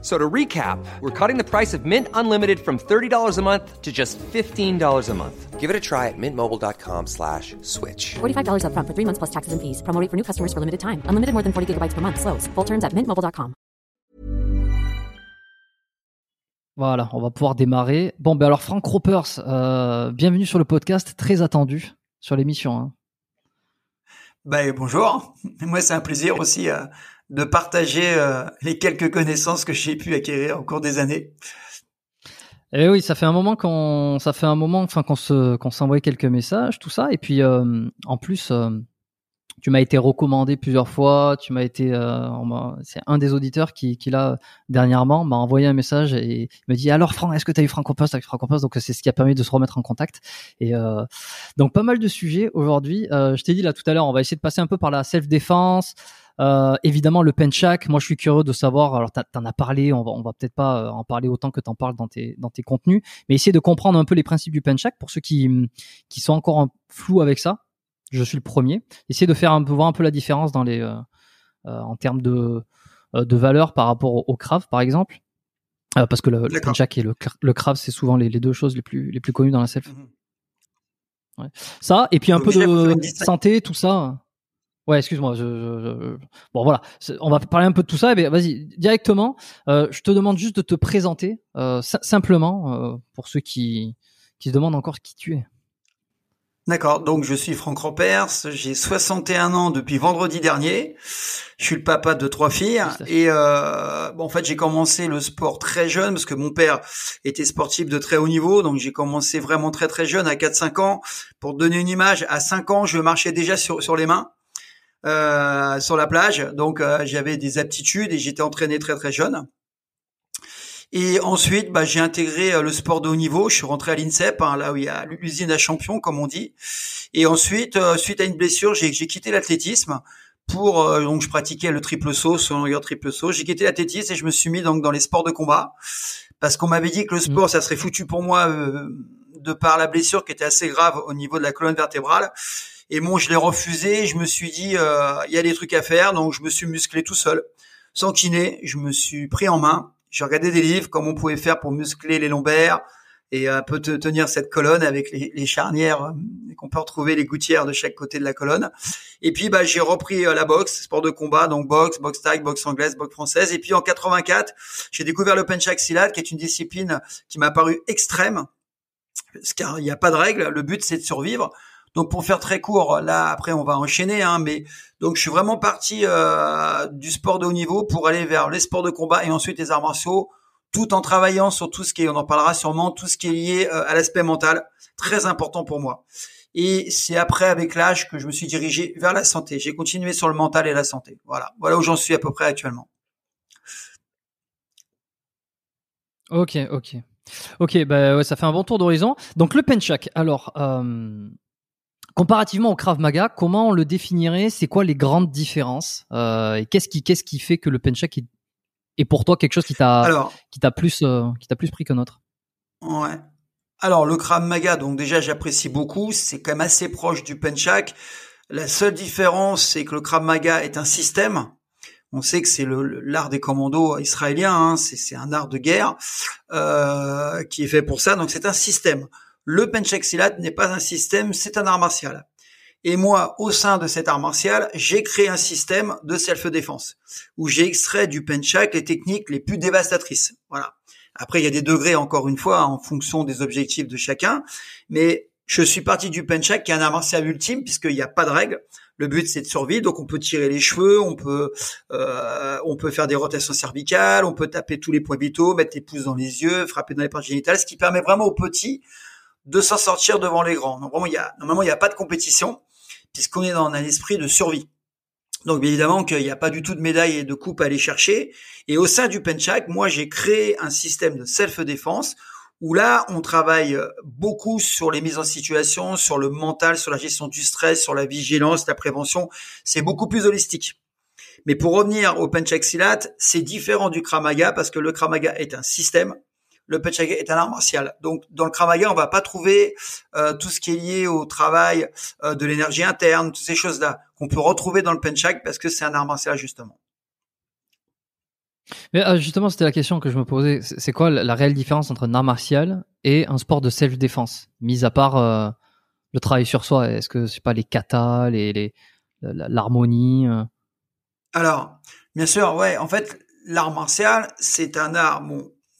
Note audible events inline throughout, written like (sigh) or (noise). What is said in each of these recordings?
So to recap, we're cutting the price of Mint Unlimited from $30 a month to just $15 a month. Give it a try at mintmobile.com slash switch. $45 up front for three months plus taxes and fees. Promo rate for new customers for limited time. Unlimited more than 40 gigabytes per month. Slows. Full terms at mintmobile.com. Voilà, on va pouvoir démarrer. Bon, ben alors Frank Ropers, euh, bienvenue sur le podcast, très attendu sur l'émission. Hein. Ben, bonjour, moi c'est un plaisir aussi euh, de partager euh, les quelques connaissances que j'ai pu acquérir au cours des années. Eh oui, ça fait un moment qu'on, ça fait un moment, enfin qu'on se, qu'on s'envoie quelques messages, tout ça, et puis euh, en plus, euh, tu m'as été recommandé plusieurs fois, tu m'as été, euh, c'est un des auditeurs qui, qui là dernièrement m'a envoyé un message et me dit alors Franck, est-ce que tu as eu Franck Post avec Franck Post Donc c'est ce qui a permis de se remettre en contact. Et euh, donc pas mal de sujets aujourd'hui. Euh, je t'ai dit là tout à l'heure, on va essayer de passer un peu par la self défense. Euh, évidemment le penchak, moi je suis curieux de savoir. Alors t'en as parlé, on va on va peut-être pas euh, en parler autant que t'en parles dans tes dans tes contenus, mais essayer de comprendre un peu les principes du penchak pour ceux qui qui sont encore un flou avec ça. Je suis le premier. Essayer de faire un peu voir un peu la différence dans les euh, euh, en termes de euh, de valeur par rapport au, au Krav par exemple, Euh, parce que le, le penchak et le le Krav c'est souvent les, les deux choses les plus les plus connues dans la self. Mhm. Ça et puis un peu de santé tout ça. Ouais, excuse-moi. Je, je- je- Bon, voilà. On va parler un peu de tout ça. Mais vas-y, directement. euh, je te demande juste de te présenter euh, si- simplement euh, pour ceux qui qui se demandent encore qui tu es. D'accord, donc je suis Franck Ropers, j'ai 61 ans depuis vendredi dernier, je suis le papa de trois filles et euh, bon, en fait j'ai commencé le sport très jeune parce que mon père était sportif de très haut niveau, donc j'ai commencé vraiment très très jeune à 4-5 ans. Pour te donner une image, à 5 ans je marchais déjà sur, sur les mains euh, sur la plage, donc euh, j'avais des aptitudes et j'étais entraîné très très jeune. Et ensuite, bah, j'ai intégré euh, le sport de haut niveau. Je suis rentré à l'INSEP, hein, là où il y a l'usine à champions, comme on dit. Et ensuite, euh, suite à une blessure, j'ai quitté l'athlétisme pour euh, donc je pratiquais le triple saut, sur longueur triple saut. J'ai quitté l'athlétisme et je me suis mis donc dans les sports de combat parce qu'on m'avait dit que le sport ça serait foutu pour moi euh, de par la blessure qui était assez grave au niveau de la colonne vertébrale. Et bon, je l'ai refusé. Je me suis dit euh, il y a des trucs à faire, donc je me suis musclé tout seul, sans kiné. Je me suis pris en main. J'ai regardé des livres comment on pouvait faire pour muscler les lombaires et un peu te- tenir cette colonne avec les, les charnières euh, qu'on peut retrouver les gouttières de chaque côté de la colonne. Et puis bah j'ai repris euh, la boxe, sport de combat, donc boxe, boxe thaï, boxe anglaise, boxe française. Et puis en 84, j'ai découvert le penchak silat, qui est une discipline qui m'a paru extrême, parce qu'il n'y a pas de règle. Le but c'est de survivre. Donc pour faire très court, là après on va enchaîner, hein, mais donc je suis vraiment parti euh, du sport de haut niveau pour aller vers les sports de combat et ensuite les arts martiaux, tout en travaillant sur tout ce qui est, on en parlera sûrement, tout ce qui est lié euh, à l'aspect mental, très important pour moi. Et c'est après, avec l'âge, que je me suis dirigé vers la santé. J'ai continué sur le mental et la santé. Voilà, voilà où j'en suis à peu près actuellement. Ok, ok, ok. Bah ça fait un bon tour d'horizon. Donc le penchak. Alors, euh, comparativement au krav maga, comment on le définirait? C'est quoi les grandes différences? Euh, Et qu'est-ce qui, qu'est-ce qui fait que le penchak est, est pour toi quelque chose qui t'a, Alors, qui t'a plus, euh, qui t'a plus pris qu'un autre ouais. Alors le Krav Maga, donc déjà j'apprécie beaucoup, c'est quand même assez proche du Penchak. La seule différence, c'est que le Krav Maga est un système. On sait que c'est l'art des commandos israéliens, hein, c'est c'est un art de guerre euh, qui est fait pour ça, donc c'est un système. Le Penchak Silat n'est pas un système, c'est un art martial. Et moi, au sein de cet art martial, j'ai créé un système de self-défense où j'ai extrait du Penchak les techniques les plus dévastatrices. Voilà. Après, il y a des degrés, encore une fois, en fonction des objectifs de chacun. Mais je suis parti du penchak, qui est un art martial ultime, puisqu'il n'y a pas de règle. Le but, c'est de survivre. Donc, on peut tirer les cheveux, on peut, euh, on peut faire des rotations cervicales, on peut taper tous les points vitaux, mettre les pouces dans les yeux, frapper dans les parties génitales, ce qui permet vraiment aux petits de s'en sortir devant les grands. Donc, vraiment, il y a, normalement, il n'y a pas de compétition, puisqu'on est dans un esprit de survie. Donc évidemment qu'il n'y a pas du tout de médaille et de coupe à aller chercher. Et au sein du Penchak, moi j'ai créé un système de self-défense où là on travaille beaucoup sur les mises en situation, sur le mental, sur la gestion du stress, sur la vigilance, la prévention. C'est beaucoup plus holistique. Mais pour revenir au Penchaxilat, c'est différent du Kramaga parce que le Kramaga est un système. Le Penchaxilat est un art martial. Donc dans le Kramaga, on va pas trouver euh, tout ce qui est lié au travail euh, de l'énergie interne, toutes ces choses-là qu'on peut retrouver dans le Penchak parce que c'est un art martial justement. Mais euh, justement, c'était la question que je me posais. C'est quoi la, réelle différence entre un art martial et un sport de self-défense, mis à part le travail sur soi Est-ce que c'est pas les katas, les l'harmonie alors, bien sûr, ouais, en fait, l'art martial, c'est un art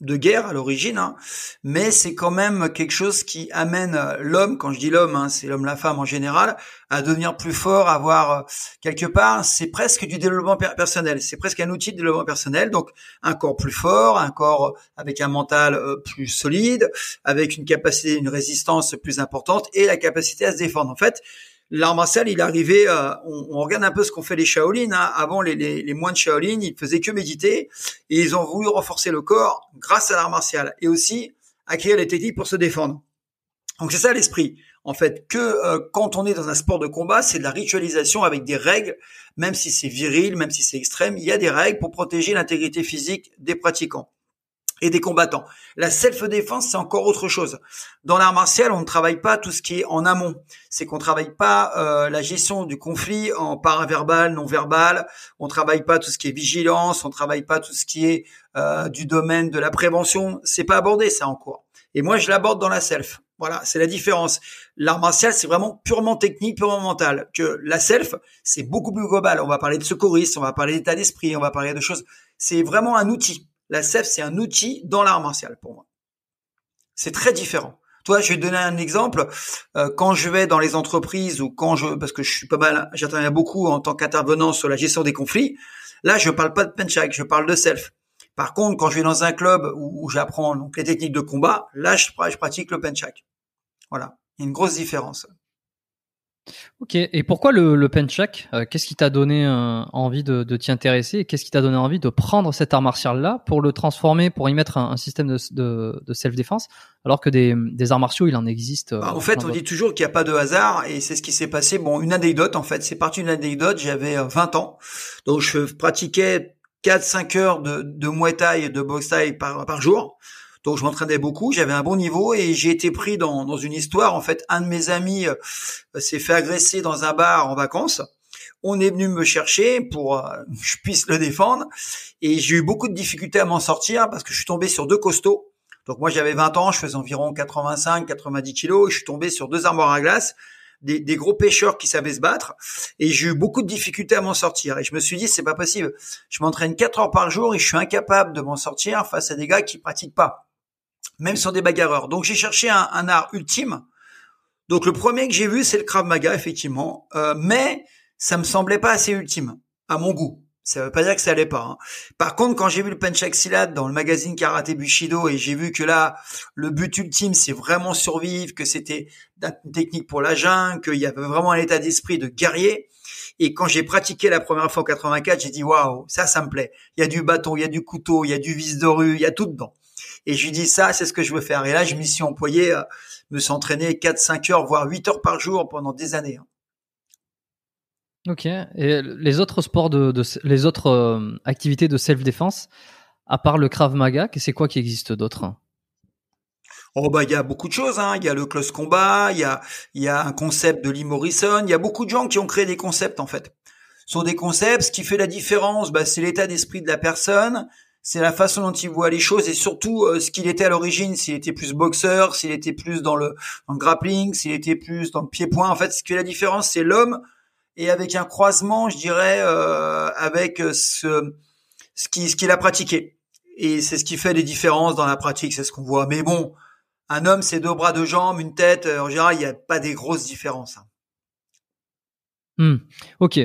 de guerre à l'origine, hein, mais c'est quand même quelque chose qui amène l'homme, quand je dis l'homme, hein, c'est l'homme, la femme en général, à devenir plus fort, à avoir euh, quelque part, c'est presque du développement personnel, c'est presque un outil de développement personnel, donc un corps plus fort, un corps avec un mental euh, plus solide, avec une capacité, une résistance plus importante et la capacité à se défendre. En fait, l'art martial, il arrivé, euh, on, regarde un peu ce qu'ont fait les Shaolin. Hein. Avant, les, les, les, moines Shaolin, ils faisaient que méditer et ils ont voulu renforcer le corps grâce à l'art martial et aussi acquérir les techniques pour se défendre. Donc c'est ça l'esprit. En fait, que euh, quand on est dans un sport de combat, c'est de la ritualisation avec des règles, même si c'est viril, même si c'est extrême, il y a des règles pour protéger l'intégrité physique des pratiquants et des combattants. La self-défense, c'est encore autre chose. Dans l'art martial, on ne travaille pas tout ce qui est en amont. C'est qu'on travaille pas euh, la gestion du conflit en paraverbal, non verbal. On travaille pas tout ce qui est vigilance. On travaille pas tout ce qui est euh, du domaine de la prévention. C'est pas abordé ça en cours. Et moi, je l'aborde dans la self. Voilà, c'est la différence. L'art martial, c'est vraiment purement technique, purement mental. Que la self, c'est beaucoup plus global. On va parler de secourisme, on va parler d'état d'esprit, on va parler de choses. C'est vraiment un outil la CEF, c'est un outil dans l'art martial pour moi. C'est très différent. Toi, je vais te donner un exemple. Euh, quand je vais dans les entreprises ou quand je, parce que je suis pas mal, j'interviens beaucoup en tant qu'intervenant sur la gestion des conflits. Là, je parle pas de penchak, je parle de self. Par contre, quand je vais dans un club où, j'apprends donc les techniques de combat, là, je pratique le penchak. Voilà, il y a une grosse différence. Ok, et pourquoi le, le Penchak euh, Qu'est-ce qui t'a donné euh, envie de, de t'y intéresser et qu'est-ce qui t'a donné envie de prendre cet art martial-là pour le transformer, pour y mettre un, système de, de, de self-défense, alors que des, des, arts martiaux, il en existe euh, bah, En fait, on dit toujours qu'il n'y a pas de hasard et c'est ce qui s'est passé. Bon, une anecdote en fait, c'est parti d'une anecdote, j'avais 20 ans, donc je pratiquais 4-5 heures de, de Muay Thai et de Boxe Thai par, par jour. Donc je m'entraînais beaucoup, j'avais un bon niveau et j'ai été pris dans, dans une histoire. En fait, un de mes amis euh, s'est fait agresser dans un bar en vacances. On est venu me chercher pour euh, que (laughs) je puisse le défendre et j'ai eu beaucoup de difficultés à m'en sortir parce que je suis tombé sur deux costauds. Donc moi j'avais 20 ans, je faisais environ 85-90 kilos et je suis tombé sur deux armoires à glace. Des, des, gros pêcheurs qui savaient se battre et j'ai eu beaucoup de difficultés à m'en sortir et je me suis dit c'est pas possible je m'entraîne 4 heures par jour et je suis incapable de m'en sortir face à des gars qui pratiquent pas même sur des bagarreurs. Donc j'ai cherché un, un, art ultime. Donc le premier que j'ai vu, c'est le Krav Maga, effectivement, euh, mais ça me semblait pas assez ultime à mon goût. Ça veut pas dire que ça allait pas. Hein. Par contre, quand j'ai vu le Penchak Silat dans le magazine Karate Bushido et j'ai vu que là, le but ultime, c'est vraiment survivre, que c'était une technique pour la jungle, qu'il y avait vraiment un état d'esprit de guerrier. Et quand j'ai pratiqué la première fois en 84, j'ai dit waouh, ça, ça me plaît. Il y a du bâton, il y a du couteau, il y a du vis de rue, il y a tout dedans. Et je lui dis ça, c'est ce que je veux faire. Et là, je m'y suis employé, à me s'entraîner 4-5 heures, voire 8 heures par jour pendant des années. Hein. Ok. Et les autres sports de, les autres euh, activités de self-défense, à part le Krav Maga, c'est quoi qui existe d'autre? Oh bah il y a beaucoup de choses, hein. Il y a le close combat, il y a il y a un concept de Lee Morrison, il y a beaucoup de gens qui ont créé des concepts en fait. Ce sont des concepts. Ce qui fait la différence, bah, c'est l'état d'esprit de la personne, c'est la façon dont il voit les choses et surtout euh, ce qu'il était à l'origine, s'il était plus boxeur, s'il était plus dans le, grappling, s'il était plus dans le pied-point. En fait, ce qui fait la différence, c'est l'homme et avec un croisement, je dirais, euh, avec ce ce qui ce qu'il a pratiqué. Et c'est ce qui fait les différences dans la pratique, c'est ce qu'on voit. Mais bon, un homme, c'est deux bras, deux jambes, une tête. Euh, en général, il n'y a pas des grosses différences. Hein. Hmm. Ok.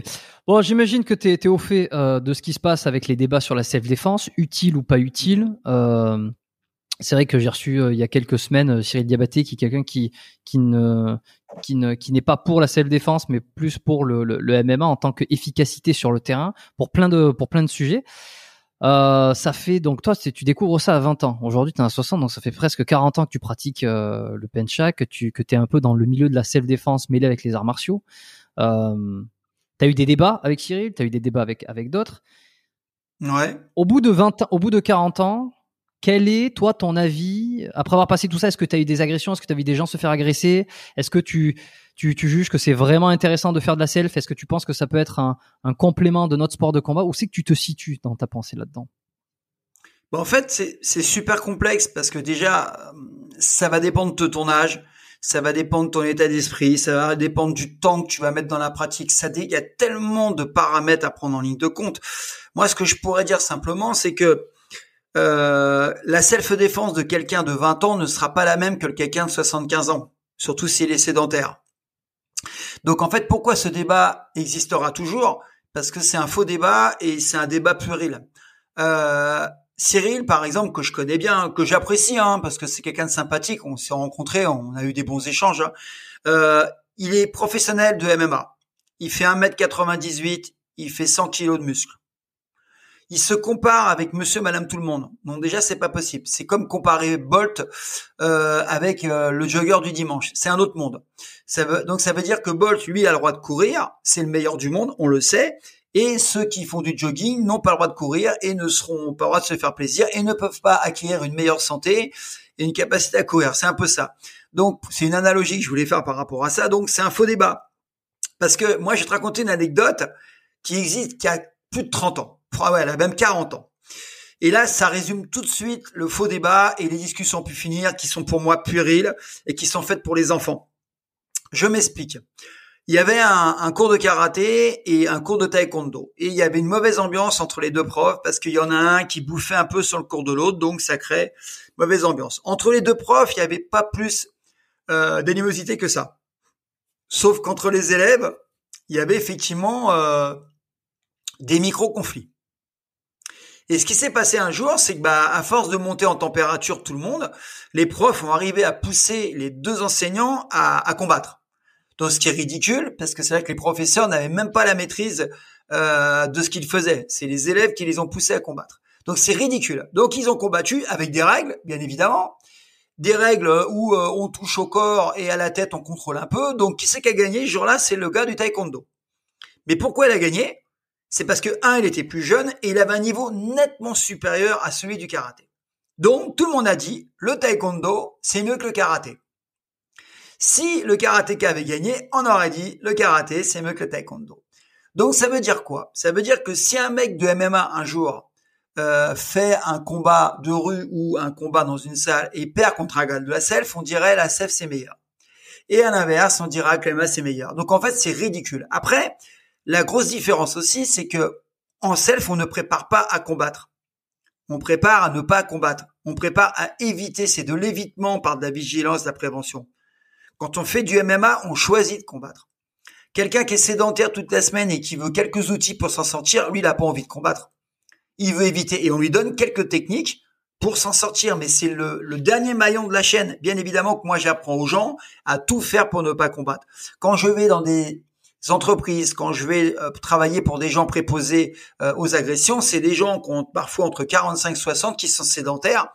Bon, j'imagine que tu es, au fait euh, de ce qui se passe avec les débats sur la self-défense, utile ou pas utile. Euh, c'est vrai que j'ai reçu euh, il y a quelques semaines Cyril Diabaté, qui est quelqu'un qui, qui ne qui ne qui n'est pas pour la self-défense, mais plus pour le, le, MMA en tant qu'efficacité sur le terrain, pour plein de pour plein de sujets. ça fait donc toi tu découvres ça à 20 ans. Aujourd'hui tu à 60 donc ça fait presque 40 ans que tu pratiques le pencha, que tu que es un peu dans le milieu de la self-défense mêlé avec les arts martiaux. Euh, as eu des débats avec Cyril, tu as eu des débats avec, avec d'autres. Ouais. Au bout de 20 au bout de 40 ans, quel est, toi, ton avis? Après avoir passé tout ça, est-ce que tu as eu des agressions? Est-ce que tu as vu des gens se faire agresser? Est-ce que tu, tu, tu, juges que c'est vraiment intéressant de faire de la self? Est-ce que tu penses que ça peut être un, un complément de notre sport de combat? Où c'est que tu te situes dans ta pensée là-dedans? Bon, En fait, c'est super complexe parce que déjà, ça va dépendre de ton âge, ça va dépendre de ton état d'esprit, ça va dépendre du temps que tu vas mettre dans la pratique. Ça, il y a tellement de paramètres à prendre en ligne de compte. Moi, ce que je pourrais dire simplement, c'est que euh, la self-défense de quelqu'un de 20 ans ne sera pas la même que quelqu'un de 75 ans, surtout s'il est sédentaire. Donc en fait, pourquoi ce débat existera toujours? Parce que c'est un faux débat et c'est un débat puéril. Euh, Cyril, par exemple, que je connais bien, que j'apprécie, hein, parce que c'est quelqu'un de sympathique, on s'est rencontrés, on a eu des bons échanges. Hein. Euh, il est professionnel de MMA. Il fait 1m98, il fait 100 kg de muscles il se compare avec Monsieur, Madame, tout le monde. Donc déjà, c'est pas possible. C'est comme comparer Bolt euh, avec euh, le jogger du dimanche. C'est un autre monde. Ça veut, donc ça veut dire que Bolt, lui, a le droit de courir. C'est le meilleur du monde, on le sait. Et ceux qui font du jogging n'ont pas le droit de courir et ne seront pas le droit de se faire plaisir et ne peuvent pas acquérir une meilleure santé et une capacité à courir. C'est un peu ça. Donc c'est une analogie que je voulais faire par rapport à ça. Donc c'est un faux débat. Parce que moi, je vais te raconter une anecdote qui existe qui a plus de 30 ans ouais, elle a même 40 ans. Et là, ça résume tout de suite le faux débat et les discussions pu finir qui sont pour moi puériles et qui sont faites pour les enfants. Je m'explique. Il y avait un, cours de karaté et un cours de taekwondo. Et il y avait une mauvaise ambiance entre les deux profs parce qu'il y en a un qui bouffait un peu sur le cours de l'autre, donc ça crée mauvaise ambiance. Entre les deux profs, il n'y avait pas plus euh, d'animosité que ça. Sauf qu'entre les élèves, il y avait effectivement euh, des micro-conflits. Et ce qui s'est passé un jour, c'est que bah, à force de monter en température tout le monde, les profs ont arrivé à pousser les deux enseignants à, combattre. Donc ce qui est ridicule, parce que c'est vrai que les professeurs n'avaient même pas la maîtrise euh, de ce qu'ils faisaient. C'est les élèves qui les ont poussés à combattre. Donc c'est ridicule. Donc ils ont combattu avec des règles, bien évidemment, des règles où euh, on touche au corps et à la tête on contrôle un peu. Donc qui c'est qui a gagné ce jour-là? C'est le gars du taekwondo. Mais pourquoi il a gagné? C'est parce que un, il était plus jeune et il avait un niveau nettement supérieur à celui du karaté. Donc tout le monde a dit le taekwondo, c'est mieux que le karaté. Si le karatéka avait gagné, on aurait dit le karaté, c'est mieux que le taekwondo. Donc ça veut dire quoi? Ça veut dire que si un mec de MMA un jour euh, fait un combat de rue ou un combat dans une salle et perd contre un gars de la self, on dirait la self c'est meilleur. Et à l'inverse, on dira que MMA c'est meilleur. Donc en fait, c'est ridicule. Après, la grosse différence aussi, c'est que en self, on ne prépare pas à combattre. On prépare à ne pas combattre. On prépare à éviter. C'est de l'évitement par de la vigilance, de la prévention. Quand on fait du MMA, on choisit de combattre. Quelqu'un qui est sédentaire toute la semaine et qui veut quelques outils pour s'en sortir, lui, il n'a pas envie de combattre. Il veut éviter et on lui donne quelques techniques pour s'en sortir. Mais c'est le, dernier maillon de la chaîne. Bien évidemment que moi, j'apprends aux gens à tout faire pour ne pas combattre. Quand je vais dans des entreprises, quand je vais euh, travailler pour des gens préposés euh, aux agressions, c'est des gens qui ont parfois entre 45 et 60 qui sont sédentaires.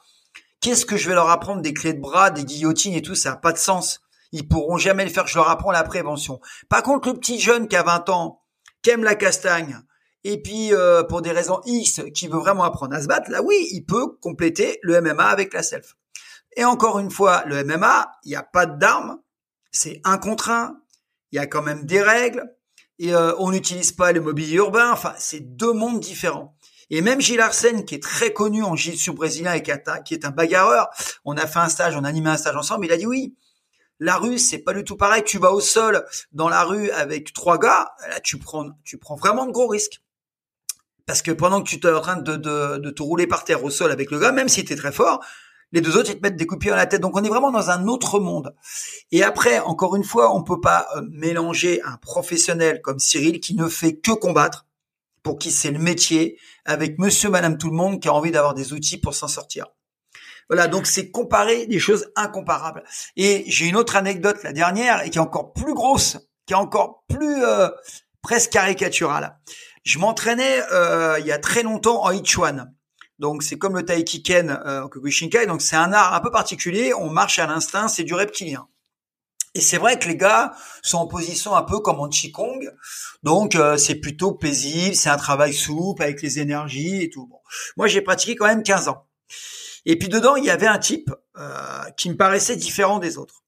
Qu'est-ce que je vais leur apprendre? Des clés de bras, des guillotines et tout ça n'a pas de sens. Ils pourront jamais le faire. Je leur apprends la prévention. Par contre, le petit jeune qui a 20 ans, qui aime la castagne, et puis euh, pour des raisons X, qui veut vraiment apprendre à se battre, là oui, il peut compléter le MMA avec la self. Et encore une fois, le MMA, il n'y a pas d'armes, c'est un contre un, il y a quand même des règles et euh, on n'utilise pas le mobilier urbain. Enfin, c'est deux mondes différents. Et même Gilles Arsène, qui est très connu en sur brésilien et qui est un bagarreur, on a fait un stage, on a animé un stage ensemble, il a dit oui, la rue, c'est pas du tout pareil. Tu vas au sol dans la rue avec trois gars, là, tu prends, tu prends vraiment de gros risques. Parce que pendant que tu es en train de, te rouler par terre au sol avec le gars, même si tu très fort, les deux autres, ils te mettent des coups de à la tête. Donc, on est vraiment dans un autre monde. Et après, encore une fois, on peut pas euh, mélanger un professionnel comme Cyril qui ne fait que combattre, pour qui c'est le métier, avec monsieur, madame, tout le monde qui a envie d'avoir des outils pour s'en sortir. Voilà, donc c'est comparer des choses incomparables. Et j'ai une autre anecdote, la dernière, et qui est encore plus grosse, qui est encore plus euh, presque caricaturale. Je m'entraînais euh, il y a très longtemps en Ichuan. Donc c'est comme le Taikiken euh, Kokushinkai, donc c'est un art un peu particulier, on marche à l'instinct, c'est du reptilien. Et c'est vrai que les gars sont en position un peu comme en Qigong, donc euh, c'est plutôt paisible, c'est un travail souple avec les énergies et tout. Bon. Moi j'ai pratiqué quand même 15 ans. Et puis dedans il y avait un type euh, qui me paraissait différent des autres.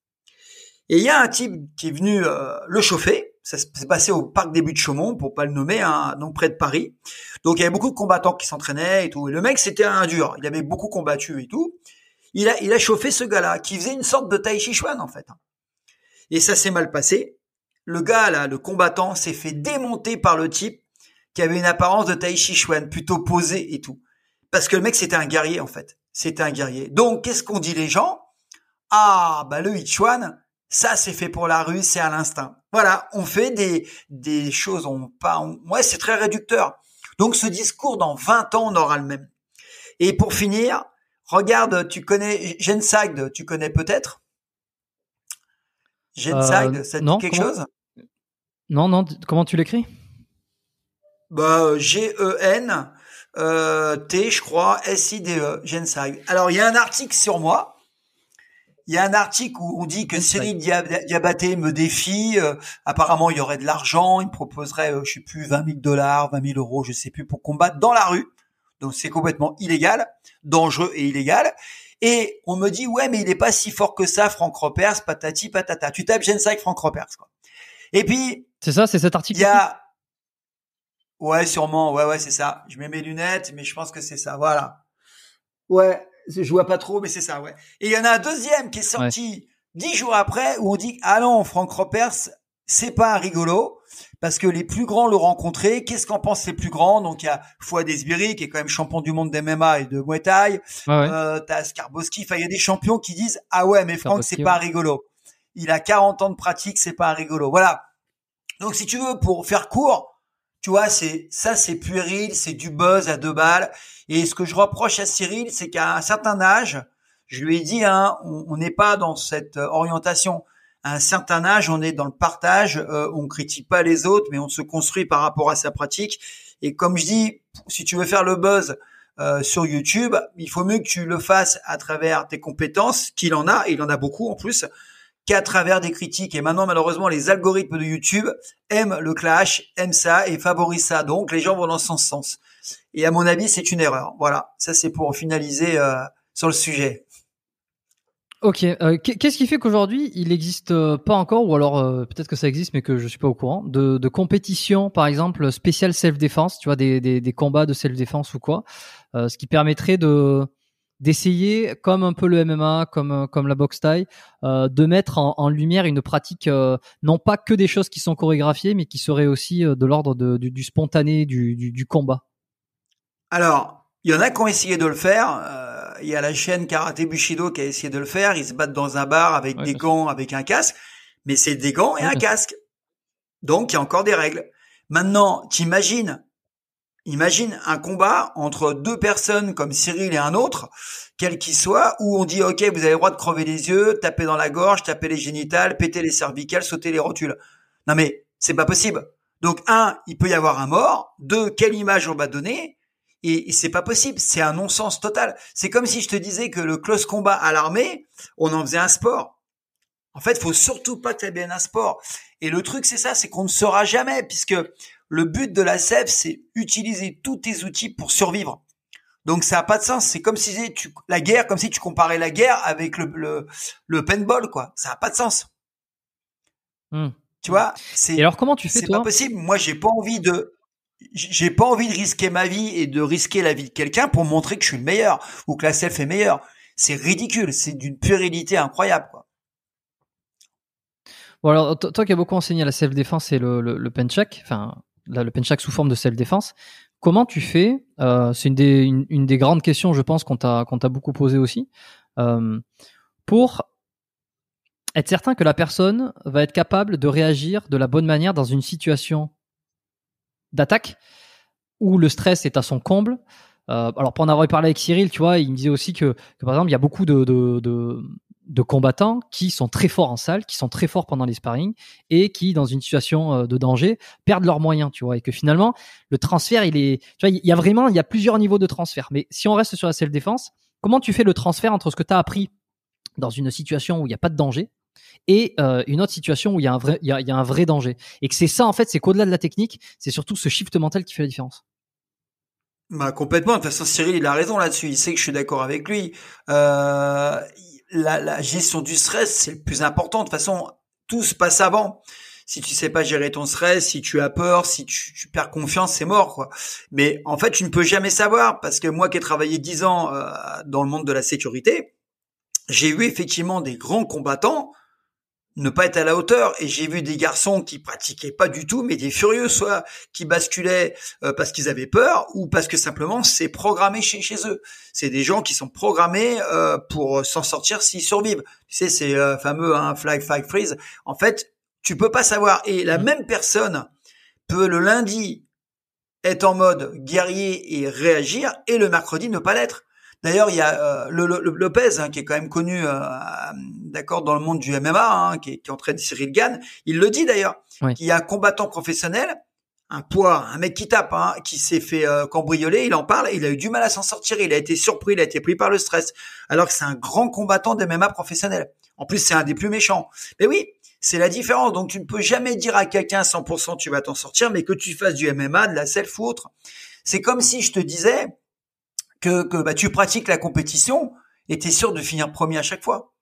Et il y a un type qui est venu euh, le chauffer. Ça s'est passé au parc des Buttes de Chaumont, pour pas le nommer, hein, donc près de Paris. Donc il y avait beaucoup de combattants qui s'entraînaient et tout. Et le mec c'était un dur. Il avait beaucoup combattu et tout. Il a, il a chauffé ce gars-là, qui faisait une sorte de Tai Chi Chuan en fait. Et ça s'est mal passé. Le gars là, le combattant, s'est fait démonter par le type qui avait une apparence de Tai Chi Chuan, plutôt posé et tout. Parce que le mec c'était un guerrier en fait. C'était un guerrier. Donc qu'est-ce qu'on dit les gens? Ah bah le Chuan, ça c'est fait pour la rue, c'est à l'instinct. Voilà, on fait des des choses, on pas, ouais c'est très réducteur. Donc ce discours dans 20 ans on aura le même. Et pour finir, regarde, tu connais Gensagd, tu connais peut-être? Genside, euh, ça te dit quelque chose? Non, non. Comment tu l'écris? Bah G-E-N euh, T, je crois, S-I-D-E, Genside. Alors il y a un article sur moi. Il y a un article où on dit que Cyril Diabaté me défie. Euh, apparemment, il y aurait de l'argent. Il me proposerait, je sais plus, 20 000 dollars, 20 000 euros, je sais plus, pour combattre dans la rue. Donc c'est complètement illégal, dangereux et illégal. Et on me dit, ouais, mais il est pas si fort que ça, Franck Repers, patati patata. Tu tapes Gen5 Franck Repers, quoi. Et puis. C'est ça, c'est cet article. Il y a, ouais, sûrement, ouais, ouais, c'est ça. Je mets mes lunettes, mais je pense que c'est ça, voilà. Ouais, je vois pas trop, mais c'est ça, ouais. Et il y en a un deuxième qui est sorti dix jours après où on dit, ah non, Franck Repers, c'est pas un rigolo parce que les plus grands l'ont rencontré. Qu'est-ce qu'en pensent les plus grands? Donc il y a Fouad Esbiri qui est quand même champion du monde d'MMA et de Muay Thai. Euh, t'as Skarboski. Enfin, il y a des champions qui disent ah ouais, mais Franck c'est pas rigolo. Il a 40 ans de pratique, c'est pas rigolo. Voilà. Donc si tu veux, pour faire court, tu vois, c'est ça, c'est puéril, c'est du buzz à deux balles. Et ce que je reproche à Cyril, c'est qu'à un certain âge, je lui ai dit, hein, on n'est pas dans cette orientation à un certain âge, on est dans le partage, euh, on critique pas les autres, mais on se construit par rapport à sa pratique. Et comme je dis, si tu veux faire le buzz euh, sur YouTube, il faut mieux que tu le fasses à travers tes compétences, qu'il en a, et il en a beaucoup en plus, qu'à travers des critiques. Et maintenant, malheureusement, les algorithmes de YouTube aiment le clash, aiment ça et favorisent ça. Donc, les gens vont dans ce sens. Et à mon avis, c'est une erreur. Voilà, ça c'est pour finaliser euh, sur le sujet. Ok. Euh, qu'est-ce qui fait qu'aujourd'hui il n'existe euh, pas encore, ou alors euh, peut-être que ça existe, mais que je suis pas au courant, de, de compétition, par exemple spéciale self-défense, tu vois, des, des, des combats de self-défense ou quoi, ce qui permettrait de d'essayer, comme un peu le MMA, comme comme la boxe taille, de mettre en, en, lumière une pratique, non pas que des choses qui sont chorégraphiées, mais qui seraient aussi de l'ordre du, du, spontané, du, du, du combat. Alors, il y en a qui ont essayé de le faire il y a la chaîne Karate Bushido qui a essayé de le faire. Ils se battent dans un bar avec des gants, avec un casque. Mais c'est des gants et un casque. Donc, il y a encore des règles. Maintenant, t'imagines, imagine un combat entre deux personnes comme Cyril et un autre, quel qu'il soit, où on dit, OK, vous avez le droit de crever les yeux, taper dans la gorge, taper les génitales, péter les cervicales, sauter les rotules. Non, mais c'est pas possible. Donc, un, il peut y avoir un mort. Deux, quelle image on va donner? Et, c'est pas possible, c'est un non-sens total. C'est comme si je te disais que le close combat à l'armée, on en faisait un sport. En fait, faut surtout pas que tu bien un sport. Et le truc, c'est ça, c'est qu'on ne saura jamais, puisque le but de la SEF, c'est utiliser tous tes outils pour survivre. Donc ça a pas de sens. C'est comme si tu, la guerre, comme si tu comparais la guerre avec le, le, le paintball, quoi. Ça a pas de sens. Hmm. Tu vois C'est. alors comment tu fais C'est pas possible. Moi, j'ai pas envie de j'ai pas envie de risquer ma vie et de risquer la vie de quelqu'un pour montrer que je suis le meilleur ou que la self est meilleure. C'est ridicule, c'est d'une puérilité incroyable. Quoi. Bon alors toi qui as beaucoup enseigné la self défense et le, le, le penchak, enfin le penchak sous forme de self défense, comment tu fais euh, C'est une des grandes questions, je pense, qu'on t'a beaucoup posé aussi euh, pour être certain que la personne va être capable de réagir de la bonne manière dans une situation d'attaque où le stress est à son comble. Euh, alors pour en avoir parlé avec Cyril, tu vois, il me disait aussi que, par exemple il y a beaucoup de, combattants qui sont très forts en salle, qui sont très forts pendant les sparring et qui dans une situation euh, de danger perdent leurs moyens, tu vois, et que finalement le transfert il est, tu vois, il y a vraiment il y a plusieurs niveaux de transfert. Mais si on reste sur la self défense, comment tu fais le transfert entre ce que tu as appris dans une situation où il n'y a pas de danger, et euh, une autre situation où il y a un vrai, il y a, il y a un vrai danger? Et que c'est ça, en fait, c'est qu'au-delà de la technique, c'est surtout ce shift mental qui fait la différence. Bah complètement. De toute façon, Cyril, il a raison là-dessus. Il sait que je suis d'accord avec lui. Euh, la, la, gestion du stress, c'est le plus important. De toute façon, tout se passe avant. Si tu sais pas gérer ton stress, si tu as peur, si tu, tu perds confiance, c'est mort, quoi. Mais en fait, tu ne peux jamais savoir parce que moi qui ai travaillé dix ans euh, dans le monde de la sécurité, j'ai vu effectivement des grands combattants ne pas être à la hauteur. Et j'ai vu des garçons qui pratiquaient pas du tout, mais des furieux, soit qui basculaient euh, parce qu'ils avaient peur, ou parce que simplement c'est programmé chez, chez eux. C'est des gens qui sont programmés euh, pour s'en sortir s'ils survivent. Tu sais, c'est euh, fameux hein, fly, fight, freeze. En fait, tu peux pas savoir. Et la mmh. même personne peut le lundi être en mode guerrier et réagir, et le mercredi ne pas l'être. D'ailleurs, il y a euh, le, Lopez hein, qui est quand même connu, euh, d'accord, dans le monde du MMA, hein, qui, qui, entraîne Cyril Gann. Il le dit d'ailleurs. Il y a un combattant professionnel, un poids, un mec qui tape, hein, qui s'est fait euh, cambrioler. Il en parle. Il a eu du mal à s'en sortir. Il a été surpris. Il a été pris par le stress. Alors que c'est un grand combattant de MMA professionnel. En plus, c'est un des plus méchants. Mais oui, c'est la différence. Donc, tu ne peux jamais dire à quelqu'un 100% tu vas t'en sortir, mais que tu fasses du MMA, de la self ou autre. C'est comme si je te disais, que, que bah, tu pratiques la compétition et tu es sûr de finir premier à chaque fois.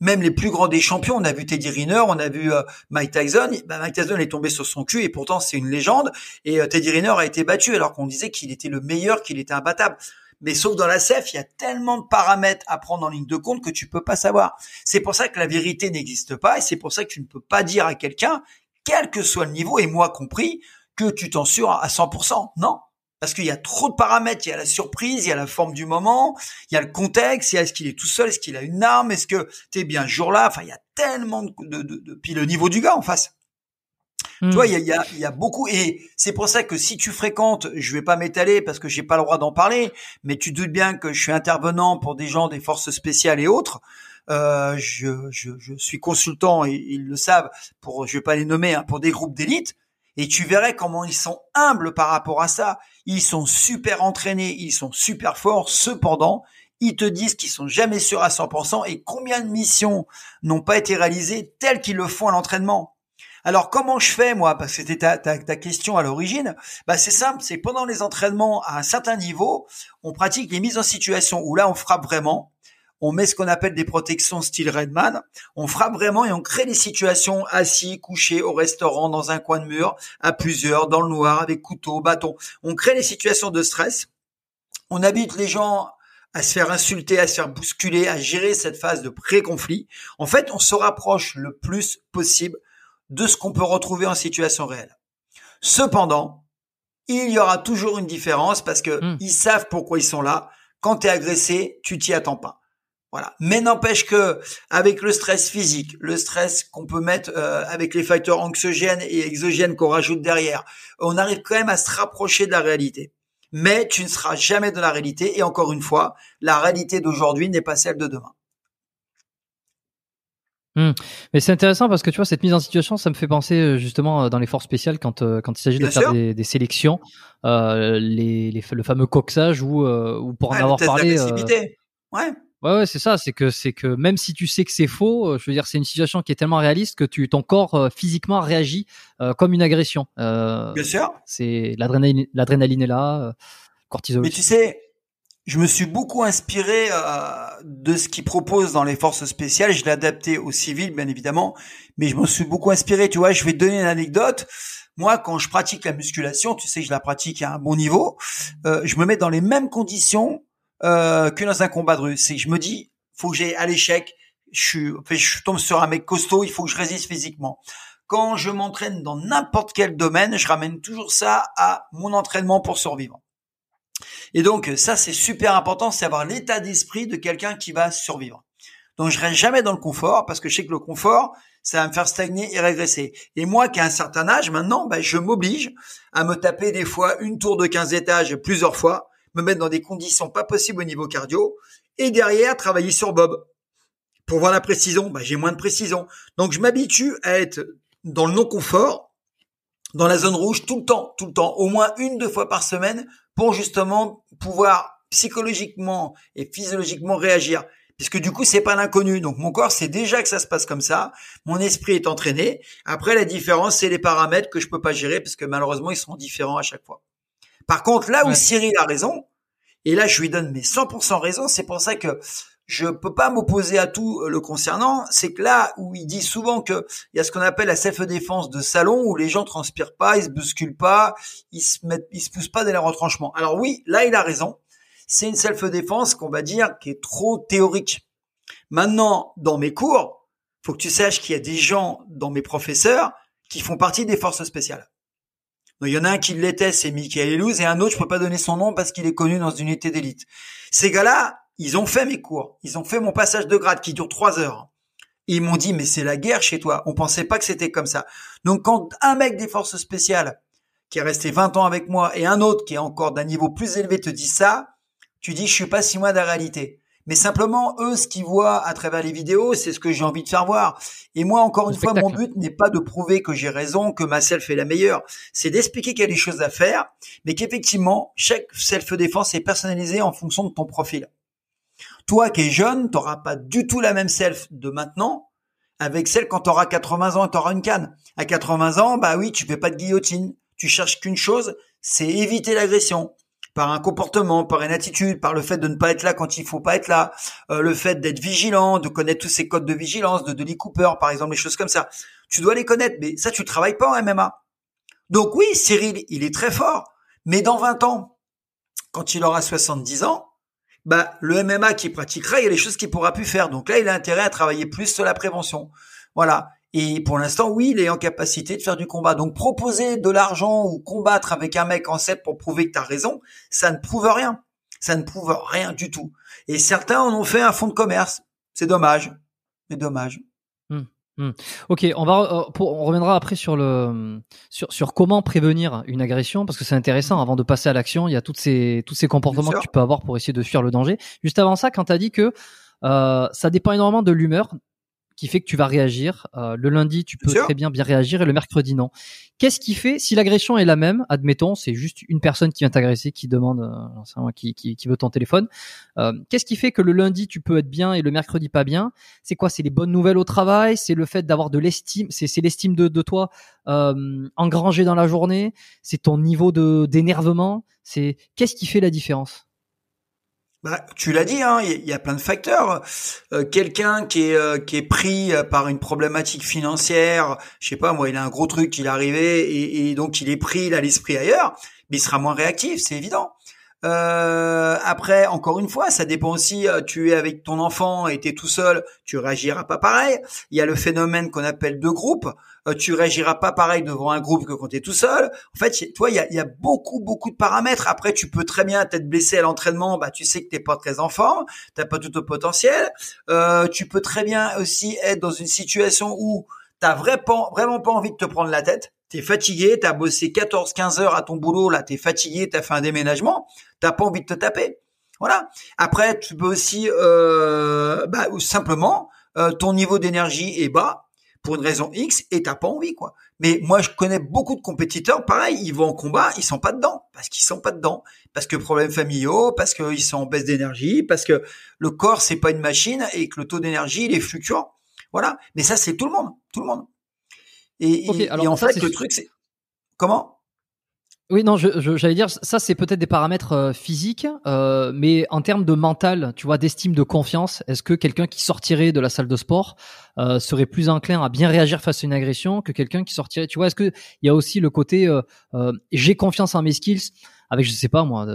Même les plus grands des champions, on a vu Teddy Riner, on a vu euh, Mike Tyson. Bah, Mike Tyson est tombé sur son cul et pourtant c'est une légende. Et euh, Teddy Riner a été battu alors qu'on disait qu'il était le meilleur, qu'il était imbattable. Mais sauf dans la CEF, il y a tellement de paramètres à prendre en ligne de compte que tu peux pas savoir. C'est pour ça que la vérité n'existe pas et c'est pour ça que tu ne peux pas dire à quelqu'un, quel que soit le niveau, et moi compris, que tu t'en à 100%. Non, parce qu'il y a trop de paramètres. Il y a la surprise, il y a la forme du moment, il y a le contexte, il y a est-ce qu'il est tout seul, est-ce qu'il a une arme, est-ce que tu es bien jour là. Enfin, il y a tellement de, de, de, puis le niveau du gars en face. Tu vois, hmm. il y a, il y a beaucoup et c'est pour ça que si tu fréquentes, je vais pas m'étaler parce que j'ai pas le droit d'en parler, mais tu doutes bien que je suis intervenant pour des gens des forces spéciales et autres. Euh, je, je, je, suis consultant et ils le savent pour, je vais pas les nommer, hein, pour des groupes d'élite. Et tu verrais comment ils sont humbles par rapport à ça. Ils sont super entraînés, ils sont super forts. Cependant, ils te disent qu'ils sont jamais sûrs à 100% et combien de missions n'ont pas été réalisées telles qu'ils le font à l'entraînement? Alors comment je fais moi? Parce que c'était ta, ta, question à l'origine. Bah c'est simple, c'est pendant les entraînements à un certain niveau, on pratique les mises en situation où là on frappe vraiment on met ce qu'on appelle des protections style Redman, on frappe vraiment et on crée des situations assis, couchés au restaurant, dans un coin de mur, à plusieurs, dans le noir, avec couteau, bâton. On crée des situations de stress. On habite les gens à se faire insulter, à se faire bousculer, à gérer cette phase de pré-conflit. En fait, on se rapproche le plus possible de ce qu'on peut retrouver en situation réelle. Cependant, il y aura toujours une différence parce que hmm. ils savent pourquoi ils sont là. Quand tu es agressé, tu t'y attends pas. Voilà. Mais n'empêche que avec le stress physique, le stress qu'on peut mettre euh, avec les facteurs anxiogènes et exogènes qu'on rajoute derrière, on arrive quand même à se rapprocher de la réalité. Mais tu ne seras jamais de la réalité. Et encore une fois, la réalité d'aujourd'hui n'est pas celle de demain. Hmm. Mais c'est intéressant parce que tu vois cette mise en situation, ça me fait penser euh, justement euh, dans les forces spéciales quand quand il s'agit de faire des, sélections, les, le fameux coxage ou ou pour en avoir parlé. Ouais. Ouais, ouais c'est ça. C'est que c'est que même si tu sais que c'est faux, euh, je veux dire, c'est une situation qui est tellement réaliste que tu ton corps euh, physiquement réagit euh, comme une agression. Euh, Bien sûr. C'est l'adrénaline, l'adrénaline est là, cortisol. Mais tu sais, je me suis beaucoup inspiré de ce qu'ils proposent dans les forces spéciales. Je l'ai adapté au civil, bien évidemment, mais je me suis beaucoup inspiré. Tu vois, je vais te donner une anecdote. Moi, quand je pratique la musculation, tu sais que je la pratique à un bon niveau, je me mets dans les mêmes conditions euh, que dans un combat de rue. C'est je me dis, faut que j'ai à l'échec, je, je tombe sur un mec costaud, il faut que je résiste physiquement. Quand je m'entraîne dans n'importe quel domaine, je ramène toujours ça à mon entraînement pour survivre. Et donc ça c'est super important, c'est avoir l'état d'esprit de quelqu'un qui va survivre. Donc je reste jamais dans le confort parce que je sais que le confort, ça va me faire stagner et régresser. Et moi qui ai un certain âge maintenant, ben, je m'oblige à me taper des fois une tour de 15 étages plusieurs fois me mettre dans des conditions pas possibles au niveau cardio, et derrière travailler sur Bob. Pour voir la précision, bah, j'ai moins de précision. Donc je m'habitue à être dans le non-confort, dans la zone rouge tout le temps, tout le temps, au moins une, deux fois par semaine, pour justement pouvoir psychologiquement et physiologiquement réagir. puisque du coup c'est pas l'inconnu. Donc mon corps sait déjà que ça se passe comme ça, mon esprit est entraîné. Après la différence c'est les paramètres que je peux pas gérer parce que malheureusement ils seront différents à chaque fois. Par contre là où Cyril a raison, et là je lui donne mes 100% raison, c'est pour ça que je peux pas m'opposer à tout euh, le concernant, c'est que là où il dit souvent que il y a ce qu'on appelle la self-défense de salon où les gens transpirent pas, ils se bousculent pas, ils se mettent, ils se poussent pas dans les retranchements. Alors oui, là il a raison. C'est une self-défense qu'on va dire qui est trop théorique. Maintenant, dans mes cours, faut que tu saches qu'il y a des gens dans mes professeurs qui font partie des forces spéciales. Il y en a un qui l'était, c'est Michael Elouz, et un autre, je peux pas donner son nom parce qu'il est connu dans une unité d'élite. Ces gars-là, ils ont fait mes cours, ils ont fait mon passage de grade qui dure trois heures. ils m'ont dit, mais c'est la guerre chez toi. On pensait pas que c'était comme ça. Donc quand un mec des forces spéciales qui est resté 20 ans avec moi et un autre qui est encore d'un niveau plus élevé te dit ça, tu dis, je suis pas si loin de la réalité. Mais simplement, eux, ce qu'ils voient à travers les vidéos, c'est ce que j'ai envie de faire voir. Et moi, encore une fois, mon but n'est pas de prouver que j'ai raison, que ma self est la meilleure. C'est d'expliquer qu'il y a des choses à faire, mais qu'effectivement, chaque self-défense est personnalisée en fonction de ton profil. Toi qui es jeune, t'auras pas du tout la même self de maintenant avec celle quand t'auras 80 ans et t'auras une canne. À 80 ans, bah oui, tu fais pas de guillotine. Tu cherches qu'une chose, c'est éviter l'agression par un comportement, par une attitude, par le fait de ne pas être là quand il faut pas être là, euh, le fait d'être vigilant, de connaître tous ces codes de vigilance, de Lee Cooper par exemple, les choses comme ça. Tu dois les connaître, mais ça tu travailles pas en MMA. Donc oui, Cyril, il est très fort, mais dans 20 ans, quand il aura 70 ans, bah, le MMA qu'il pratiquera, il y a des choses qu'il pourra plus faire. Donc là, il a intérêt à travailler plus sur la prévention. Voilà. Et pour l'instant, oui, il est en capacité de faire du combat. Donc proposer de l'argent ou combattre avec un mec en 7 pour prouver que tu as raison, ça ne prouve rien. Ça ne prouve rien du tout. Et certains en ont fait un fonds de commerce. C'est dommage. Mais dommage. Hmm. Ok, on va euh, on reviendra après sur le sur, sur comment prévenir une agression parce que c'est intéressant. Avant de passer à l'action, il y a toutes ces tous ces comportements que tu peux avoir pour essayer de fuir le danger. Juste avant ça, quand tu as dit que euh, ça dépend énormément de l'humeur qui fait que tu vas réagir. Euh, le lundi, tu peux très bien bien réagir et le mercredi, non. Qu'est-ce qui fait, si l'agression est la même, admettons, c'est juste une personne qui vient t'agresser, qui demande, euh, qui, qui, qui, veut ton téléphone, euh, qu'est-ce qui fait que le lundi, tu peux être bien et le mercredi pas bien? C'est quoi? C'est les bonnes nouvelles au travail? C'est le fait d'avoir de l'estime, c'est l'estime de, de toi euh, engrangée dans la journée? C'est ton niveau de d'énervement? C'est Qu'est-ce qui fait la différence? Bah, tu l'as dit, hein, il y, a plein de facteurs. Euh, quelqu'un qui est euh, qui est pris euh, par une problématique financière, je sais pas moi, il a un gros truc, il est arrivé et, donc il est pris, il a l'esprit ailleurs, mais il sera moins réactif, c'est évident. Euh, après, encore une fois, ça dépend aussi. Euh, tu es avec ton enfant et tu es tout seul, tu réagiras pas pareil. Il y a le phénomène qu'on appelle de groupe. Euh, tu réagiras pas pareil devant un groupe que quand tu es tout seul. En fait, toi, il y a, y a beaucoup, beaucoup de paramètres. Après, tu peux très bien t'être blessé à l'entraînement. Bah, tu sais que t'es pas très en forme, t'as pas tout au potentiel. Euh, tu peux très bien aussi être dans une situation où t'as vraiment, vraiment pas envie de te prendre la tête t'es fatigué, t'as bossé 14, 15 heures à ton boulot, là, t'es fatigué, t'as fait un déménagement, t'as pas envie de te taper. Voilà. Après, tu peux aussi, euh, bah, simplement, euh, ton niveau d'énergie est bas pour une raison X et t'as pas envie, quoi. Mais moi, je connais beaucoup de compétiteurs, pareil, ils vont en combat, ils sont pas dedans, parce qu'ils sont pas dedans, parce que problèmes familiaux, parce qu'ils sont en baisse d'énergie, parce que le corps c'est pas une machine et que le taux d'énergie il est fluctuant. Voilà. Mais ça, c'est tout le monde, tout le monde. Et, en fait, le truc, c'est comment? Oui, non, j'allais je, dire, ça c'est peut-être des paramètres euh, physiques, euh, mais en termes de mental, tu vois, d'estime, de confiance, est-ce que quelqu'un qui sortirait de la salle de sport euh, serait plus enclin à bien réagir face à une agression que quelqu'un qui sortirait, tu vois, est-ce que il y a aussi le côté j'ai confiance en mes skills avec, je sais pas moi,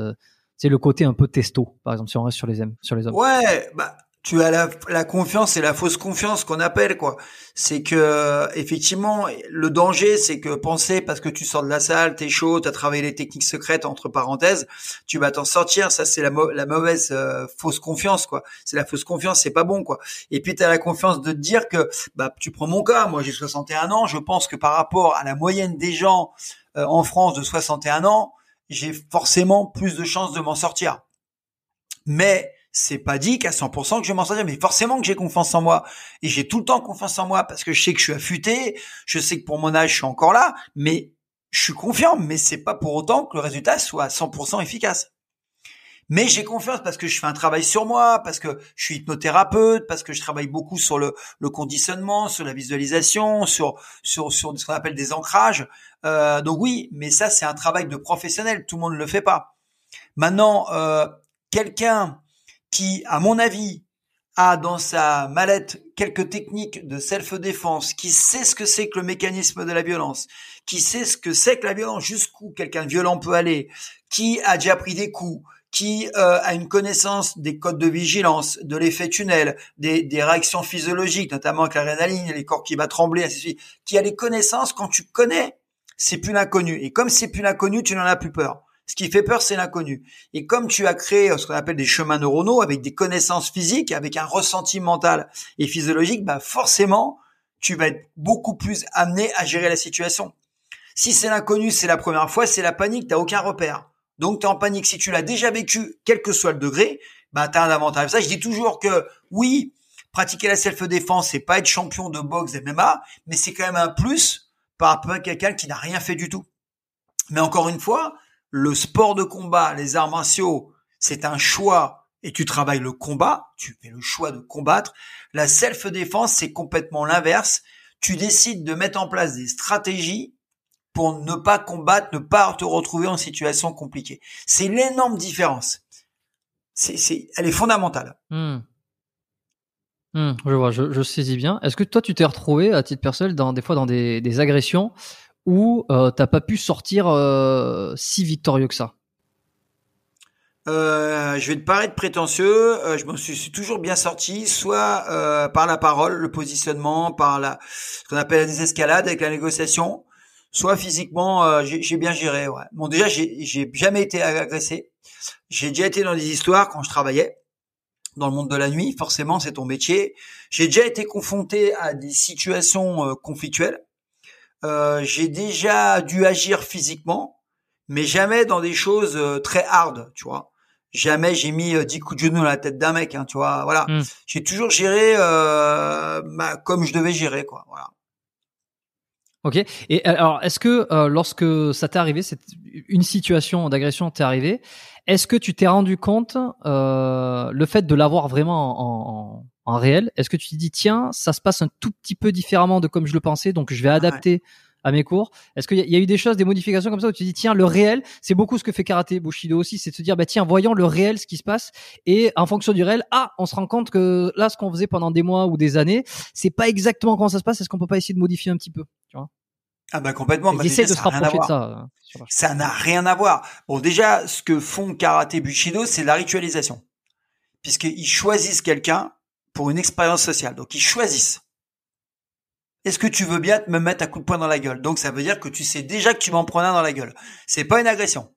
c'est le côté un peu testo, par exemple, si on reste sur les, sur les hommes. Ouais, bah tu as la, la confiance et la fausse confiance qu'on appelle quoi. C'est que effectivement le danger c'est que penser parce que tu sors de la salle, t'es chaud, t'as travaillé les techniques secrètes entre parenthèses, tu vas t'en sortir. Ça c'est la, la mauvaise euh, fausse confiance quoi. C'est la fausse confiance, c'est pas bon quoi. Et puis tu as la confiance de te dire que bah tu prends mon cas, moi j'ai 61 ans, je pense que par rapport à la moyenne des gens euh, en France de 61 ans, j'ai forcément plus de chances de m'en sortir. Mais c'est pas dit qu'à 100% que je m'en sortir, mais forcément que j'ai confiance en moi. Et j'ai tout le temps confiance en moi parce que je sais que je suis affûté, je sais que pour mon âge, je suis encore là, mais je suis confiant, mais c'est pas pour autant que le résultat soit à 100% efficace. Mais j'ai confiance parce que je fais un travail sur moi, parce que je suis hypnothérapeute, parce que je travaille beaucoup sur le, le conditionnement, sur la visualisation, sur sur sur ce qu'on appelle des ancrages. Euh, donc oui, mais ça c'est un travail de professionnel. Tout le monde ne le fait pas. Maintenant, euh, quelqu'un qui, à mon avis, a dans sa mallette quelques techniques de self-défense, qui sait ce que c'est que le mécanisme de la violence, qui sait ce que c'est que la violence, jusqu'où quelqu'un violent peut aller, qui a déjà pris des coups, qui euh, a une connaissance des codes de vigilance, de l'effet tunnel, des, réactions physiologiques, notamment avec l'adrénaline, les corps qui va trembler, ainsi de suite, qui a les connaissances, quand tu connais, c'est plus l'inconnu. Et comme c'est plus l'inconnu, tu n'en as plus peur. Ce qui fait peur, c'est l'inconnu. Et comme tu as créé ce qu'on appelle des chemins neuronaux avec des connaissances physiques, avec un ressenti mental et physiologique, bah forcément, tu vas être beaucoup plus amené à gérer la situation. Si c'est l'inconnu, c'est la première fois, c'est la panique, t'as aucun repère. Donc tu es en panique. Si tu l'as déjà vécu, quel que soit le degré, bah tu as un avantage. Ça, je dis toujours que oui, pratiquer la self-défense, c'est pas être champion de boxe MMA, mais c'est quand même un plus par rapport à quelqu'un qui n'a rien fait du tout. Mais encore une fois, le sport de combat, les arts martiaux, c'est un choix et tu travailles le combat, tu fais le choix de combattre. La self-défense, c'est complètement l'inverse. Tu décides de mettre en place des stratégies pour ne pas combattre, ne pas te retrouver en situation compliquée. C'est l'énorme différence. C'est, elle est fondamentale. Hmm. Hmm, je vois, je, saisis bien. Est-ce que toi, tu t'es retrouvé à titre personnel dans des fois dans des agressions ou euh, t'as pas pu sortir euh, si victorieux que ça? Euh, je vais te paraître prétentieux. Euh, je me suis, toujours bien sorti, soit euh, par la parole, le positionnement, par la ce qu'on appelle la désescalade avec la négociation, soit physiquement, euh, j'ai bien géré. Ouais. Bon, déjà, j'ai jamais été agressé. J'ai déjà été dans des histoires quand je travaillais dans le monde de la nuit. Forcément, c'est ton métier. J'ai déjà été confronté à des situations conflictuelles. Euh, j'ai déjà dû agir physiquement, mais jamais dans des choses euh, très hard, tu vois. Jamais j'ai mis euh, 10 coups de genou dans la tête d'un mec, hein, tu vois. Voilà. Hmm. J'ai toujours géré euh, comme je devais gérer, quoi. Voilà. Ok. Et alors, est-ce que lorsque ça t'est arrivé, c'est une situation d'agression t'est arrivée, est-ce que tu t'es rendu compte le fait de l'avoir vraiment en, en, en réel, est-ce que tu te dis tiens, ça se passe un tout petit peu différemment de comme je le pensais, donc je vais adapter à mes cours Est-ce qu'il y, a eu des choses, des modifications comme ça où tu te dis tiens, le réel, c'est beaucoup ce que fait karaté Bushido aussi, c'est de se dire bah tiens, voyons le réel, ce qui se passe, et en fonction du réel, ah, on se rend compte que là, ce qu'on faisait pendant des mois ou des années, c'est pas exactement comment ça se passe. Est-ce qu'on peut pas essayer de modifier un petit peu, tu vois? Ah bah complètement. Bah, de se rapprocher de ça. Hein, ça n'a rien à voir. Bon, déjà, ce que font karaté Bushido, c'est la ritualisation, puisqu'ils choisissent quelqu'un pour une expérience sociale. Donc ils choisissent. Est-ce que tu veux bien me mettre un coup de poing dans la gueule? Donc ça veut dire que tu sais déjà que tu m'en prends dans la gueule. C'est pas une agression.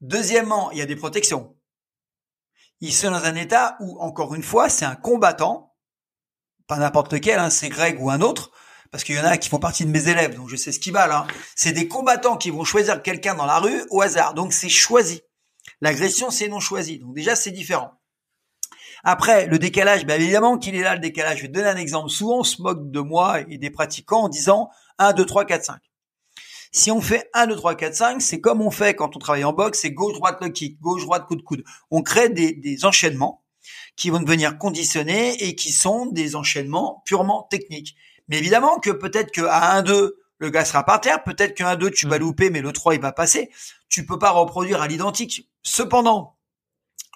Deuxièmement, il y a des protections. Ils sont dans un état où, encore une fois, c'est un combattant, pas n'importe lequel, hein, c'est Greg ou un autre, parce qu'il y en a qui font partie de mes élèves, donc je sais ce qui va là. C'est des combattants qui vont choisir quelqu'un dans la rue au hasard, donc c'est choisi. L'agression, c'est non choisi, donc déjà c'est différent. Après, le décalage, bien évidemment qu'il est là le décalage. Je vais te donner un exemple. Souvent, on se moque de moi et des pratiquants en disant 1, 2, 3, 4, 5. Si on fait 1, 2, 3, 4, 5, c'est comme on fait quand on travaille en boxe, c'est gauche, droite, le kick, gauche, droite, coup de coude. On crée des, des enchaînements qui vont devenir conditionnés et qui sont des enchaînements purement techniques. Mais évidemment que peut-être qu'à 1, 2, le gars sera par terre, peut-être qu'un 2, tu vas mm. louper, mais le 3, il va passer. Tu peux pas reproduire à l'identique. Cependant,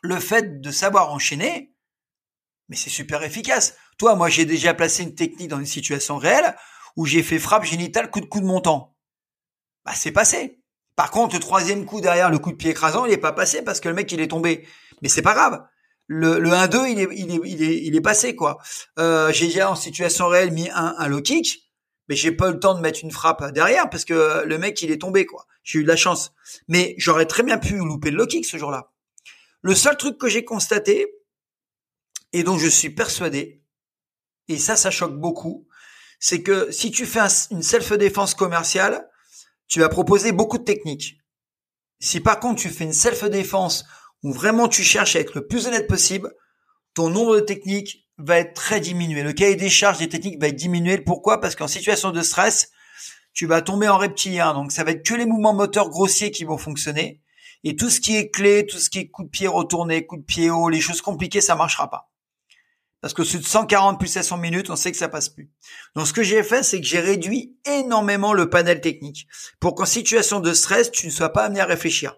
le fait de savoir enchaîner, mais c'est super efficace. Toi, moi, j'ai déjà placé une technique dans une situation réelle où j'ai fait frappe génitale coup de coup de montant. Bah, c'est passé. Par contre, le troisième coup derrière, le coup de pied écrasant, il est pas passé parce que le mec, il est tombé. Mais c'est pas grave. Le, le 1-2, il est, il est, il est, il est passé, quoi. Euh, j'ai déjà en situation réelle mis un, un low kick, mais j'ai pas eu le temps de mettre une frappe derrière parce que le mec, il est tombé, quoi. J'ai eu de la chance. Mais j'aurais très bien pu louper le low kick ce jour-là. Le seul truc que j'ai constaté, et dont je suis persuadé, et ça, ça choque beaucoup, c'est que si tu fais une self-défense commerciale, tu vas proposer beaucoup de techniques. Si par contre tu fais une self-défense où vraiment tu cherches à être le plus honnête possible, ton nombre de techniques va être très diminué. Le cahier des charges des techniques va être diminué. Pourquoi? Parce qu'en situation de stress, tu vas tomber en reptilien. Donc ça va être que les mouvements moteurs grossiers qui vont fonctionner. Et tout ce qui est clé, tout ce qui est coup de pied retourné, coup de pied haut, les choses compliquées, ça marchera pas. Parce que c'est de 140 plus 700 minutes, on sait que ça passe plus. Donc ce que j'ai fait, c'est que j'ai réduit énormément le panel technique pour qu'en situation de stress, tu ne sois pas amené à réfléchir,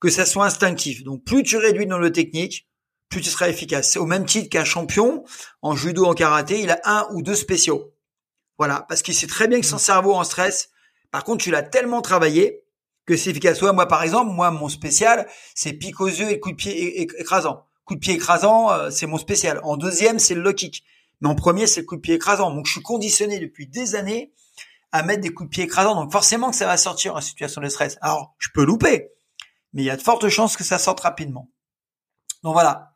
que ça soit instinctif. Donc plus tu réduis dans le technique, plus tu seras efficace. C'est au même titre qu'un champion en judo, en karaté, il a un ou deux spéciaux. Voilà, parce qu'il sait très bien que son cerveau en stress, par contre, tu l'as tellement travaillé que c'est efficace. moi, par exemple, moi, mon spécial, c'est pique aux yeux et coup de pied écrasant coup de pied écrasant, euh, c'est mon spécial. En deuxième, c'est le low. Mais en premier, c'est le coup de pied écrasant. Donc, je suis conditionné depuis des années à mettre des coups de pied écrasants. Donc, forcément que ça va sortir en situation de stress. Alors, je peux louper, mais il y a de fortes chances que ça sorte rapidement. Donc voilà,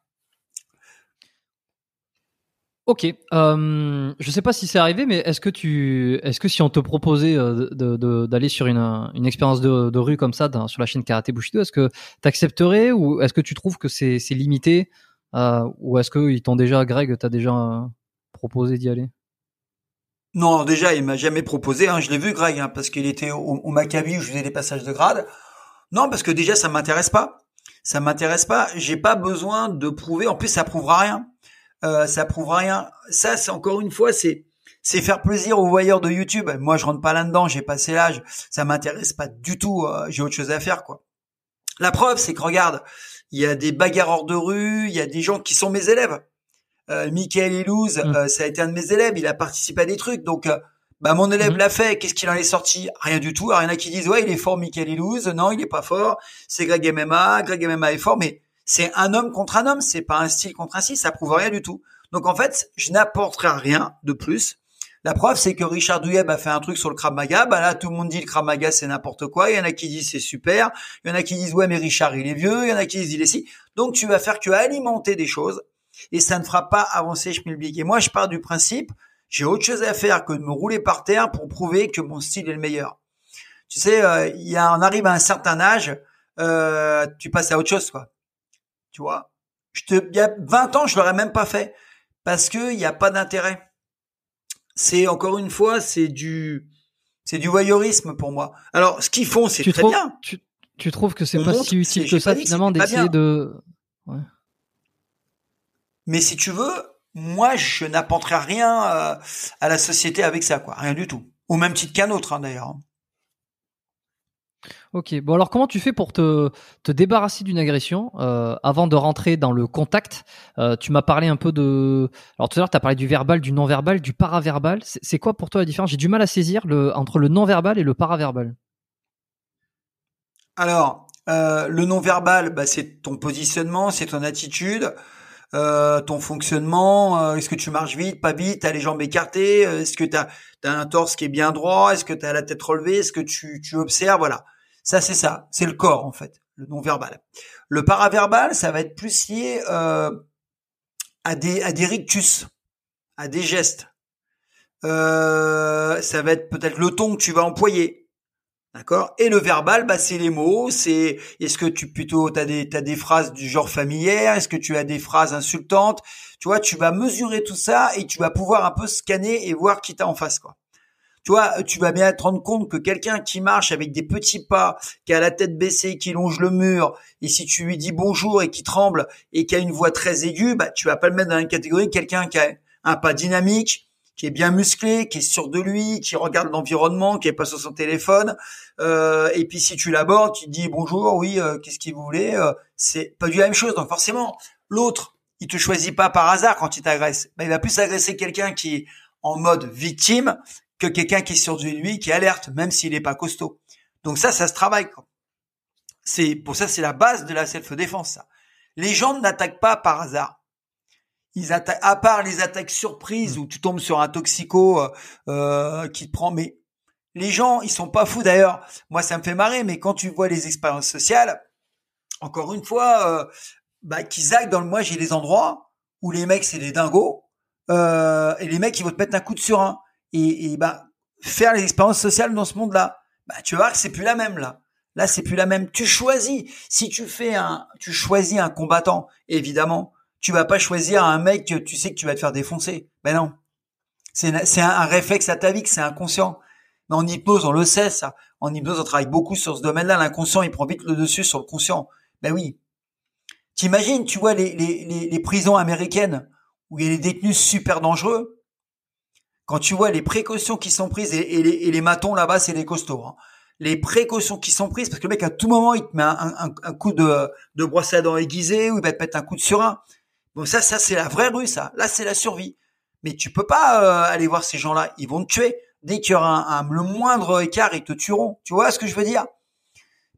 Ok, euh, je sais pas si c'est arrivé, mais est-ce que tu, est-ce que si on te proposait euh, d'aller sur une, une expérience de, rue comme ça sur la chaîne Karaté Bushido, est-ce que tu accepterais ou est-ce que tu trouves que c'est limité euh, ou est-ce qu'ils t'ont déjà, Greg, t'as déjà euh, proposé d'y aller? Non, déjà il m'a jamais proposé. Hein, je l'ai vu Greg, hein, parce qu'il était au, au Maccabi où je faisais des passages de grade. Non, parce que déjà ça m'intéresse pas. Ça m'intéresse pas. J'ai pas besoin de prouver. En plus, ça prouvera rien euh, ça prouve rien. Ça, c'est encore une fois, c'est c'est faire plaisir aux voyeurs de YouTube. Moi, je rentre pas là-dedans, j'ai passé l'âge, ça m'intéresse pas du tout. Euh, j'ai autre chose à faire, quoi. La preuve, c'est que regarde, il y a des bagarreurs de rue, il y a des gens qui sont mes élèves. Euh, Michael Elouz, mm. euh, ça a été un de mes élèves, il a participé à des trucs, donc euh, bah mon élève mm. l'a fait. Qu'est-ce qu'il en est sorti? Rien du tout. Alors, il y en a qui disent ouais, il est fort, Michael Elouz. Non, il est pas fort. C'est Greg MMA. Greg MMA est fort, mais c'est un homme contre un homme, c'est pas un style contre un style, ça prouve rien du tout. Donc en fait, je n'apporterai rien de plus. La preuve, c'est que Richard Duyeb a fait un truc sur le Krav Maga. Bah là, tout le monde dit le Krav Maga, c'est n'importe quoi. Il y en a qui disent c'est super. Il y en a qui disent ouais, mais Richard, il est vieux. Il y en a qui disent il est si. Donc tu vas faire que alimenter des choses et ça ne fera pas avancer Schmilblick. Et moi, je pars du principe, j'ai autre chose à faire que de me rouler par terre pour prouver que mon style est le meilleur. Tu sais, euh, il y a, on arrive à un certain âge, euh, tu passes à autre chose, quoi. Tu vois, je te, il y a 20 ans, je l'aurais même pas fait parce que il n'y a pas d'intérêt. C'est encore une fois, c'est du, c'est du voyeurisme pour moi. Alors, ce qu'ils font, c'est très bien. Tu, tu, trouves que c'est pas si utile que ça finalement d'essayer de. Ouais. Mais si tu veux, moi, je n'apporterai rien euh, à la société avec ça, quoi, rien du tout. Au même titre qu'un autre, hein, d'ailleurs. Ok, bon alors comment tu fais pour te, te débarrasser d'une agression euh, avant de rentrer dans le contact? Euh, Tu m'as parlé un peu de... Alors tout à l'heure, tu as parlé du verbal, du non-verbal, du paraverbal. C'est quoi pour toi la différence? J'ai du mal à saisir le, entre le non-verbal et le paraverbal. Alors, euh, le non-verbal, bah, c'est ton positionnement, c'est ton attitude, euh, ton fonctionnement. Euh, est-ce que tu marches vite, pas vite T'as les jambes écartées Est-ce que tu as, un torse qui est bien droit Est-ce que tu as la tête relevée Est-ce que tu, tu observes Voilà. Ça, c'est ça. C'est le corps, en fait, le non-verbal. Le paraverbal, ça va être plus lié euh, à, des, à des rictus, à des gestes. Euh, ça va être peut-être le ton que tu vas employer. D'accord? Et le verbal, bah, c'est les mots. C'est est-ce que tu plutôt t'as des t'as des phrases du genre familière Est-ce que tu as des phrases insultantes? Tu vois, tu vas mesurer tout ça et tu vas pouvoir un peu scanner et voir qui t'a en face, quoi tu vois, tu vas bien te rendre compte que quelqu'un qui marche avec des petits pas, qui a la tête baissée, qui longe le mur, et si tu lui dis bonjour et qui tremble et qui a une voix très aiguë, bah tu vas pas le mettre dans une catégorie quelqu'un qui a un pas dynamique, qui est bien musclé, qui est sûr de lui, qui regarde l'environnement, qui est pas sur son téléphone. Euh, et puis si tu l'abordes, tu dis bonjour, oui, euh, qu'est-ce qu'il voulez euh, C'est pas du la même chose. Donc forcément, l'autre, il te choisit pas par hasard quand il t'agresse. Bah, il va plus agresser quelqu'un qui est en mode victime que quelqu'un qui est sur de lui, qui alerte, même s'il n'est pas costaud. Donc ça, ça se travaille. C'est pour ça, c'est la base de la self-défense. Ça. Les gens n'attaquent pas par hasard. Ils attaquent, à part les attaques surprises mmh. où tu tombes sur un toxico euh, euh, qui te prend. Mais les gens, ils sont pas fous. D'ailleurs, moi, ça me fait marrer. Mais quand tu vois les expériences sociales, encore une fois, euh, bah, qu'ils aillent dans le moi, j'ai des endroits où les mecs c'est des dingos euh, et les mecs ils vont te mettre un coup de surin et, et bah, faire les expériences sociales dans ce monde-là, bah, tu vas voir que c'est plus la même là. Là, c'est plus la même. Tu choisis. Si tu fais un, tu choisis un combattant, évidemment, tu vas pas choisir un mec que tu sais que tu vas te faire défoncer. Ben non. C'est, c'est un, réflexe à ta vie que c'est inconscient. Mais en hypnose, on le sait, ça. En hypnose, on travaille beaucoup sur ce domaine-là. L'inconscient, il prend vite le dessus sur le conscient. Ben oui. T'imagines, tu vois, les, les, les, prisons américaines où il y a des détenus super dangereux. Quand tu vois les précautions qui sont prises et, les, matons là-bas, c'est les costauds. Hein. Les précautions qui sont prises parce que le mec à tout moment il te met un, coup de, de brosse à dents aiguisé ou il va te mettre un coup de surin. Bon ça, ça c'est la vraie rue, ça. Là c'est la survie. Mais tu peux pas euh, aller voir ces gens-là, ils vont te tuer. Dès qu'il y aura le moindre écart, ils te tueront. Tu vois ce que je veux dire?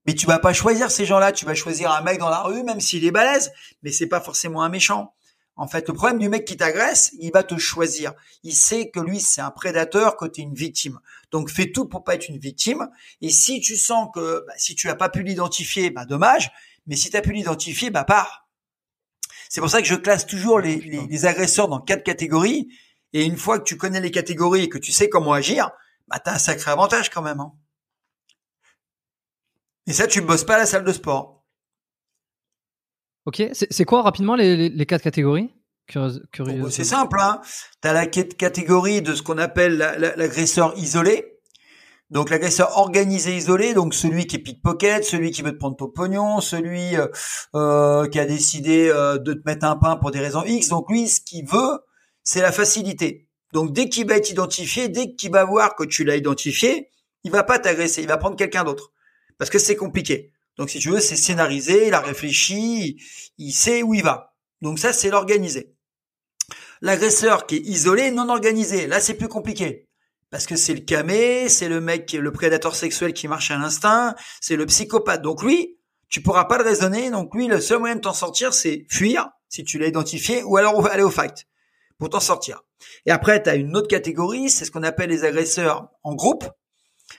Mais tu vas pas choisir ces gens-là, tu vas choisir un mec dans la rue, même s'il est balèze, mais c'est pas forcément un méchant. En fait, le problème du mec qui t'agresse, il va te choisir. Il sait que lui, c'est un prédateur, que tu es une victime. Donc, fais tout pour pas être une victime. Et si tu sens que, bah, si tu as pas pu l'identifier, bah, dommage. Mais si tu as pu l'identifier, bah, pars. C'est pour ça que je classe toujours les, les, agresseurs dans quatre catégories. Et une fois que tu connais les catégories et que tu sais comment agir, bah t'as un sacré avantage quand même. Hein. Et ça, tu bosses pas à la salle de sport. Ok, c'est quoi rapidement les, les, quatre catégories? Curieux, C'est simple. Hein. Tu as la catégorie de ce qu'on appelle l'agresseur isolé. Donc l'agresseur organisé isolé, donc celui qui est pickpocket, celui qui veut te prendre ton pognon, celui euh, euh, qui a décidé euh, de te mettre un pain pour des raisons X. Donc lui, ce qu'il veut, c'est la facilité. Donc dès qu'il va être identifié, dès qu'il va voir que tu l'as identifié, il va pas t'agresser, il va prendre quelqu'un d'autre. Parce que c'est compliqué. Donc si tu veux, c'est scénarisé, il a réfléchi, il sait où il va. Donc ça, c'est l'organisé. L'agresseur qui est isolé, non organisé, là c'est plus compliqué parce que c'est le camé, c'est le mec, le prédateur sexuel qui marche à l'instinct, c'est le psychopathe. Donc lui, tu pourras pas le raisonner. Donc lui, le seul moyen de t'en sortir, c'est fuir si tu l'as identifié, ou alors aller au fight pour t'en sortir. Et après, tu as une autre catégorie, c'est ce qu'on appelle les agresseurs en groupe,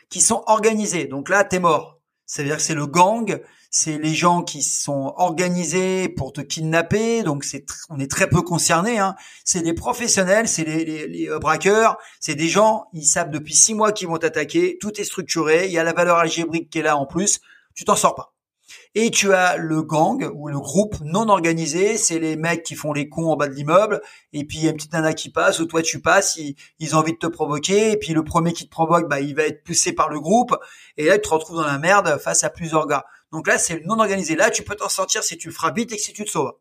qui sont organisés. Donc là, t'es mort. C'est-à-dire que c'est le gang, c'est les gens qui sont organisés pour te kidnapper, donc c'est on est très peu concernés. Hein. C'est des professionnels, c'est les, les, euh, braqueurs, c'est des gens, ils savent depuis six mois qu'ils vont t'attaquer, tout est structuré, il y a la valeur algébrique qui est là en plus, tu t'en sors pas. Et tu as le gang ou le groupe non organisé, c'est les mecs qui font les cons en bas de l'immeuble, et puis il y a une petite nana qui passe, ou toi tu passes, ils, ont envie de te provoquer, et puis le premier qui te provoque, bah, il va être poussé par le groupe, et là tu te retrouves dans la merde face à plusieurs gars. Donc là, c'est le non organisé. Là, tu peux t'en sortir si tu feras vite et si tu te sauves.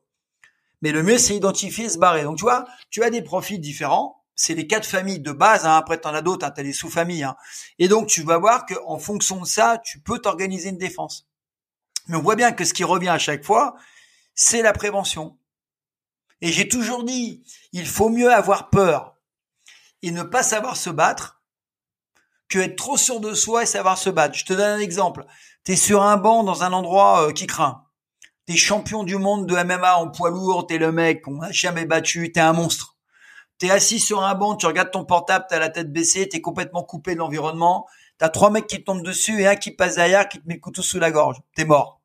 Mais le mieux, c'est identifier, se barrer. Donc tu vois, tu as des profils différents. C'est les quatre familles de base. Hein. Après, tu en as d'autres. Hein. Tu as les sous-familles. Hein. Et donc, tu vas voir qu'en fonction de ça, tu peux t'organiser une défense. Mais on voit bien que ce qui revient à chaque fois, c'est la prévention. Et j'ai toujours dit, il faut mieux avoir peur et ne pas savoir se battre que être trop sûr de soi et savoir se battre. Je te donne un exemple. T'es sur un banc dans un endroit euh, qui craint. T'es champion du monde de MMA en poids lourd, t'es le mec qu'on n'a jamais battu, t'es un monstre. T'es assis sur un banc, tu regardes ton portable, t'as la tête baissée, t'es complètement coupé de l'environnement. T'as trois mecs qui tombent dessus et un qui passe derrière, qui te met le couteau sous la gorge. T'es mort.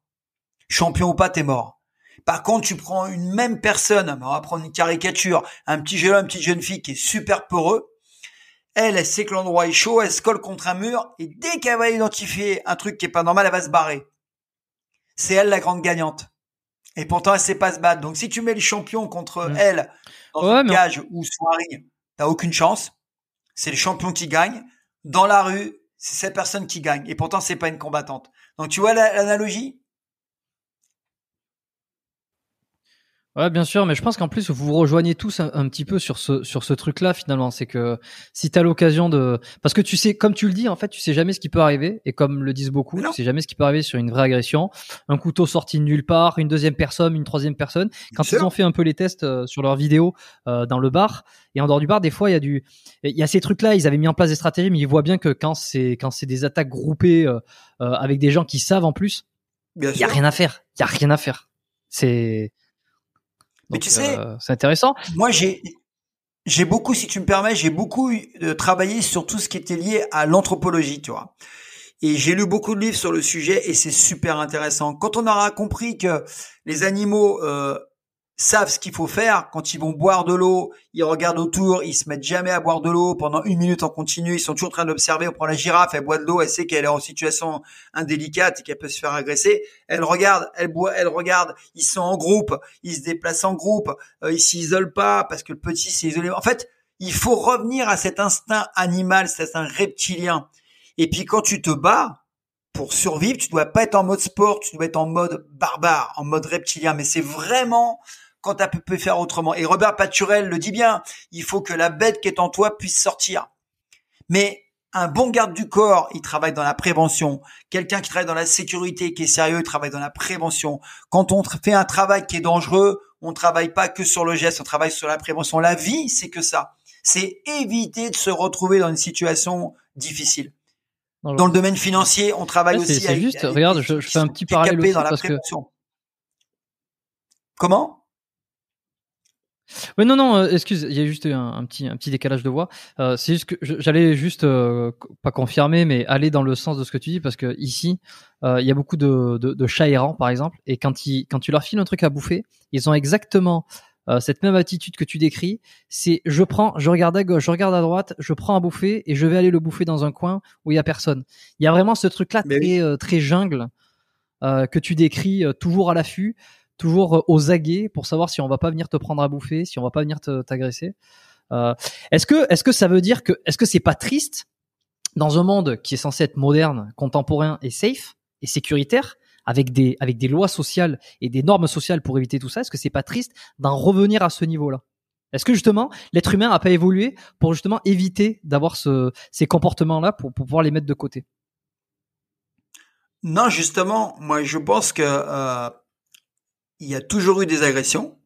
Champion ou pas, t'es mort. Par contre, tu prends une même personne, on va prendre une caricature, un petit jeune homme, une petite jeune fille qui est super peureux, elle, elle sait que l'endroit est chaud, elle se colle contre un mur, et dès qu'elle va identifier un truc qui est pas normal, elle va se barrer. C'est elle la grande gagnante. Et pourtant, elle sait pas se battre. Donc, si tu mets le champion contre elle dans une cage ou soirée, t'as aucune chance. C'est le champion qui gagne. Dans la rue, c'est cette personne qui gagne. Et pourtant, c'est pas une combattante. Donc, tu vois l'analogie? Ouais, bien sûr, mais je pense qu'en plus vous vous rejoignez tous un, petit peu sur ce sur ce truc-là finalement, c'est que si tu as l'occasion de parce que tu sais comme tu le dis en fait, tu sais jamais ce qui peut arriver. Et comme le disent beaucoup, tu sais jamais ce qui peut arriver sur une vraie agression, un couteau sorti de nulle part, une deuxième personne, une troisième personne. Quand ils ont fait un peu les tests euh, sur leurs vidéos euh, dans le bar et en dehors du bar, des fois il y a du il y a ces trucs-là, ils avaient mis en place des stratégies mais ils voient bien que quand c'est quand c'est des attaques groupées euh, avec des gens qui savent en plus, il y a rien à faire, il y a rien à faire. C'est mais tu sais, euh, c'est intéressant. Moi, j'ai j'ai beaucoup, si tu me permets, j'ai beaucoup travaillé sur tout ce qui était lié à l'anthropologie, tu vois. Et j'ai lu beaucoup de livres sur le sujet et c'est super intéressant. Quand on aura compris que les animaux euh, savent ce qu'il faut faire. Quand ils vont boire de l'eau, ils regardent autour, ils se mettent jamais à boire de l'eau pendant une minute en continu. Ils sont toujours en train d'observer. On prend la girafe, elle boit de l'eau, elle sait qu'elle est en situation indélicate et qu'elle peut se faire agresser. Elle regarde, elle boit, elle regarde. Ils sont en groupe, ils se déplacent en groupe, euh, ils s'isolent pas parce que le petit s'est isolé. En fait, il faut revenir à cet instinct animal, cet instinct reptilien. Et puis quand tu te bats, pour survivre, tu dois pas être en mode sport, tu dois être en mode barbare, en mode reptilien. Mais c'est vraiment quand tu peux faire autrement. Et Robert Paturel le dit bien, il faut que la bête qui est en toi puisse sortir. Mais un bon garde du corps, il travaille dans la prévention. Quelqu'un qui travaille dans la sécurité, qui est sérieux, il travaille dans la prévention. Quand on fait un travail qui est dangereux, on ne travaille pas que sur le geste, on travaille sur la prévention. La vie, c'est que ça. C'est éviter de se retrouver dans une situation difficile. Dans le domaine financier, on travaille aussi. C'est juste, regarde, je, fais un petit parallèle aussi parce que. Comment? Oui, non, non, euh, excuse, il y a juste un, petit, un petit décalage de voix. Euh, c'est juste que j'allais juste euh, pas confirmer, mais aller dans le sens de ce que tu dis, parce que ici, il y a beaucoup de, de, chats errants, par exemple, et quand, ils, quand tu leur files un truc à bouffer, ils ont exactement cette même attitude que tu décris. C'est je prends, je regarde à gauche, je regarde à droite, je prends à bouffer et je vais aller le bouffer dans un coin où il y a personne. Il y a vraiment ce truc-là très, très jungle que tu décris, toujours à l'affût toujours euh, aux aguets pour savoir si on va pas venir te prendre à bouffer, si on va pas venir t'agresser. Euh, est-ce que est-ce que ça veut dire que est-ce que c'est pas triste dans un monde qui est censé être moderne, contemporain et safe et sécuritaire avec des avec des lois sociales et des normes sociales pour éviter tout ça Est-ce que c'est pas triste d'en revenir à ce niveau-là? Est-ce que justement l'être humain a pas évolué pour justement éviter d'avoir ce, ces comportements-là pour, pour pouvoir les mettre de côté? Non, justement, moi je pense que euh, il y a toujours eu des agressions.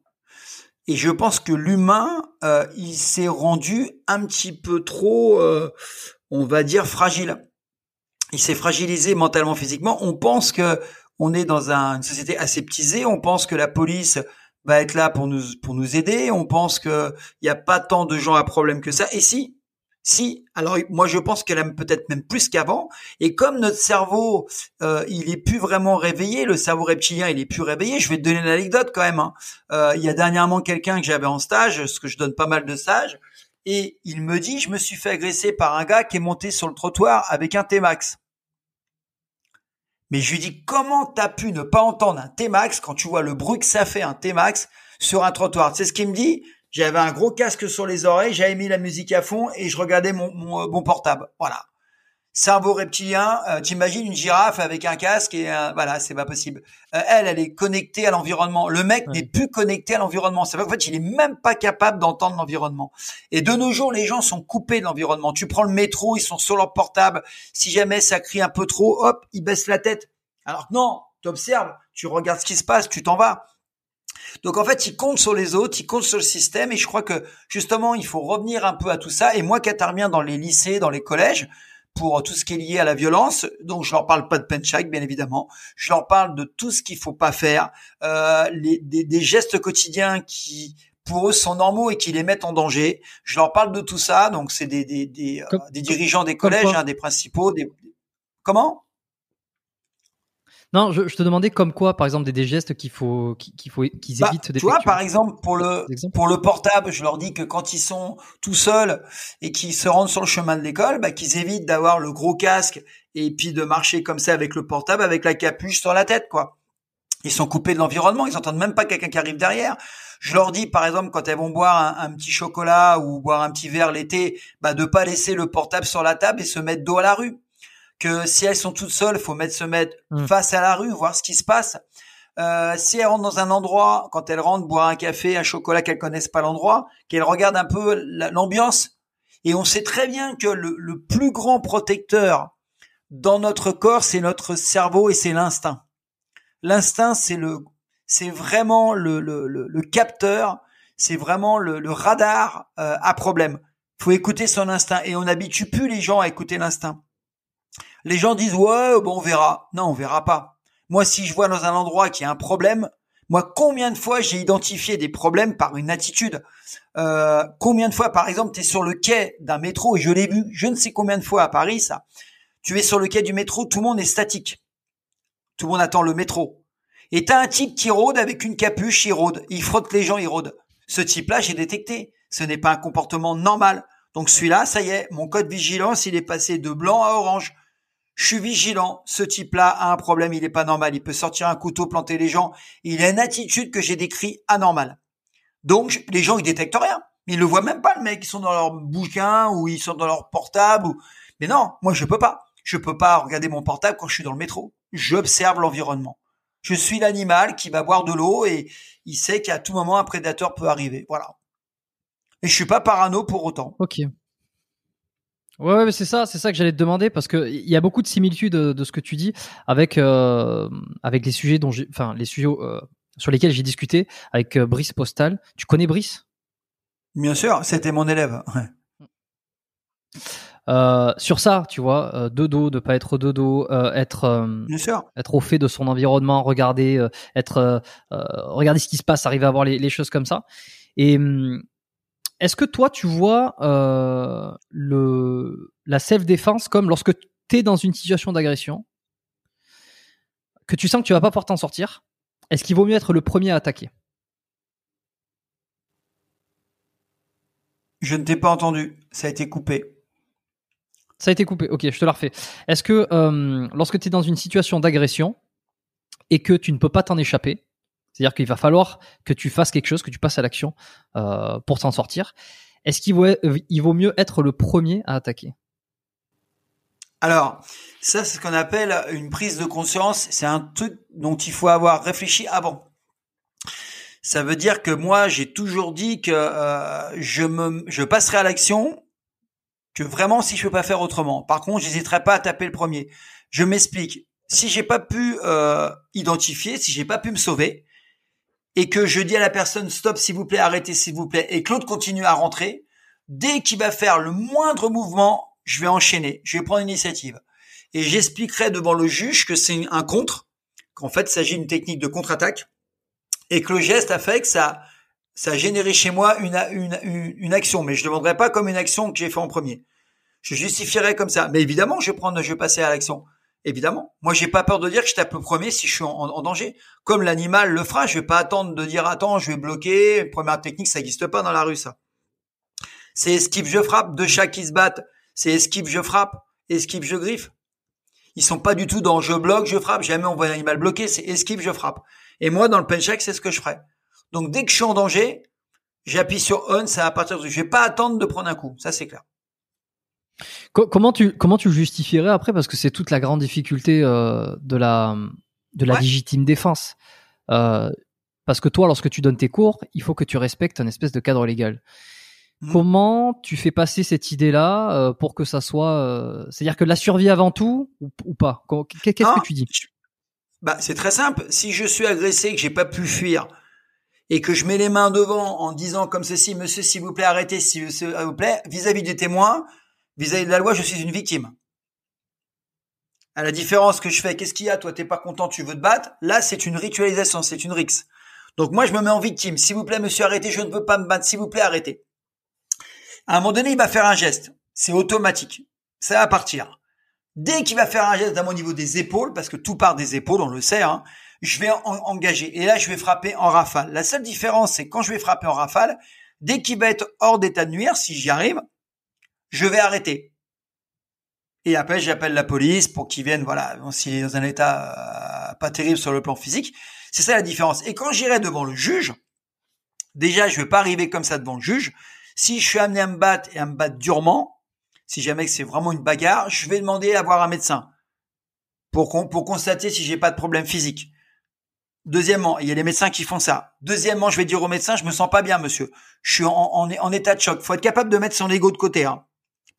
Et je pense que l'humain, euh, il s'est rendu un petit peu trop, euh, on va dire, fragile. Il s'est fragilisé mentalement, physiquement. On pense que on est dans une société aseptisée. On pense que la police va être là pour nous pour nous aider. On pense que il n'y a pas tant de gens à problème que ça. Et si si, alors moi je pense qu'elle aime peut-être même plus qu'avant. Et comme notre cerveau, euh, il est plus vraiment réveillé, le cerveau reptilien, il est plus réveillé. Je vais te donner une anecdote quand même. Hein. Euh, il y a dernièrement quelqu'un que j'avais en stage, ce que je donne pas mal de stages, et il me dit, je me suis fait agresser par un gars qui est monté sur le trottoir avec un T-Max. Mais je lui dis, comment t'as pu ne pas entendre un T-Max quand tu vois le bruit que ça fait un T-Max sur un trottoir? C'est ce qu'il me dit? J'avais un gros casque sur les oreilles, j'avais mis la musique à fond et je regardais mon, mon, euh, portable. Voilà. Cerveau reptilien, euh, t'imagines une girafe avec un casque et voilà, c'est pas possible. Euh, elle, elle est connectée à l'environnement. Le mec n'est plus connecté à l'environnement. Ça veut dire qu'en fait, il est même pas capable d'entendre l'environnement. Et de nos jours, les gens sont coupés de l'environnement. Tu prends le métro, ils sont sur leur portable. Si jamais ça crie un peu trop, hop, ils baissent la tête. Alors que non, tu observes, tu regardes ce qui se passe, tu t'en vas. Donc en fait, il compte sur les autres, il compte sur le système, et je crois que justement, il faut revenir un peu à tout ça. Et moi, qui interviens dans les lycées, dans les collèges, pour tout ce qui est lié à la violence, donc je leur parle pas de penchak, bien évidemment, je leur parle de tout ce qu'il faut pas faire, euh, les, des, gestes quotidiens qui pour eux sont normaux et qui les mettent en danger. Je leur parle de tout ça, donc c'est des, des, des, euh, des dirigeants des collèges, hein, des principaux, des comment? Non, je, je, te demandais comme quoi, par exemple, des, des gestes qu'il faut qu'il faut qu'ils bah, évitent. Tu vois, par exemple, pour le pour le portable, je leur dis que quand ils sont tout seuls et qu'ils se rendent sur le chemin de l'école, bah, qu'ils évitent d'avoir le gros casque et puis de marcher comme ça avec le portable, avec la capuche sur la tête, quoi. Ils sont coupés de l'environnement, ils entendent même pas quelqu'un qui arrive derrière. Je leur dis, par exemple, quand elles vont boire un, un petit chocolat ou boire un petit verre l'été, bah, de pas laisser le portable sur la table et se mettre dos à la rue que si elles sont toutes seules, faut mettre se mettre mm. face à la rue, voir ce qui se passe. Euh, si elles rentrent dans un endroit, quand elles rentrent boire un café, un chocolat qu'elles connaissent pas l'endroit, qu'elles regardent un peu l'ambiance. Et on sait très bien que le, le plus grand protecteur dans notre corps, c'est notre cerveau et c'est l'instinct. L'instinct, c'est le, c'est vraiment le, le, le, capteur, c'est vraiment le, radar euh, à problème. Faut écouter son instinct et on n'habitue plus les gens à écouter l'instinct. Les gens disent ouais, bon on verra. Non, on verra pas. Moi, si je vois dans un endroit qu'il y a un problème, moi, combien de fois j'ai identifié des problèmes par une attitude? Euh, Combien de fois, par exemple, tu es sur le quai d'un métro et je l'ai vu, je ne sais combien de fois à Paris, ça. Tu es sur le quai du métro, tout le monde est statique. Tout le monde attend le métro. Et t'as un type qui rôde avec une capuche, il rôde, il frotte les gens, il rôde. Ce type-là, j'ai détecté. Ce n'est pas un comportement normal. Donc celui-là, ça y est, mon code vigilance, il est passé de blanc à orange je suis vigilant, ce type-là a un problème, il est pas normal, il peut sortir un couteau, planter les gens, il a une attitude que j'ai décrit anormale. Donc les gens ils détectent rien, ils le voient même pas le mec, ils sont dans leur bouquin ou ils sont dans leur portable mais non, moi je peux pas. Je peux pas regarder mon portable quand je suis dans le métro. J'observe l'environnement. Je suis l'animal qui va boire de l'eau et il sait qu'à tout moment un prédateur peut arriver. Voilà. Et je suis pas parano pour autant. Ouais, ouais c'est ça, c'est ça que j'allais te demander parce que il y a beaucoup de similitudes de, de ce que tu dis avec euh, avec les sujets dont enfin les sujets euh, sur lesquels j'ai discuté avec euh, Brice Postal. Tu connais Brice? Bien sûr, c'était mon élève. Ouais. Euh, sur ça, tu vois, euh, de dos, de pas être de dos, euh, être euh, Bien sûr. être au fait de son environnement, regarder, euh, être euh, euh, regarder ce qui se passe, arriver à voir les, les choses comme ça. Et hum, est-ce que toi, tu vois euh, le la self défense comme lorsque tu es dans une situation d'agression, que tu sens que tu vas pas pouvoir t'en sortir, est-ce qu'il vaut mieux être le premier à attaquer? Je ne t'ai pas entendu. Ça a été coupé. Ça a été coupé. Ok, je te la refais. Est-ce que euh, lorsque tu es dans une situation d'agression et que tu ne peux pas t'en échapper, c'est-à-dire qu'il va falloir que tu fasses quelque chose, que tu passes à l'action euh, pour t'en sortir, est-ce qu'il vaut, vaut mieux être le premier à attaquer? Alors, ça, c'est ce qu'on appelle une prise de conscience. C'est un truc dont il faut avoir réfléchi avant. Ça veut dire que moi, j'ai toujours dit que euh, je me, je passerai à l'action que vraiment si je peux pas faire autrement. Par contre, j'hésiterai pas à taper le premier. Je m'explique. Si j'ai pas pu euh, identifier, si j'ai pas pu me sauver, et que je dis à la personne stop s'il vous plaît, arrêtez s'il vous plaît, et Claude continue à rentrer, dès qu'il va faire le moindre mouvement, je vais enchaîner, je vais prendre l'initiative. Et j'expliquerai devant le juge que c'est un contre, qu'en fait il s'agit d'une technique de contre-attaque, et que le geste a fait que ça, ça a généré chez moi une, une, une, action, mais je ne demanderai pas comme une action que j'ai fait en premier. Je justifierai comme ça. Mais évidemment, je vais prendre, je vais passer à l'action. Évidemment. Moi, j'ai pas peur de dire que je tape le premier si je suis en, danger. Comme l'animal le fera, je vais pas attendre de dire attends, je vais bloquer. Première technique, ça n'existe pas dans la rue, ça. C'est esquive, je frappe. Deux chats qui se battent. C'est esquive, je frappe. Esquive, je griffe. Ils sont pas du tout dans je bloque, je frappe. Jamais on voit un animal bloqué. C'est esquive, je frappe. Et moi, dans le penchak, c'est ce que je ferai. Donc, dès que je suis en danger, j'appuie sur on, ça va partir. Je vais pas attendre de prendre un coup. Ça, c'est clair. Comment tu comment tu justifierais après parce que c'est toute la grande difficulté euh, de la de la Ouais. légitime défense euh, parce que toi lorsque tu donnes tes cours il faut que tu respectes un espèce de cadre légal. Mhm. Comment tu fais passer cette idée là pour que ça soit euh, c'est-à-dire que la survie avant tout ou, ou pas? Qu'est-ce que tu dis? Bah, c'est très simple. Si je suis agressé, que j'ai pas pu fuir, et que je mets les mains devant en disant comme ceci, monsieur, s'il vous plaît, arrêtez, s'il vous plaît, vis-à-vis des témoins, vis-à-vis de la loi, je suis une victime. À la différence que je fais, qu'est-ce qu'il y a, toi, t'es pas content, tu veux te battre, là, c'est une ritualisation, c'est une rixe. Donc moi, je me mets en victime. S'il vous plaît, monsieur, arrêtez, je ne veux pas me battre, s'il vous plaît, arrêtez. À un moment donné, il va faire un geste. C'est automatique. Ça va partir. Dès qu'il va faire un geste à mon niveau des épaules, parce que tout part des épaules, on le sait, hein, je vais en- engager. Et là, je vais frapper en rafale. La seule différence, c'est quand je vais frapper en rafale, dès qu'il va être hors d'état de nuire, si j'y arrive, je vais arrêter. Et après, j'appelle la police pour qu'ils viennent, voilà, s'il est dans un état euh, pas terrible sur le plan physique. C'est ça la différence. Et quand j'irai devant le juge, déjà, je vais pas arriver comme ça devant le juge. Si je suis amené à me battre et à me battre durement, si jamais c'est vraiment une bagarre, je vais demander à voir un médecin pour, pour constater si j'ai pas de problème physique. Deuxièmement, il y a les médecins qui font ça. Deuxièmement, je vais dire au médecin, je me sens pas bien, monsieur. Je suis en état de choc. Faut être capable de mettre son ego de côté. Hein.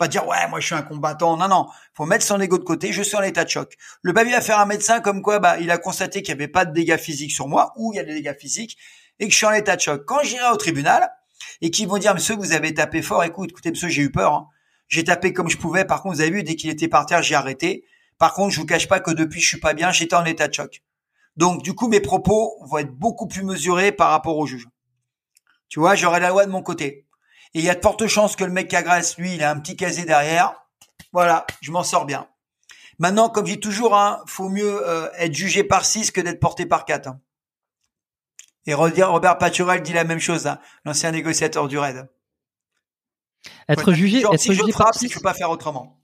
Pas dire ouais, moi je suis un combattant. Non, non. Faut mettre son ego de côté. Je suis en état de choc. Le papier va faire un médecin comme quoi, bah, il a constaté qu'il y avait pas de dégâts physiques sur moi ou il y a des dégâts physiques et que je suis en état de choc. Quand j'irai au tribunal et qu'ils vont dire, monsieur, vous avez tapé fort. Écoute, écoutez, monsieur, j'ai eu peur. hein. J'ai tapé comme je pouvais. Par contre, vous avez vu, dès qu'il était par terre, j'ai arrêté. Par contre, je vous cache pas que depuis, je suis pas bien. J'étais en état de choc. Donc, du coup, mes propos vont être beaucoup plus mesurés par rapport au juge. Tu vois, j'aurai la loi de mon côté. Et il y a de fortes chances que le mec qui agresse, lui, il a un petit casier derrière. Voilà, je m'en sors bien. Maintenant, comme je dis toujours, hein, faut mieux euh, être jugé par 6 que d'être porté par 4. hein. Et Robert Paturel dit la même chose, hein, l'ancien négociateur du RAID. Être Ouais, jugé, genre, être si je jugé frappe, par c'est que six- je peux pas faire autrement.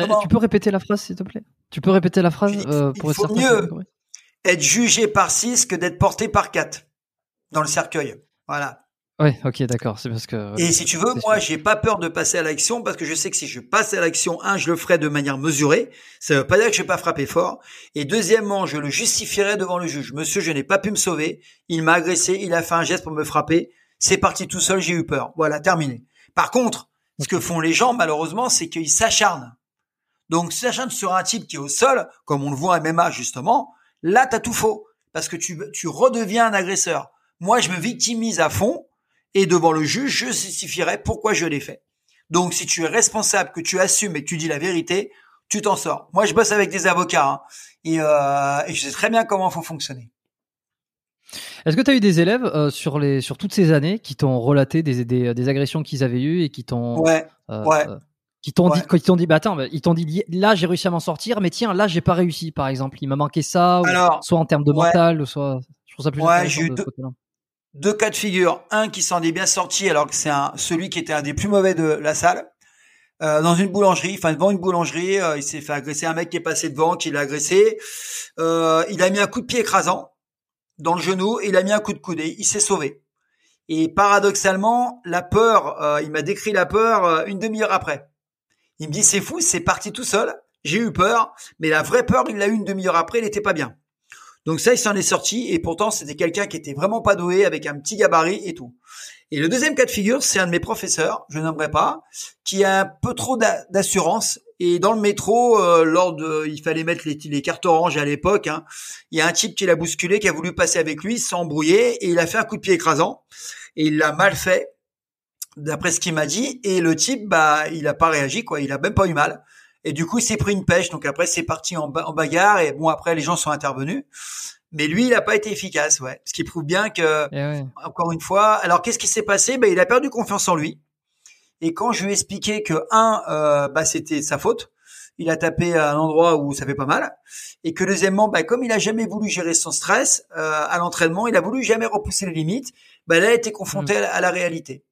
Euh, tu peux répéter la phrase s'il te plaît? Tu peux répéter la phrase Je dis, euh, il pour être faut mieux. Être jugé par 6 que d'être porté par 4 dans le cercueil. Voilà. Ouais, ok, d'accord. C'est parce que. Et si tu veux, moi, j'ai pas peur de passer à l'action parce que je sais que si je passe à l'action, un, je le ferai de manière mesurée. Ça veut pas dire que je vais pas frapper fort. Et deuxièmement, je le justifierai devant le juge. Monsieur, je n'ai pas pu me sauver. Il m'a agressé. Il a fait un geste pour me frapper. C'est parti tout seul. J'ai eu peur. Voilà, terminé. Par contre, ce que font les gens, malheureusement, c'est qu'ils s'acharnent. Donc, s'acharnent sur un type qui est au sol, comme on le voit à MMA justement, là, t'as tout faux. Parce que tu, tu redeviens un agresseur. Moi, je me victimise à fond et devant le juge, je justifierai pourquoi je l'ai fait. Donc, si tu es responsable, que tu assumes et que tu dis la vérité, tu t'en sors. Moi, je bosse avec des avocats hein, et, euh, et, je sais très bien comment il faut fonctionner. Est-ce que tu as eu des élèves euh, sur les sur toutes ces années qui t'ont relaté des, des, des agressions qu'ils avaient eues et qui t'ont ouais, euh, ouais. Qui t'ont dit qui t'ont dit bah attends bah, ils t'ont dit là j'ai réussi à m'en sortir mais tiens là j'ai pas réussi par exemple il m'a manqué ça ou, soit en termes de mental ou soit je trouve ça plus ouais, j'ai eu deux, deux cas de figure. Un qui s'en est bien sorti alors que c'est celui qui était un des plus mauvais de la salle. Euh, dans une boulangerie, enfin devant une boulangerie, euh, il s'est fait agresser un mec qui est passé devant, qui l'a agressé. Euh, il a mis un coup de pied écrasant dans le genou et il a mis un coup de coude et il s'est sauvé. Et paradoxalement, la peur, euh, il m'a décrit la peur une demi-heure après. Il me dit c'est fou, c'est parti tout seul. J'ai eu peur, mais la vraie peur, il l'a eu une demi-heure après, il était pas bien. Donc ça, il s'en est sorti et pourtant c'était quelqu'un qui était vraiment pas doué avec un petit gabarit et tout. Et le deuxième cas de figure, c'est un de mes professeurs, je n'aimerais pas, qui a un peu trop d'assurance. Et dans le métro, euh, lors de, il fallait mettre les, cartes oranges à l'époque, hein, il y a un type qui l'a bousculé, qui a voulu passer avec lui, s'embrouiller, et il a fait un coup de pied écrasant. Et il l'a mal fait, d'après ce qu'il m'a dit. Et le type, bah, il a pas réagi, quoi. Il a même pas eu mal. Et du coup, il s'est pris une pêche. Donc après, c'est parti en, bagarre. Et bon, après, les gens sont intervenus. Mais lui, il n'a pas été efficace, ouais. Ce qui prouve bien que, eh encore une fois, alors qu'est-ce qui s'est passé? Ben, il a perdu confiance en lui. Et quand je lui ai expliqué que un, euh, bah, c'était sa faute, il a tapé à un endroit où ça fait pas mal, et que deuxièmement, bah, comme il a jamais voulu gérer son stress euh, à l'entraînement, il a voulu jamais repousser les limites, bah, là, il a été confronté mm. à la réalité.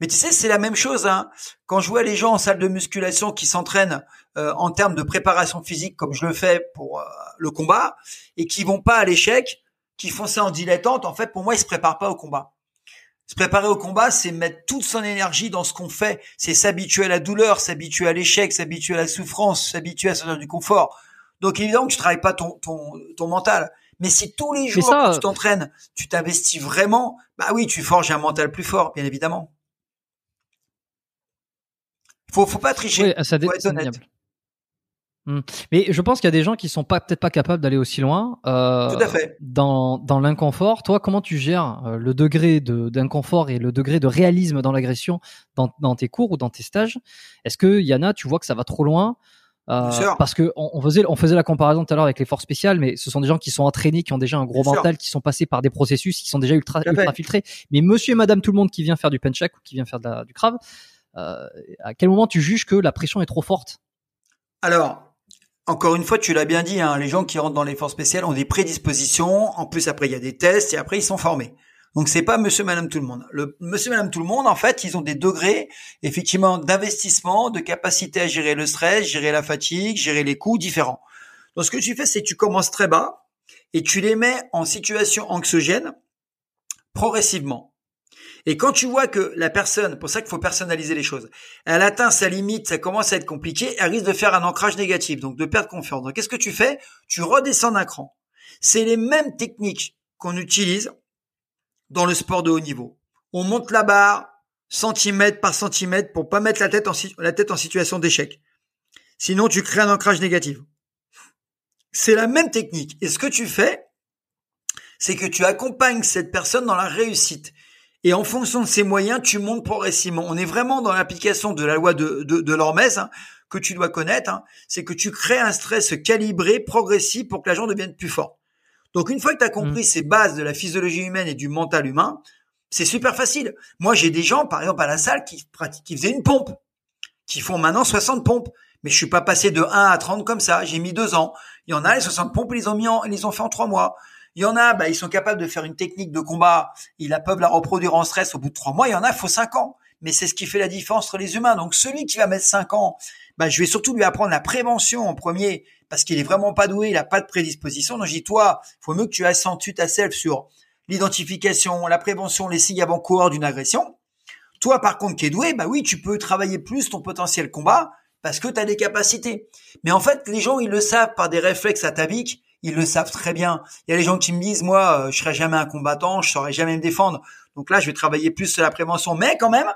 Mais tu sais, c'est la même chose. Hein. Quand je vois les gens en salle de musculation qui s'entraînent euh, en termes de préparation physique, comme je le fais pour euh, le combat, et qui vont pas à l'échec, qui font ça en dilettante, en fait, pour moi, ils se préparent pas au combat. Se préparer au combat, c'est mettre toute son énergie dans ce qu'on fait. C'est s'habituer à la douleur, s'habituer à l'échec, s'habituer à la souffrance, s'habituer à sortir du confort. Donc évidemment que tu travailles pas ton, ton, ton mental. Mais si tous les jours tu t'entraînes, tu t'investis vraiment, bah oui, tu forges un mental plus fort, bien évidemment. Faut, faut pas tricher. ça faut être hmm. Mais je pense qu'il y a des gens qui sont pas peut-être pas capables d'aller aussi loin. Euh, Tout à fait. Dans, dans l'inconfort, toi, comment tu gères euh, le degré de, d'inconfort et le degré de réalisme dans l'agression dans, dans tes cours ou dans tes stages? Est-ce que y en a, tu vois que ça va trop loin? Euh, parce que on, faisait on faisait la comparaison tout à l'heure avec les forces spéciales, mais ce sont des gens qui sont entraînés, qui ont déjà un gros mental, qui sont passés par des processus, qui sont déjà ultra, ultra filtrés. Mais Monsieur et Madame tout le monde qui vient faire du penchak ou qui vient faire de la, du crave, à quel moment tu juges que la pression est trop forte? Alors, encore une fois, tu l'as bien dit, hein, les gens qui rentrent dans les forces spéciales ont des prédispositions. En plus, après, il y a des tests et après, ils sont formés. Donc, c'est pas monsieur, madame, tout le monde. Le monsieur, madame, tout le monde, en fait, ils ont des degrés, effectivement, d'investissement, de capacité à gérer le stress, gérer la fatigue, gérer les coûts différents. Donc, ce que tu fais, c'est que tu commences très bas et tu les mets en situation anxiogène progressivement. Et quand tu vois que la personne, pour ça qu'il faut personnaliser les choses, elle atteint sa limite, ça commence à être compliqué, elle risque de faire un ancrage négatif, donc de perdre confiance. Donc qu'est-ce que tu fais? Tu redescends d'un cran. C'est les mêmes techniques qu'on utilise dans le sport de haut niveau. On monte la barre centimètre par centimètre pour pas mettre la tête en, la tête en situation d'échec. Sinon, tu crées un ancrage négatif. C'est la même technique. Et ce que tu fais, c'est que tu accompagnes cette personne dans la réussite. Et en fonction de ces moyens, tu montes progressivement. On est vraiment dans l'application de la loi de, de, de l'Hormèse, hein, que tu dois connaître. Hein. c'est que tu crées un stress calibré, progressif, pour que l'agent devienne plus fort. Donc une fois que tu as compris mmh. ces bases de la physiologie humaine et du mental humain, c'est super facile. Moi, j'ai des gens, par exemple, à la salle qui pratiquent, qui faisaient une pompe, qui font maintenant 60 pompes. Mais je suis pas passé de 1 à 30 comme ça. J'ai mis deux ans. Il y en a, les 60 pompes, ils les ont mis en, ils les ont fait en trois mois. Il y en a, bah, ils sont capables de faire une technique de combat, ils peuvent la reproduire en stress au bout de trois mois. Il y en a, il faut cinq ans. Mais c'est ce qui fait la différence entre les humains. Donc celui qui va mettre cinq ans, bah, je vais surtout lui apprendre la prévention en premier, parce qu'il est vraiment pas doué, il a pas de prédisposition. Donc je dis, toi, faut mieux que tu accentues ta self sur l'identification, la prévention, les signes avant-coureurs d'une agression. Toi, par contre, qui es doué, bah oui, tu peux travailler plus ton potentiel combat parce que tu as des capacités. Mais en fait, les gens, ils le savent par des réflexes ataviques, ils le savent très bien. Il y a les gens qui me disent, moi, euh, je serai jamais un combattant, je saurais jamais me défendre. Donc là, je vais travailler plus sur la prévention. Mais quand même,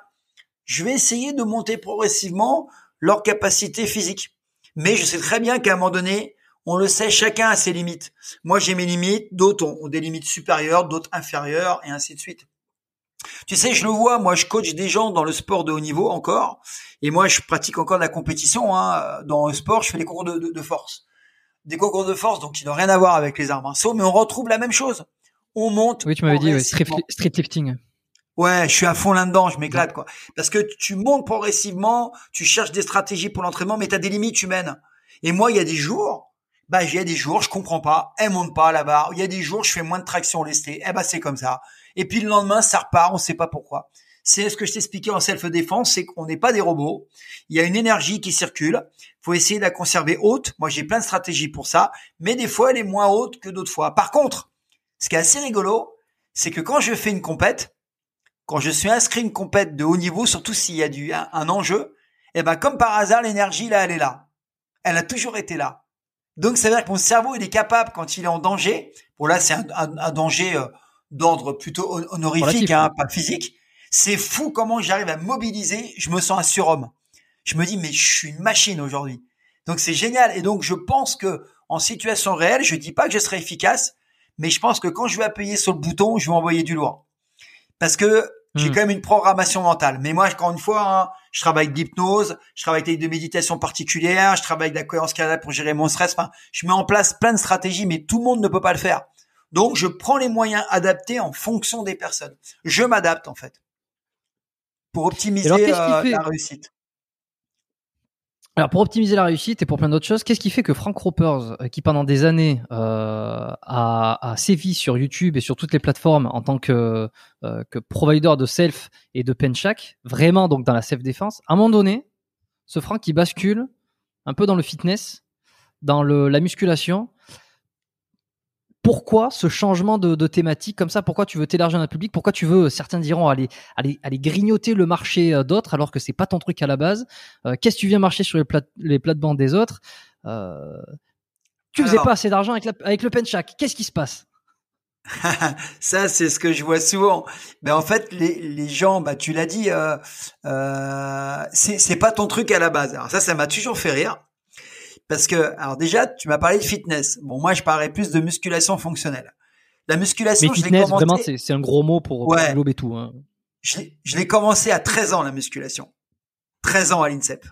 je vais essayer de monter progressivement leur capacité physique. Mais je sais très bien qu'à un moment donné, on le sait, chacun a ses limites. Moi, j'ai mes limites, d'autres ont, des limites supérieures, d'autres inférieures, et ainsi de suite. Tu sais, je le vois, moi, je coach des gens dans le sport de haut niveau encore, et moi, je pratique encore de la compétition. Hein. Dans le sport, je fais des concours de, force. Des concours de force, donc qui n'ont rien à voir avec les arts martiaux, mais on retrouve la même chose. On monte. Oui, tu m'avais dit, street, lifting. Ouais, je suis à fond là-dedans, je m'éclate quoi. Parce que tu montes progressivement, tu cherches des stratégies pour l'entraînement, mais tu as des limites humaines. Et moi, il y a des jours, bah il y a des jours je comprends pas, elle monte pas la barre. Il y a des jours je fais moins de traction lestée. Eh bah c'est comme ça. Et puis le lendemain ça repart, on sait pas pourquoi. C'est ce que je t'expliquais en self-défense, c'est qu'on n'est pas des robots. Il y a une énergie qui circule. Faut essayer de la conserver haute. Moi j'ai plein de stratégies pour ça, mais des fois elle est moins haute que d'autres fois. Par contre, ce qui est assez rigolo, c'est que quand je fais une compète, quand je suis inscrit une compète de haut niveau, surtout s'il y a du un, enjeu, eh ben comme par hasard l'énergie là elle est là. Elle a toujours été là. Donc, ça veut dire que mon cerveau, il est capable, quand il est en danger, bon là, c'est un, danger euh, d'ordre plutôt honorifique, hein, pas physique. C'est fou comment j'arrive à mobiliser. Je me sens un surhomme. Je me dis, mais je suis une machine aujourd'hui. Donc, c'est génial. Et donc, je pense que en situation réelle, je dis pas que je serai efficace, mais je pense que quand je vais appuyer sur le bouton, je vais envoyer du lourd. Parce que j'ai hmm. quand même une programmation mentale. Mais moi, encore une fois, hein, je travaille d'hypnose, je travaille avec des méditations particulières, je travaille avec la cohérence cardiaque pour gérer mon stress. Enfin, je mets en place plein de stratégies, mais tout le monde ne peut pas le faire. Donc, je prends les moyens adaptés en fonction des personnes. Je m'adapte en fait pour optimiser euh, la réussite? Alors pour optimiser la réussite et pour plein d'autres choses, qu'est-ce qui fait que Frank Ropers, euh, qui pendant des années euh, a, a, sévi sur YouTube et sur toutes les plateformes en tant que, euh, que provider de self et de penchak, vraiment donc dans la self défense, à un moment donné, ce Frank qui bascule un peu dans le fitness, dans le, la musculation, pourquoi ce changement de, thématique comme ça Pourquoi tu veux t'élargir dans le public Pourquoi tu veux, certains diront, aller, aller, aller grignoter le marché euh, d'autres alors que c'est pas ton truc à la base euh, Qu'est-ce que tu viens marcher sur les, plate, les plates-bandes des autres euh, Tu faisais pas assez d'argent avec, avec le penchak. Qu'est-ce qui se passe? (laughs) Ça, c'est ce que je vois souvent. Mais en fait, les, les gens, bah, tu l'as dit, euh, euh, c'est pas ton truc à la base. Alors ça, ça m'a toujours fait rire. Parce que, alors déjà, tu m'as parlé de fitness. Bon, moi, je parlais plus de musculation fonctionnelle. La musculation, Mais fitness, vraiment, c'est un gros mot pour, ouais. pour tout. Hein. Je l'ai commencé à 13 ans, la musculation. 13 ans à l'INSEP.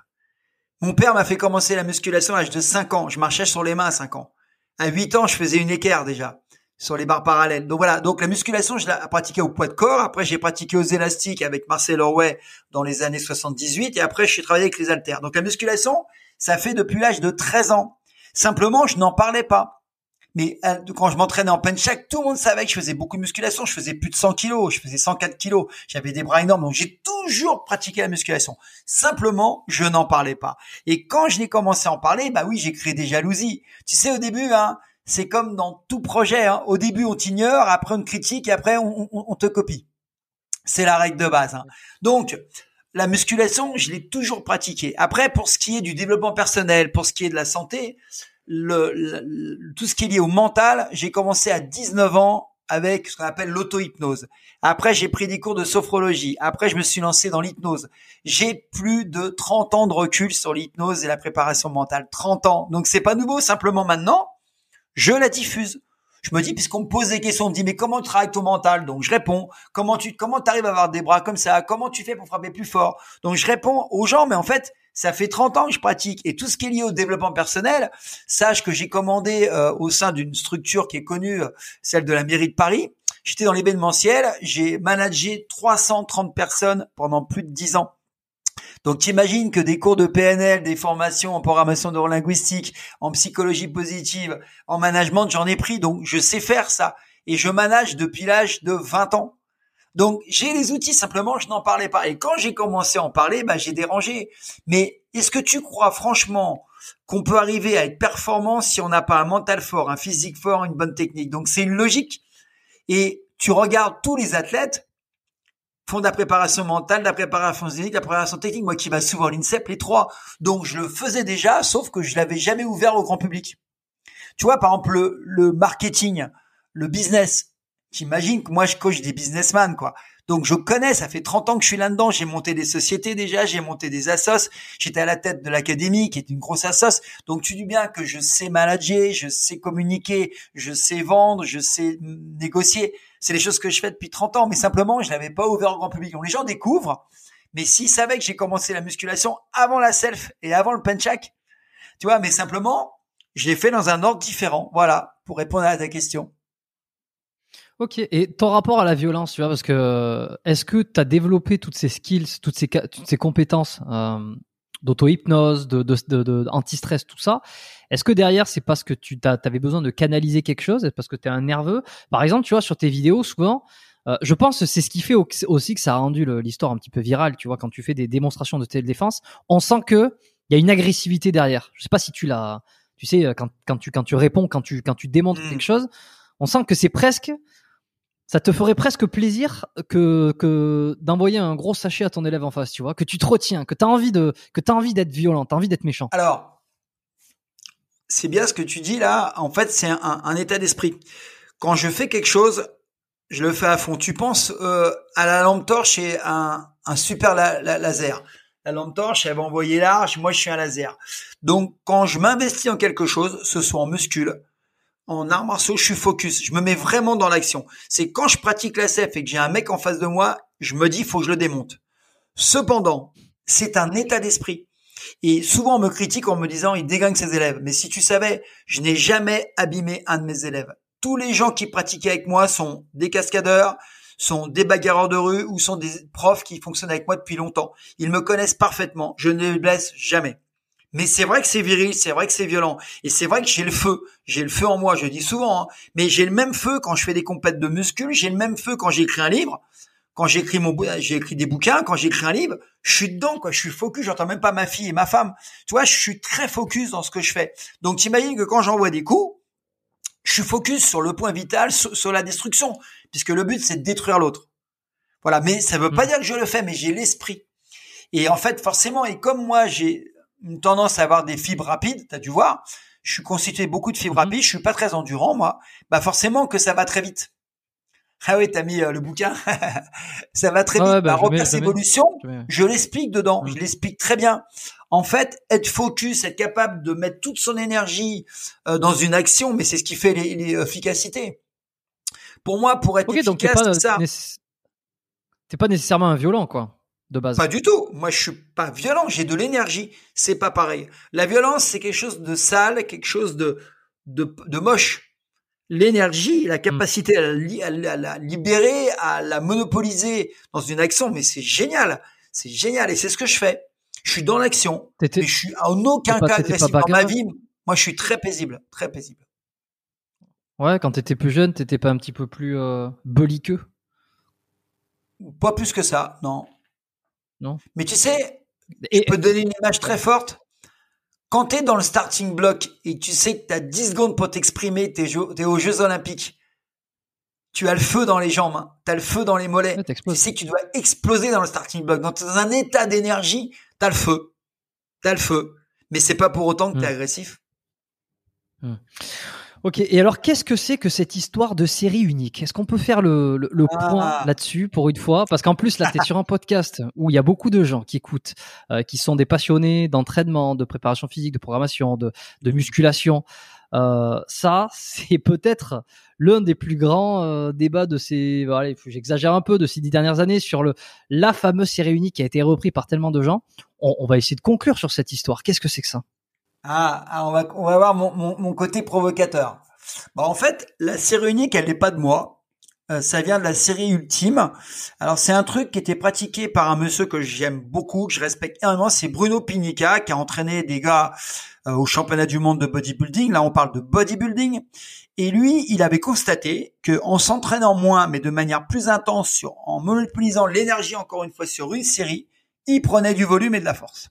Mon père m'a fait commencer la musculation à l'âge de 5 ans. Je marchais sur les mains à 5 ans. À 8 ans, je faisais une équerre déjà sur les barres parallèles. Donc voilà, donc la musculation, je l'ai pratiquée au poids de corps. Après, j'ai pratiqué aux élastiques avec Marcel Orway dans les années 78. Et après, j'ai travaillé avec les haltères. Donc la musculation, ça fait depuis l'âge de 13 ans. Simplement, je n'en parlais pas. Mais euh, quand je m'entraînais en penchak, tout le monde savait que je faisais beaucoup de musculation. Je faisais plus de 100 kilos, je faisais 104 kilos. J'avais des bras énormes. Donc j'ai toujours pratiqué la musculation. Simplement, je n'en parlais pas. Et quand je l'ai commencé à en parler, bah oui, j'ai créé des jalousies. Tu sais, au début, hein, c'est comme dans tout projet. Hein. Au début, on t'ignore, après on critique, après on, on, te copie. C'est la règle de base. Hein. Donc, la musculation, je l'ai toujours pratiquée. Après, pour ce qui est du développement personnel, pour ce qui est de la santé, le, tout ce qui est lié au mental, j'ai commencé à 19 ans avec ce qu'on appelle l'auto-hypnose. Après, j'ai pris des cours de sophrologie. Après, je me suis lancé dans l'hypnose. J'ai plus de 30 ans de recul sur l'hypnose et la préparation mentale. 30 ans. Donc, c'est pas nouveau. Simplement maintenant, je la diffuse je me dis, puisqu'on me pose des questions, on me dit, mais comment tu travailles ton mental? Donc je réponds, comment tu comment arrives à avoir des bras comme ça? Comment tu fais pour frapper plus fort? Donc je réponds aux gens, mais en fait, ça fait 30 ans que je pratique. Et tout ce qui est lié au développement personnel, sache que j'ai commandé euh, au sein d'une structure qui est connue, euh, celle de la mairie de Paris. J'étais dans l'événementiel, j'ai managé 330 personnes pendant plus de 10 ans. Donc tu imagines que des cours de PNL, des formations en programmation neurolinguistique, en psychologie positive, en management, j'en ai pris. Donc je sais faire ça. Et je manage depuis l'âge de 20 ans. Donc j'ai les outils, simplement je n'en parlais pas. Et quand j'ai commencé à en parler, bah, j'ai dérangé. Mais est-ce que tu crois franchement qu'on peut arriver à être performant si on n'a pas un mental fort, un physique fort, une bonne technique? Donc c'est une logique. Et tu regardes tous les athlètes font de la préparation mentale, de la préparation physique, de la préparation technique. Moi qui va souvent l'INSEP, les trois. Donc je le faisais déjà, sauf que je l'avais jamais ouvert au grand public. Tu vois, par exemple, le, le marketing, le business. J'imagine que moi je coach des businessmen, quoi. Donc je connais, ça fait 30 ans que je suis là-dedans. J'ai monté des sociétés déjà, j'ai monté des assos. J'étais à la tête de l'académie, qui est une grosse assos. Donc tu dis bien que je sais manager, je sais communiquer, je sais vendre, je sais négocier. C'est les choses que je fais depuis 30 ans, mais simplement je n'avais pas ouvert au grand public. Donc les gens découvrent. Mais s'ils savaient que j'ai commencé la musculation avant la self et avant le penchak, tu vois, mais simplement, je l'ai fait dans un ordre différent. Voilà, pour répondre à ta question. Ok, et ton rapport à la violence, tu vois, parce que est-ce que tu as développé toutes ces skills, toutes ces, toutes ces compétences euh, d'auto-hypnose, de, de, de, de anti-stress, tout ça? Est-ce que derrière, c'est parce que tu avais besoin de canaliser quelque chose, parce que tu es un nerveux? Par exemple, tu vois, sur tes vidéos, souvent, euh, je pense que c'est ce qui fait aussi que ça a rendu l'histoire un petit peu virale, tu vois, quand tu fais des démonstrations de télédéfense, on sent que il y a une agressivité derrière. Je sais pas si tu l'as, tu sais, quand, quand, tu, quand tu réponds, quand tu, quand tu démontres mmh. quelque chose, on sent que c'est presque ça te ferait presque plaisir que, que d'envoyer un gros sachet à ton élève en face, tu vois, que tu te retiens, que tu as envie de que envie d'être violent, tu as envie d'être méchant. Alors, c'est bien ce que tu dis là, en fait, c'est un, état d'esprit. Quand je fais quelque chose, je le fais à fond. Tu penses euh, à la lampe torche et un, un super laser. La lampe torche, elle va envoyer large, moi je suis un laser. Donc quand je m'investis en quelque chose, ce soit en muscule, en arts martiaux, je suis focus. Je me mets vraiment dans l'action. C'est quand je pratique la CF et que j'ai un mec en face de moi, je me dis, faut que je le démonte. Cependant, c'est un état d'esprit. Et souvent, on me critique en me disant, il dégagne ses élèves. Mais si tu savais, je n'ai jamais abîmé un de mes élèves. Tous les gens qui pratiquaient avec moi sont des cascadeurs, sont des bagarreurs de rue ou sont des profs qui fonctionnent avec moi depuis longtemps. Ils me connaissent parfaitement. Je ne les blesse jamais. Mais c'est vrai que c'est viril, c'est vrai que c'est violent. Et c'est vrai que j'ai le feu. J'ai le feu en moi, je dis souvent. Hein. Mais j'ai le même feu quand je fais des compètes de muscles. J'ai le même feu quand j'écris un livre. Quand j'écris mon, j'ai écrit des bouquins. Quand j'écris un livre, je suis dedans, quoi. Je suis focus. J'entends même pas ma fille et ma femme. Tu vois, je suis très focus dans ce que je fais. Donc, t'imagines que quand j'envoie des coups, je suis focus sur le point vital, sur, la destruction. Puisque le but, c'est de détruire l'autre. Voilà. Mais ça veut pas mmh. dire que je le fais, mais j'ai l'esprit. Et en fait, forcément, et comme moi, j'ai une tendance à avoir des fibres rapides, tu as dû voir. Je suis constitué beaucoup de fibres mhm. rapides, je suis pas très endurant moi. Bah forcément que ça va très vite. Ah oui, t'as mis euh, le bouquin. (laughs) ça va très vite. Bah, La repasse évolution, je l'explique dedans. Je l'explique très bien. En fait, être focus, être capable de mettre toute son énergie euh, dans une action, mais c'est ce qui fait l'efficacité. Pour moi, pour être efficace, c'est ça. T'es pas nécessairement un violent, quoi de base. Pas du tout. Moi, je suis pas violent. J'ai de l'énergie. C'est pas pareil. La violence, c'est quelque chose de sale, quelque chose de de, de moche. L'énergie, la capacité à, la, libérer, à la monopoliser dans une action, mais c'est génial. C'est génial. Et c'est ce que je fais. Je suis dans l'action. Mais je suis en aucun cas agressif dans ma vie. Moi, je suis très paisible. Très paisible. Ouais, quand t'étais plus jeune, t'étais pas un petit peu plus euh, belliqueux Pas plus que ça, non. Non. Mais tu sais, je peux te donner une image très forte. Quand tu es dans le starting block et tu sais que tu as 10 secondes pour t'exprimer, tu es, aux Jeux Olympiques, tu as le feu dans les jambes, hein. tu as le feu dans les mollets. tu sais que tu dois exploser dans le starting block. Dans un état d'énergie, tu as le feu. Tu as le feu. Mais c'est pas pour autant que tu es agressif. Hmm. Ok, et alors qu'est-ce que c'est que cette histoire de série unique? Est-ce qu'on peut faire le, le, point ah. là-dessus pour une fois? Parce qu'en plus, là, tu es sur un podcast où il y a beaucoup de gens qui écoutent, euh, qui sont des passionnés d'entraînement, de préparation physique, de programmation, de, de musculation. Euh, ça, (laughs) c'est peut-être l'un des plus grands euh, débats de ces, voilà, j'exagère un peu, de ces dix dernières années sur le la fameuse série unique qui a été repris par tellement de gens. On, on va essayer de conclure sur cette histoire. Qu'est-ce que c'est que ça? Ah, ah, on va on va voir mon, mon, côté provocateur. Bah en fait, la série unique, elle n'est pas de moi. Euh, ça vient de la série ultime. Alors c'est un truc qui était pratiqué par un monsieur que j'aime beaucoup, que je respecte énormément, c'est Bruno Pinica qui a entraîné des gars euh, au championnat du monde de bodybuilding. Là, on parle de bodybuilding. Et lui, il avait constaté que en s'entraînant moins, mais de manière plus intense, sur, en monopolisant l'énergie encore une fois sur une série, il prenait du volume et de la force.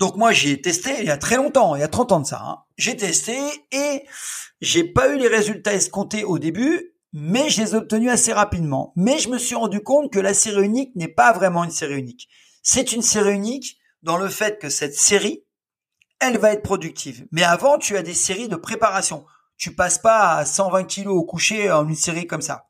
Donc moi j'ai testé il y a très longtemps, il y a 30 ans de ça. Hein. J'ai testé et j'ai pas eu les résultats escomptés au début. mais je les ai obtenus assez rapidement. Mais je me suis rendu compte que la série unique n'est pas vraiment une série unique. C'est une série unique dans le fait que cette série, elle va être productive. Mais avant, tu as des séries de préparation. Tu passes pas à 120 kilos au coucher en une série comme ça.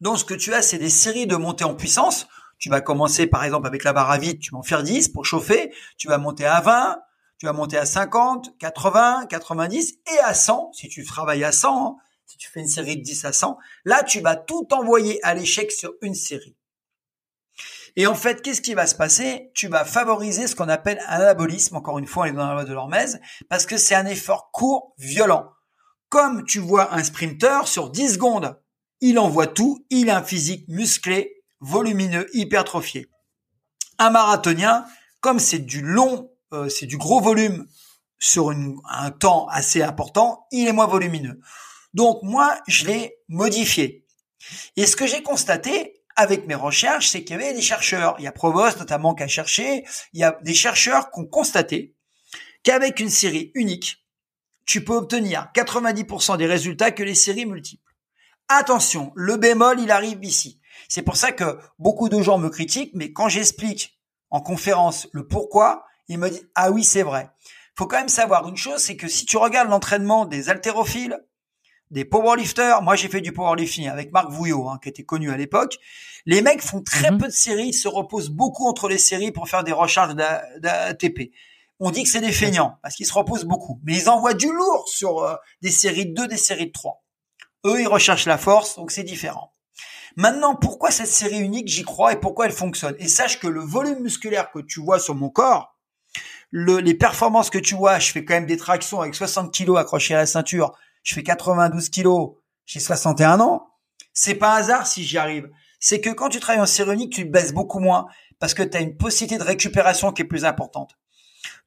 Donc, ce que tu as, c'est des séries de montée en puissance. Tu vas commencer, par exemple, avec la barre à vide, tu vas en faire 10 pour chauffer. Tu vas monter à 20, tu vas monter à 50, 80, 90 et à 100, si tu travailles à 100, hein, si tu fais une série de 10 à 100, là, tu vas tout envoyer à l'échec sur une série. Et en fait, qu'est-ce qui va se passer? Tu vas favoriser ce qu'on appelle un anabolisme, encore une fois, on est dans la loi de l'hormèse, parce que c'est un effort court, violent. Comme tu vois un sprinter sur 10 secondes, il envoie tout, il a un physique musclé, volumineux, hypertrophié. Un marathonien, comme c'est du long euh, c'est du gros volume sur un temps assez important, il est moins volumineux. Donc moi, je l'ai modifié. Et ce que j'ai constaté avec mes recherches, c'est qu'il y avait des chercheurs, il y a Provost notamment qui a cherché, il y a des chercheurs qui ont constaté qu'avec une série unique, tu peux obtenir 90% des résultats que les séries multiples. Attention, le bémol, il arrive ici. C'est pour ça que beaucoup de gens me critiquent, mais quand j'explique en conférence le pourquoi, il me dit, ah oui, c'est vrai. Faut quand même savoir une chose, c'est que si tu regardes l'entraînement des haltérophiles, des powerlifters, moi j'ai fait du powerlifting avec Marc Vouillot, hein, qui était connu à l'époque, les mecs font très mhm. peu de séries, se reposent beaucoup entre les séries pour faire des recharges d'ATP. On dit que c'est des feignants, parce qu'ils se reposent beaucoup. Mais ils envoient du lourd sur euh, des séries de 2, des séries de 3. Eux, ils recherchent la force, donc c'est différent. Maintenant, pourquoi cette série unique, j'y crois et pourquoi elle fonctionne? Et sache que le volume musculaire que tu vois sur mon corps, les performances que tu vois, je fais quand même des tractions avec 60 kilos accrochés à la ceinture, je fais 92 kilos, j'ai 61 ans. C'est pas hasard si j'y arrive. C'est que quand tu travailles en série tu baisses beaucoup moins parce que tu as une possibilité de récupération qui est plus importante.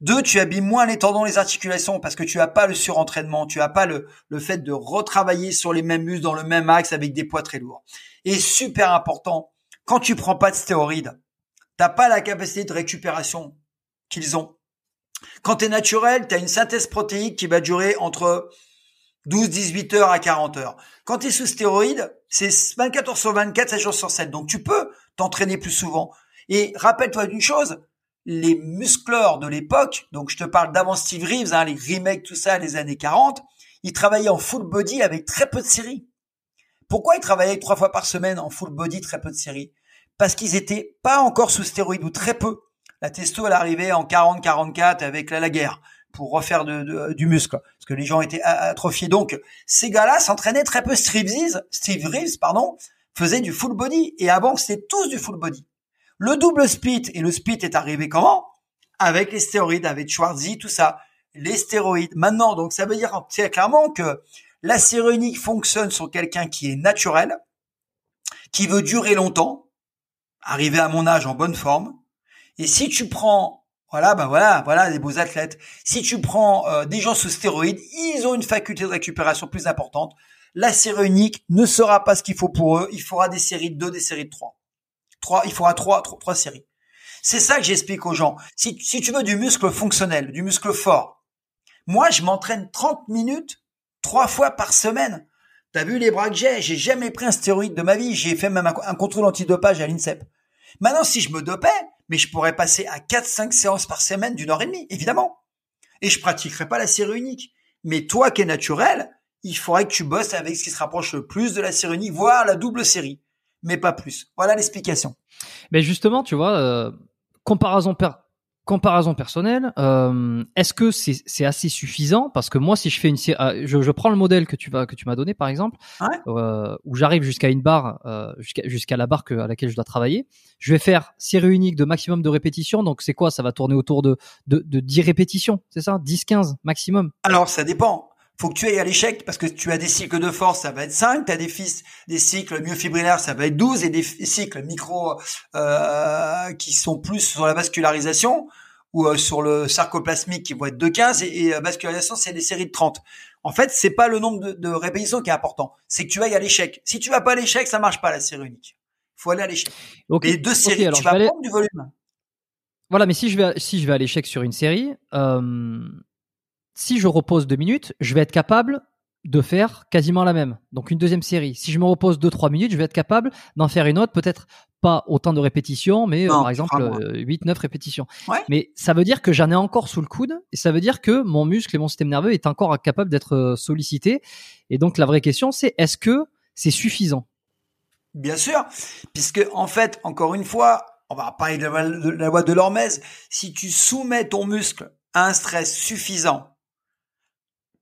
Deux, tu habilles moins les tendons, les articulations parce que tu as pas le surentraînement, tu as pas le, fait de retravailler sur les mêmes muscles dans le même axe avec des poids très lourds. Et super important, quand tu prends pas de stéroïdes, t'as pas la capacité de récupération qu'ils ont. Quand tu es naturel, tu as une synthèse protéique qui va durer entre 12, 18 heures à 40 heures. Quand tu es sous stéroïde, c'est 24 heures sur 24, 7 jours sur 7. Donc tu peux t'entraîner plus souvent. Et rappelle-toi d'une chose, les muscleurs de l'époque, donc je te parle d'avant Steve Reeves, hein, les remakes, tout ça, les années 40, ils travaillaient en full body avec très peu de séries. Pourquoi ils travaillaient trois fois par semaine en full body, très peu de séries? Parce qu'ils étaient pas encore sous stéroïde ou très peu. La testo, elle arrivait en 40-44 avec la, guerre pour refaire du muscle, parce que les gens étaient atrophiés. Donc, ces gars-là s'entraînaient très peu. Steve Reeves, Steve Reeves, pardon, faisait du full body. Et avant, c'était tous du full body. Le double split, et le split est arrivé comment? Avec les stéroïdes, avec Schwarzy, tout ça. Les stéroïdes. Maintenant, donc, ça veut dire c'est clairement que la unique fonctionne sur quelqu'un qui est naturel, qui veut durer longtemps, arriver à mon âge en bonne forme, et si tu prends voilà, ben voilà, voilà des beaux athlètes. Si tu prends euh, des gens sous stéroïdes, ils ont une faculté de récupération plus importante. La série unique ne sera pas ce qu'il faut pour eux. Il faudra des séries de deux, des séries de trois. Trois, il faudra trois, trois, trois séries. C'est ça que j'explique aux gens. Si, si tu veux du muscle fonctionnel, du muscle fort, moi, je m'entraîne 30 minutes trois fois par semaine. T'as vu les bras que j'ai? J'ai jamais pris un stéroïde de ma vie. J'ai fait même un, contrôle antidopage à l'INSEP. Maintenant, si je me dopais, mais je pourrais passer à 4-5 séances par semaine d'une heure et demie, évidemment. Et je pratiquerai pas la série unique. Mais toi qui es naturel, il faudrait que tu bosses avec ce qui se rapproche le plus de la série unique, voire la double série, mais pas plus. Voilà l'explication. Mais justement, tu vois, euh, comparaison per comparaison personnelle, euh, est-ce que c'est assez suffisant? Parce que moi, si je fais une, euh, je, je prends le modèle que tu vas que tu m'as donné, par exemple, euh, où j'arrive jusqu'à une barre, euh, jusqu'à la barre que, à laquelle je dois travailler, je vais faire série unique de maximum de répétitions. Donc c'est quoi? Ça va tourner autour de de, de 10 répétitions, c'est ça? 10-15 maximum? Alors ça dépend faut que tu ailles à l'échec parce que tu as des cycles de force, ça va être 5, tu as des, fils, des cycles myofibrillaires, ça va être 12 et des cycles micro euh, qui sont plus sur la vascularisation ou euh, sur le sarcoplasmique qui vont être de 15 et, et vascularisation c'est des séries de 30. En fait, c'est pas le nombre de, de, répétitions qui est important, c'est que tu ailles à l'échec. Si tu vas pas à l'échec, ça marche pas la série unique. Faut aller à l'échec. Et deux séries, tu vas prendre du volume. Voilà, mais si je vais si je vais à l'échec sur une série, euh, si je repose deux minutes, je vais être capable de faire quasiment la même. Donc une deuxième série. Si je me repose 2-3 minutes, je vais être capable d'en faire une autre, peut-être pas autant de répétitions, mais euh, par exemple 8-9 euh, répétitions. Mais ça veut dire que j'en ai encore sous le coude, et ça veut dire que mon muscle et mon système nerveux est encore capable d'être euh, sollicité. Et donc la vraie question, c'est est-ce que c'est suffisant? Bien sûr, puisque en fait, encore une fois, on va parler de la loi de l'hormèse, si tu soumets ton muscle à un stress suffisant,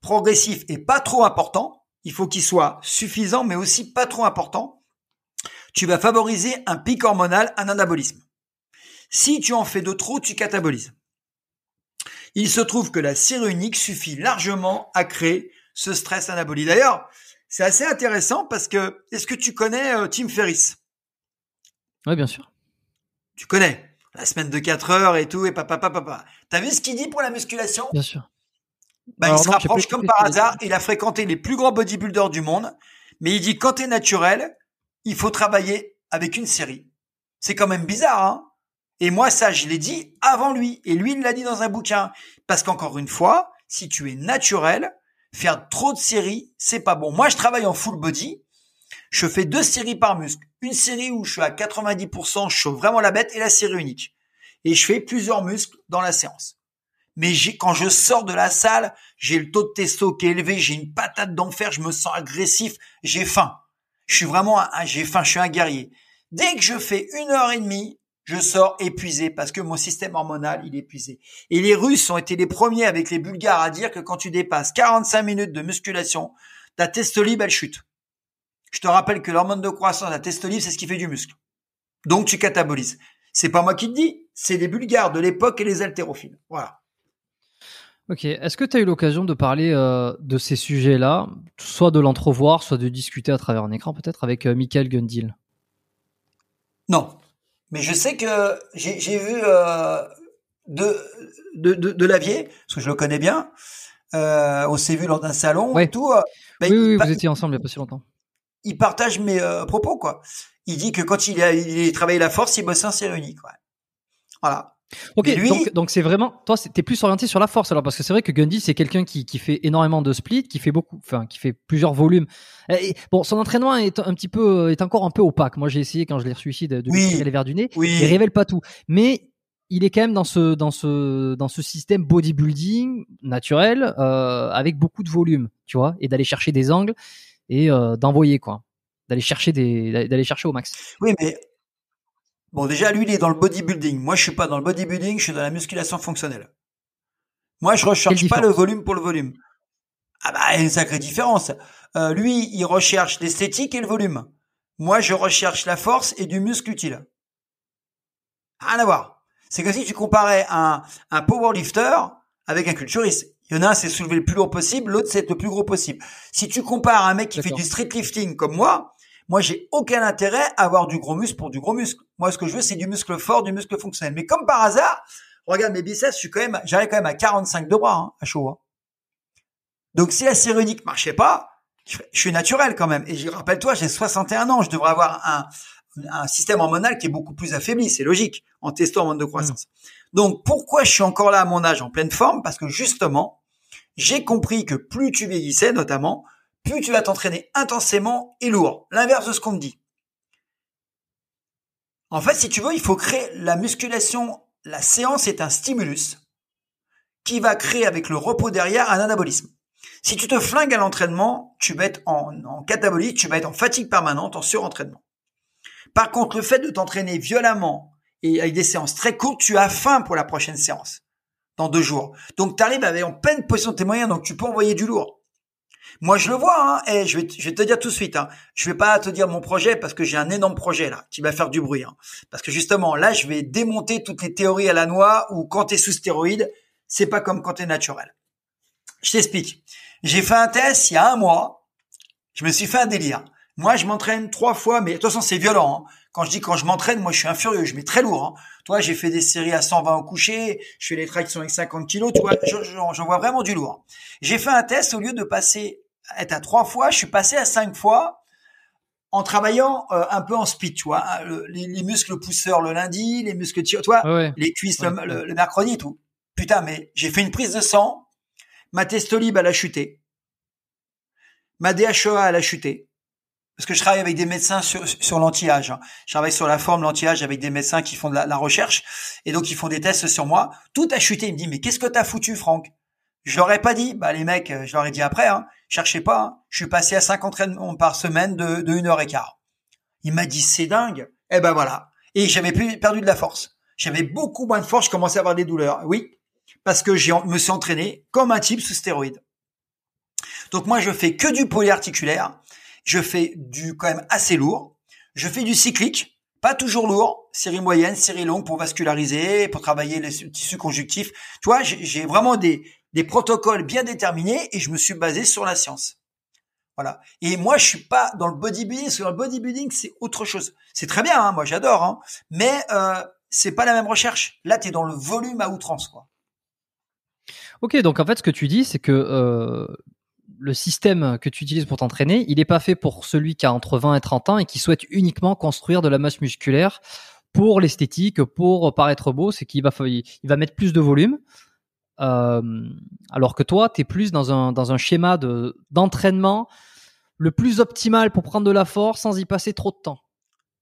progressif et pas trop important, il faut qu'il soit suffisant mais aussi pas trop important, tu vas favoriser un pic hormonal, un anabolisme. Si tu en fais de trop, tu catabolises. Il se trouve que la série unique suffit largement à créer ce stress anabolique. D'ailleurs, c'est assez intéressant parce que est-ce que tu connais euh, Tim Ferriss? Oui, bien sûr. Tu connais? La semaine de 4 heures et tout et papa papa papa. T'as vu ce qu'il dit pour la musculation? Bien sûr. Bah, il se rapproche comme par hasard. Il a fréquenté les plus grands bodybuilders du monde. Mais il dit, quand t'es naturel, il faut travailler avec une série. C'est quand même bizarre, hein Et moi, ça, je l'ai dit avant lui. Et lui, il l'a dit dans un bouquin. Parce qu'encore une fois, si tu es naturel, faire trop de séries, c'est pas bon. Moi, je travaille en full body. Je fais deux séries par muscle. Une série où je suis à 90%, je chauffe vraiment la bête, et la série unique. Et je fais plusieurs muscles dans la séance mais quand je sors de la salle, j'ai le taux de testo qui est élevé, j'ai une patate d'enfer, je me sens agressif, j'ai faim. Je suis vraiment, un, j'ai faim, je suis un guerrier. Dès que je fais une heure et demie, je sors épuisé parce que mon système hormonal, il est épuisé. Et les Russes ont été les premiers avec les Bulgares à dire que quand tu dépasses 45 minutes de musculation, ta testolib, elle chute. Je te rappelle que l'hormone de croissance, la testolib, c'est ce qui fait du muscle. Donc tu catabolises. C'est pas moi qui te dis, c'est les Bulgares de l'époque et les haltérophiles. Voilà. Ok. Est-ce que tu as eu l'occasion de parler euh, de ces sujets-là, soit de l'entrevoir, soit de discuter à travers un écran peut-être avec euh, Michael Gundil? Non. Mais je sais que j'ai vu euh, de, de, de, Lavier, parce que je le connais bien. on s'est vu lors d'un salon et tout. Ben, oui, vous étiez ensemble il n'y a pas si longtemps. Il partage mes propos, quoi. Il dit que quand il a, il travaillé la force, il bossait en série unique. Voilà. Ok, donc c'est vraiment toi, t'es plus orienté sur la force alors parce que c'est vrai que Gundy c'est quelqu'un qui, qui fait énormément de split, qui fait beaucoup, enfin qui fait plusieurs volumes. Et, bon, son entraînement est un petit peu, est encore un peu opaque. Moi j'ai essayé quand je l'ai reçu de, de lui tirer les verres du nez. Oui. Il révèle pas tout, mais il est quand même dans ce dans ce dans ce système bodybuilding naturel euh, avec beaucoup de volume, tu vois, et d'aller chercher des angles et euh, d'envoyer quoi, d'aller chercher des d'aller chercher au max. Oui, mais Bon, déjà, lui, il est dans le bodybuilding. Moi, je suis pas dans le bodybuilding, je suis dans la musculation fonctionnelle. Moi, je recherche pas le volume pour le volume. Ah bah, il y a une sacrée différence. Euh, lui, il recherche l'esthétique et le volume. Moi, je recherche la force et du muscle utile. Rien à voir. C'est comme si tu comparais un, un powerlifter avec un culturiste. Il y en a un, c'est soulever le plus lourd possible, l'autre, c'est être le plus gros possible. Si tu compares un mec qui fait du street lifting comme moi, moi, j'ai aucun intérêt à avoir du gros muscle pour du gros muscle. Moi, ce que je veux, c'est du muscle fort, du muscle fonctionnel. Mais comme par hasard, regarde mes biceps, je suis quand même, j'arrive quand même à 45 de bras hein, à chaud. Hein. Donc, si la série unique marchait pas, je suis naturel quand même. Et je rappelle-toi, j'ai 61 ans, je devrais avoir un, un système hormonal qui est beaucoup plus affaibli. C'est logique en testant hormone de croissance. Mmh. Donc, pourquoi je suis encore là à mon âge en pleine forme? Parce que justement, j'ai compris que plus tu vieillissais, notamment, plus tu vas t'entraîner intensément et lourd. L'inverse de ce qu'on te dit. En fait, si tu veux, il faut créer la musculation. La séance est un stimulus qui va créer avec le repos derrière un anabolisme. Si tu te flingues à l'entraînement, tu vas être en, en tu vas être en fatigue permanente, en surentraînement. Par contre, le fait de t'entraîner violemment et avec des séances très courtes, tu as faim pour la prochaine séance dans deux jours. Donc, tu arrives en pleine position de tes moyens, donc tu peux envoyer du lourd. Moi, je le vois. Hein. Et eh, je vais, je vais te dire tout de suite. Hein. Je vais pas te dire mon projet parce que j'ai un énorme projet là qui va faire du bruit. Hein. Parce que justement, là, je vais démonter toutes les théories à la noix où quand tu es sous stéroïde, c'est pas comme quand tu es naturel. Je t'explique. J'ai fait un test il y a un mois. Je me suis fait un délire. Moi, je m'entraîne trois fois, mais de toute façon, c'est violent. Hein. Quand je dis quand je m'entraîne, moi, je suis un furieux. Je mets très lourd. Hein. Toi, j'ai fait des séries à 120 au coucher. Je fais des tractions avec 50 kilos. Tu vois, j'en vois vraiment du lourd. J'ai fait un test au lieu de passer être à trois fois, je suis passé à cinq fois en travaillant euh, un peu en speed, tu vois, hein, les, muscles pousseurs le lundi, les muscles tu vois, les cuisses le, mercredi tout. Putain, mais j'ai fait une prise de sang, ma testolib elle a chuté. ma DHEA elle a chuté parce que je travaille avec des médecins sur, sur l'anti-âge. Hein. Je travaille sur la forme l'anti-âge avec des médecins qui font de la, recherche et donc ils font des tests sur moi. Tout a chuté. Il me dit mais qu'est-ce que t'as foutu, Franck? Je leur ai pas dit. Bah les mecs, je leur ai dit après. Hein, cherchez pas. Je suis passé à 5 entraînements par semaine de, de 1 heure et quart. Il m'a dit c'est dingue. Eh ben voilà. Et j'avais perdu de la force. J'avais beaucoup moins de force. Je commençais à avoir des douleurs. Oui, parce que je me suis entraîné comme un type sous stéroïde. Donc moi je fais que du polyarticulaire je fais du quand même assez lourd. Je fais du cyclique, pas toujours lourd, série moyenne, série longue pour vasculariser, pour travailler les tissus conjonctifs. Tu vois, j'ai vraiment des, des protocoles bien déterminés et je me suis basé sur la science. Voilà. Et moi, je suis pas dans le bodybuilding, parce que le bodybuilding, c'est autre chose. C'est très bien, hein, moi j'adore, hein, mais euh, c'est pas la même recherche. Là, tu es dans le volume à outrance, quoi. Ok, donc en fait, ce que tu dis, c'est que euh, le système que tu utilises pour t'entraîner, il n'est pas fait pour celui qui a entre 20 et 30 ans et qui souhaite uniquement construire de la masse musculaire pour l'esthétique, pour paraître beau, c'est qu'il va, il va mettre plus de volume. Euh, alors que toi, tu es plus dans un, dans un schéma de, d'entraînement le plus optimal pour prendre de la force sans y passer trop de temps.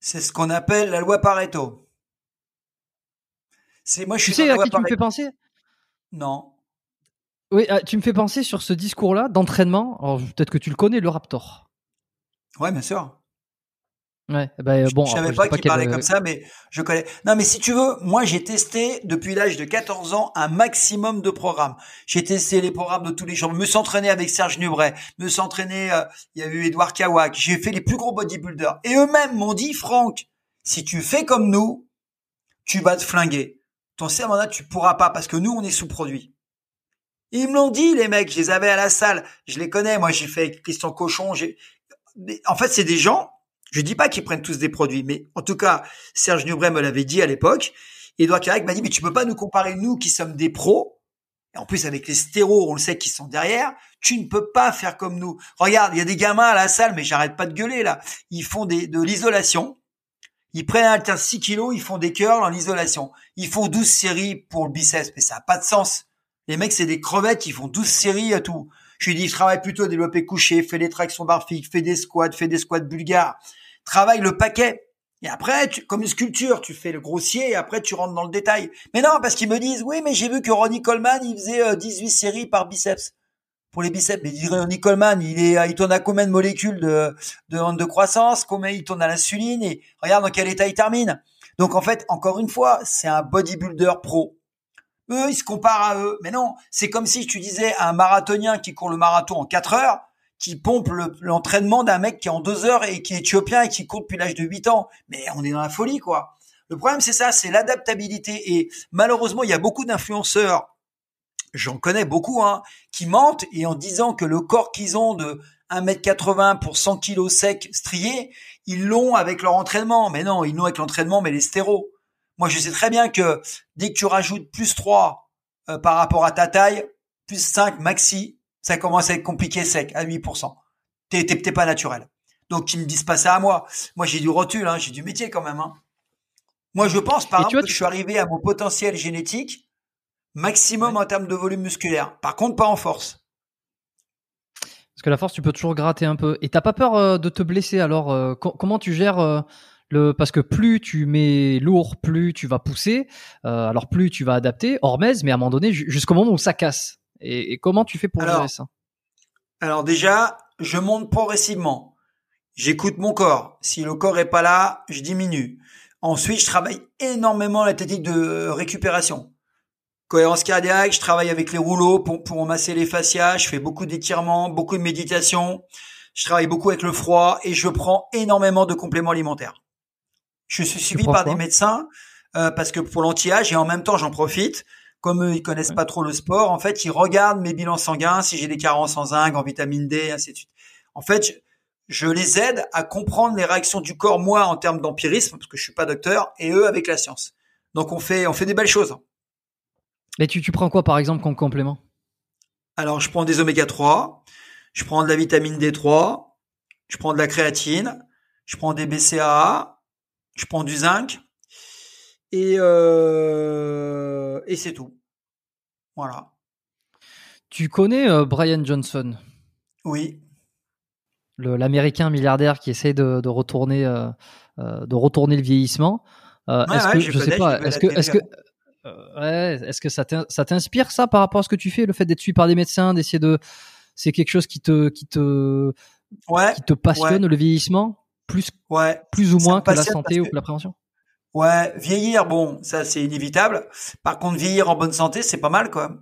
C'est ce qu'on appelle la loi Pareto. C'est moi je suis tu sais à qui tu me fais penser? Non. Oui, ah, tu me fais penser sur ce discours-là d'entraînement. Alors peut-être que tu le connais, le Raptor. Ouais, bien sûr. Ouais, eh ben, bon. Je, savais pas qu'il parlait comme ça, mais je connais. Non, mais si tu veux, moi j'ai testé depuis l'âge de 14 ans un maximum de programmes. J'ai testé les programmes de tous les jours. Me s'entraîner avec Serge Nubret, me s'entraîner. Euh, il y a eu Edouard Kawak. J'ai fait les plus gros bodybuilders. Et eux-mêmes m'ont dit, Franck, si tu fais comme nous, tu vas te flinguer. Ton là, tu pourras pas parce que nous, on est sous-produit. Ils me l'ont dit, les mecs. Je les avais à la salle. Je les connais. Moi, j'ai fait Christian Cochon. J'ai... En fait, c'est des gens. Je dis pas qu'ils prennent tous des produits, mais en tout cas, Serge Nubret me l'avait dit à l'époque. Edouard Carac m'a dit, mais tu peux pas nous comparer, nous, qui sommes des pros. Et en plus, avec les stéros, on le sait qu'ils sont derrière. Tu ne peux pas faire comme nous. Regarde, il y a des gamins à la salle, mais j'arrête pas de gueuler, là. Ils font des, de l'isolation. Ils prennent un halter 6 kilos, ils font des curls en isolation. Ils font 12 séries pour le biceps, mais ça n'a pas de sens. Les mecs, c'est des crevettes, ils font 12 séries à tout. Je lui dis, travaille plutôt à développer couché, fais des tractions barfiques, fais des squats, fais des squats bulgares. Travaille le paquet. Et après, tu, comme une sculpture, tu fais le grossier et après tu rentres dans le détail. Mais non, parce qu'ils me disent, oui, mais j'ai vu que Ronnie Coleman, il faisait 18 euh, séries par biceps. Pour les biceps, mais Ronnie Coleman, il est, il tourne à combien de molécules de, de, de croissance, combien il tourne à l'insuline? Et regarde dans quel état il termine. Donc en fait, encore une fois, c'est un bodybuilder pro. Eux, ils se comparent à eux. Mais non, c'est comme si tu disais à un marathonien qui court le marathon en 4 heures, qui pompe l'entraînement d'un mec qui est en 2 heures et qui est éthiopien et qui court depuis l'âge de 8 ans. Mais on est dans la folie, quoi. Le problème, c'est ça, c'est l'adaptabilité. Et malheureusement, il y a beaucoup d'influenceurs, j'en connais beaucoup, hein, qui mentent et en disant que le corps qu'ils ont de 1m80 pour 100 kg sec strié, ils l'ont avec leur entraînement. Mais non, ils l'ont avec l'entraînement, mais les stéros. Moi, je sais très bien que dès que tu rajoutes plus 3 euh, par rapport à ta taille, plus 5 maxi, ça commence à être compliqué sec à 8%. T'es, t'es, pas naturel. Donc, ils me disent pas ça à moi. Moi, j'ai du rotule, hein, j'ai du métier quand même. Hein. Moi, je pense, par exemple, que je suis arrivé à mon potentiel génétique maximum en termes de volume musculaire. Par contre, pas en force. Parce que la force, tu peux toujours gratter un peu. Et t'as pas peur euh, de te blesser alors euh, Comment tu gères parce que plus tu mets lourd, plus tu vas pousser, euh, alors plus tu vas adapter, Hormez, mais à un moment donné, jusqu'au moment où ça casse. Et, comment tu fais pour gérer ça? Alors déjà, je monte progressivement. J'écoute mon corps. Si le corps est pas là, je diminue. Ensuite, je travaille énormément la technique de récupération. Cohérence cardiaque, je travaille avec les rouleaux pour, pour masser les fascias, je fais beaucoup d'étirements, beaucoup de méditation, je travaille beaucoup avec le froid et je prends énormément de compléments alimentaires. Je suis suivi par des médecins euh, parce que pour l'anti-âge et en même temps j'en profite. Comme eux, ils connaissent pas trop le sport, en fait, ils regardent mes bilans sanguins, si j'ai des carences en zinc, en vitamine D, ainsi de suite. En fait, je, les aide à comprendre les réactions du corps, moi, en termes d'empirisme, parce que je suis pas docteur, et eux avec la science. Donc on fait, on fait des belles choses. Et tu, tu prends quoi, par exemple, comme complément? Alors, je prends des oméga 3, je prends de la vitamine D3, je prends de la créatine, je prends des BCAA, je prends du zinc et, euh, et c'est tout. Voilà. Tu connais euh, Brian Johnson? Oui. l'américain milliardaire qui essaie de, de retourner euh, euh, de retourner le vieillissement. Euh, Ouais, est-ce ouais, que je je sais pas, est-ce que est-ce que euh, ouais, est-ce que ça t'in- ça t'inspire ça par rapport à ce que tu fais, le fait d'être suivi par des médecins, d'essayer de c'est quelque chose qui te qui te Ouais, qui te passionne le vieillissement plus ouais. plus ou moins que la santé ou que- que la prévention. Ouais, vieillir, bon, ça c'est inévitable. Par contre, vieillir en bonne santé, c'est pas mal, quoi.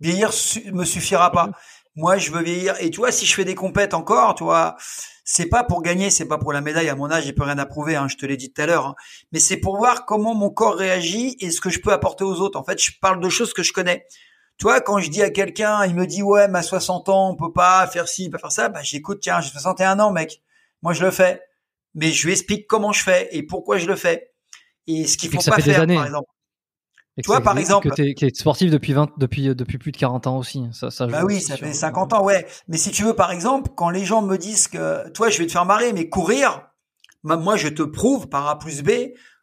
Vieillir su- me suffira pas. Moi, je veux vieillir. Et tu vois, si je fais des compètes encore, tu vois, c'est pas pour gagner, c'est pas pour la médaille. À mon âge, j'ai plus rien à prouver. Hein, je te l'ai dit tout à l'heure. hein. Mais c'est pour voir comment mon corps réagit et ce que je peux apporter aux autres. En fait, je parle de choses que je connais. Tu vois, quand je dis à quelqu'un, il me dit ouais, mais à 60 ans, on peut pas faire ci, pas faire ça. Bah, j'écoute. Tiens, j'ai 61 ans, mec. Moi, je le fais. Mais je lui explique comment je fais et pourquoi je le fais et ce qu'il que faut ça pas fait des années. par exemple. Et que Tu vois, par que exemple- t'es qui est sportif depuis 20 depuis depuis plus de 40 ans aussi. Ça ça Bah oui, ça fait 50 ans, ouais. Mais si tu veux, par exemple, quand les gens me disent que, toi, je vais te faire marrer, mais courir, bah, moi, je te prouve par A plus B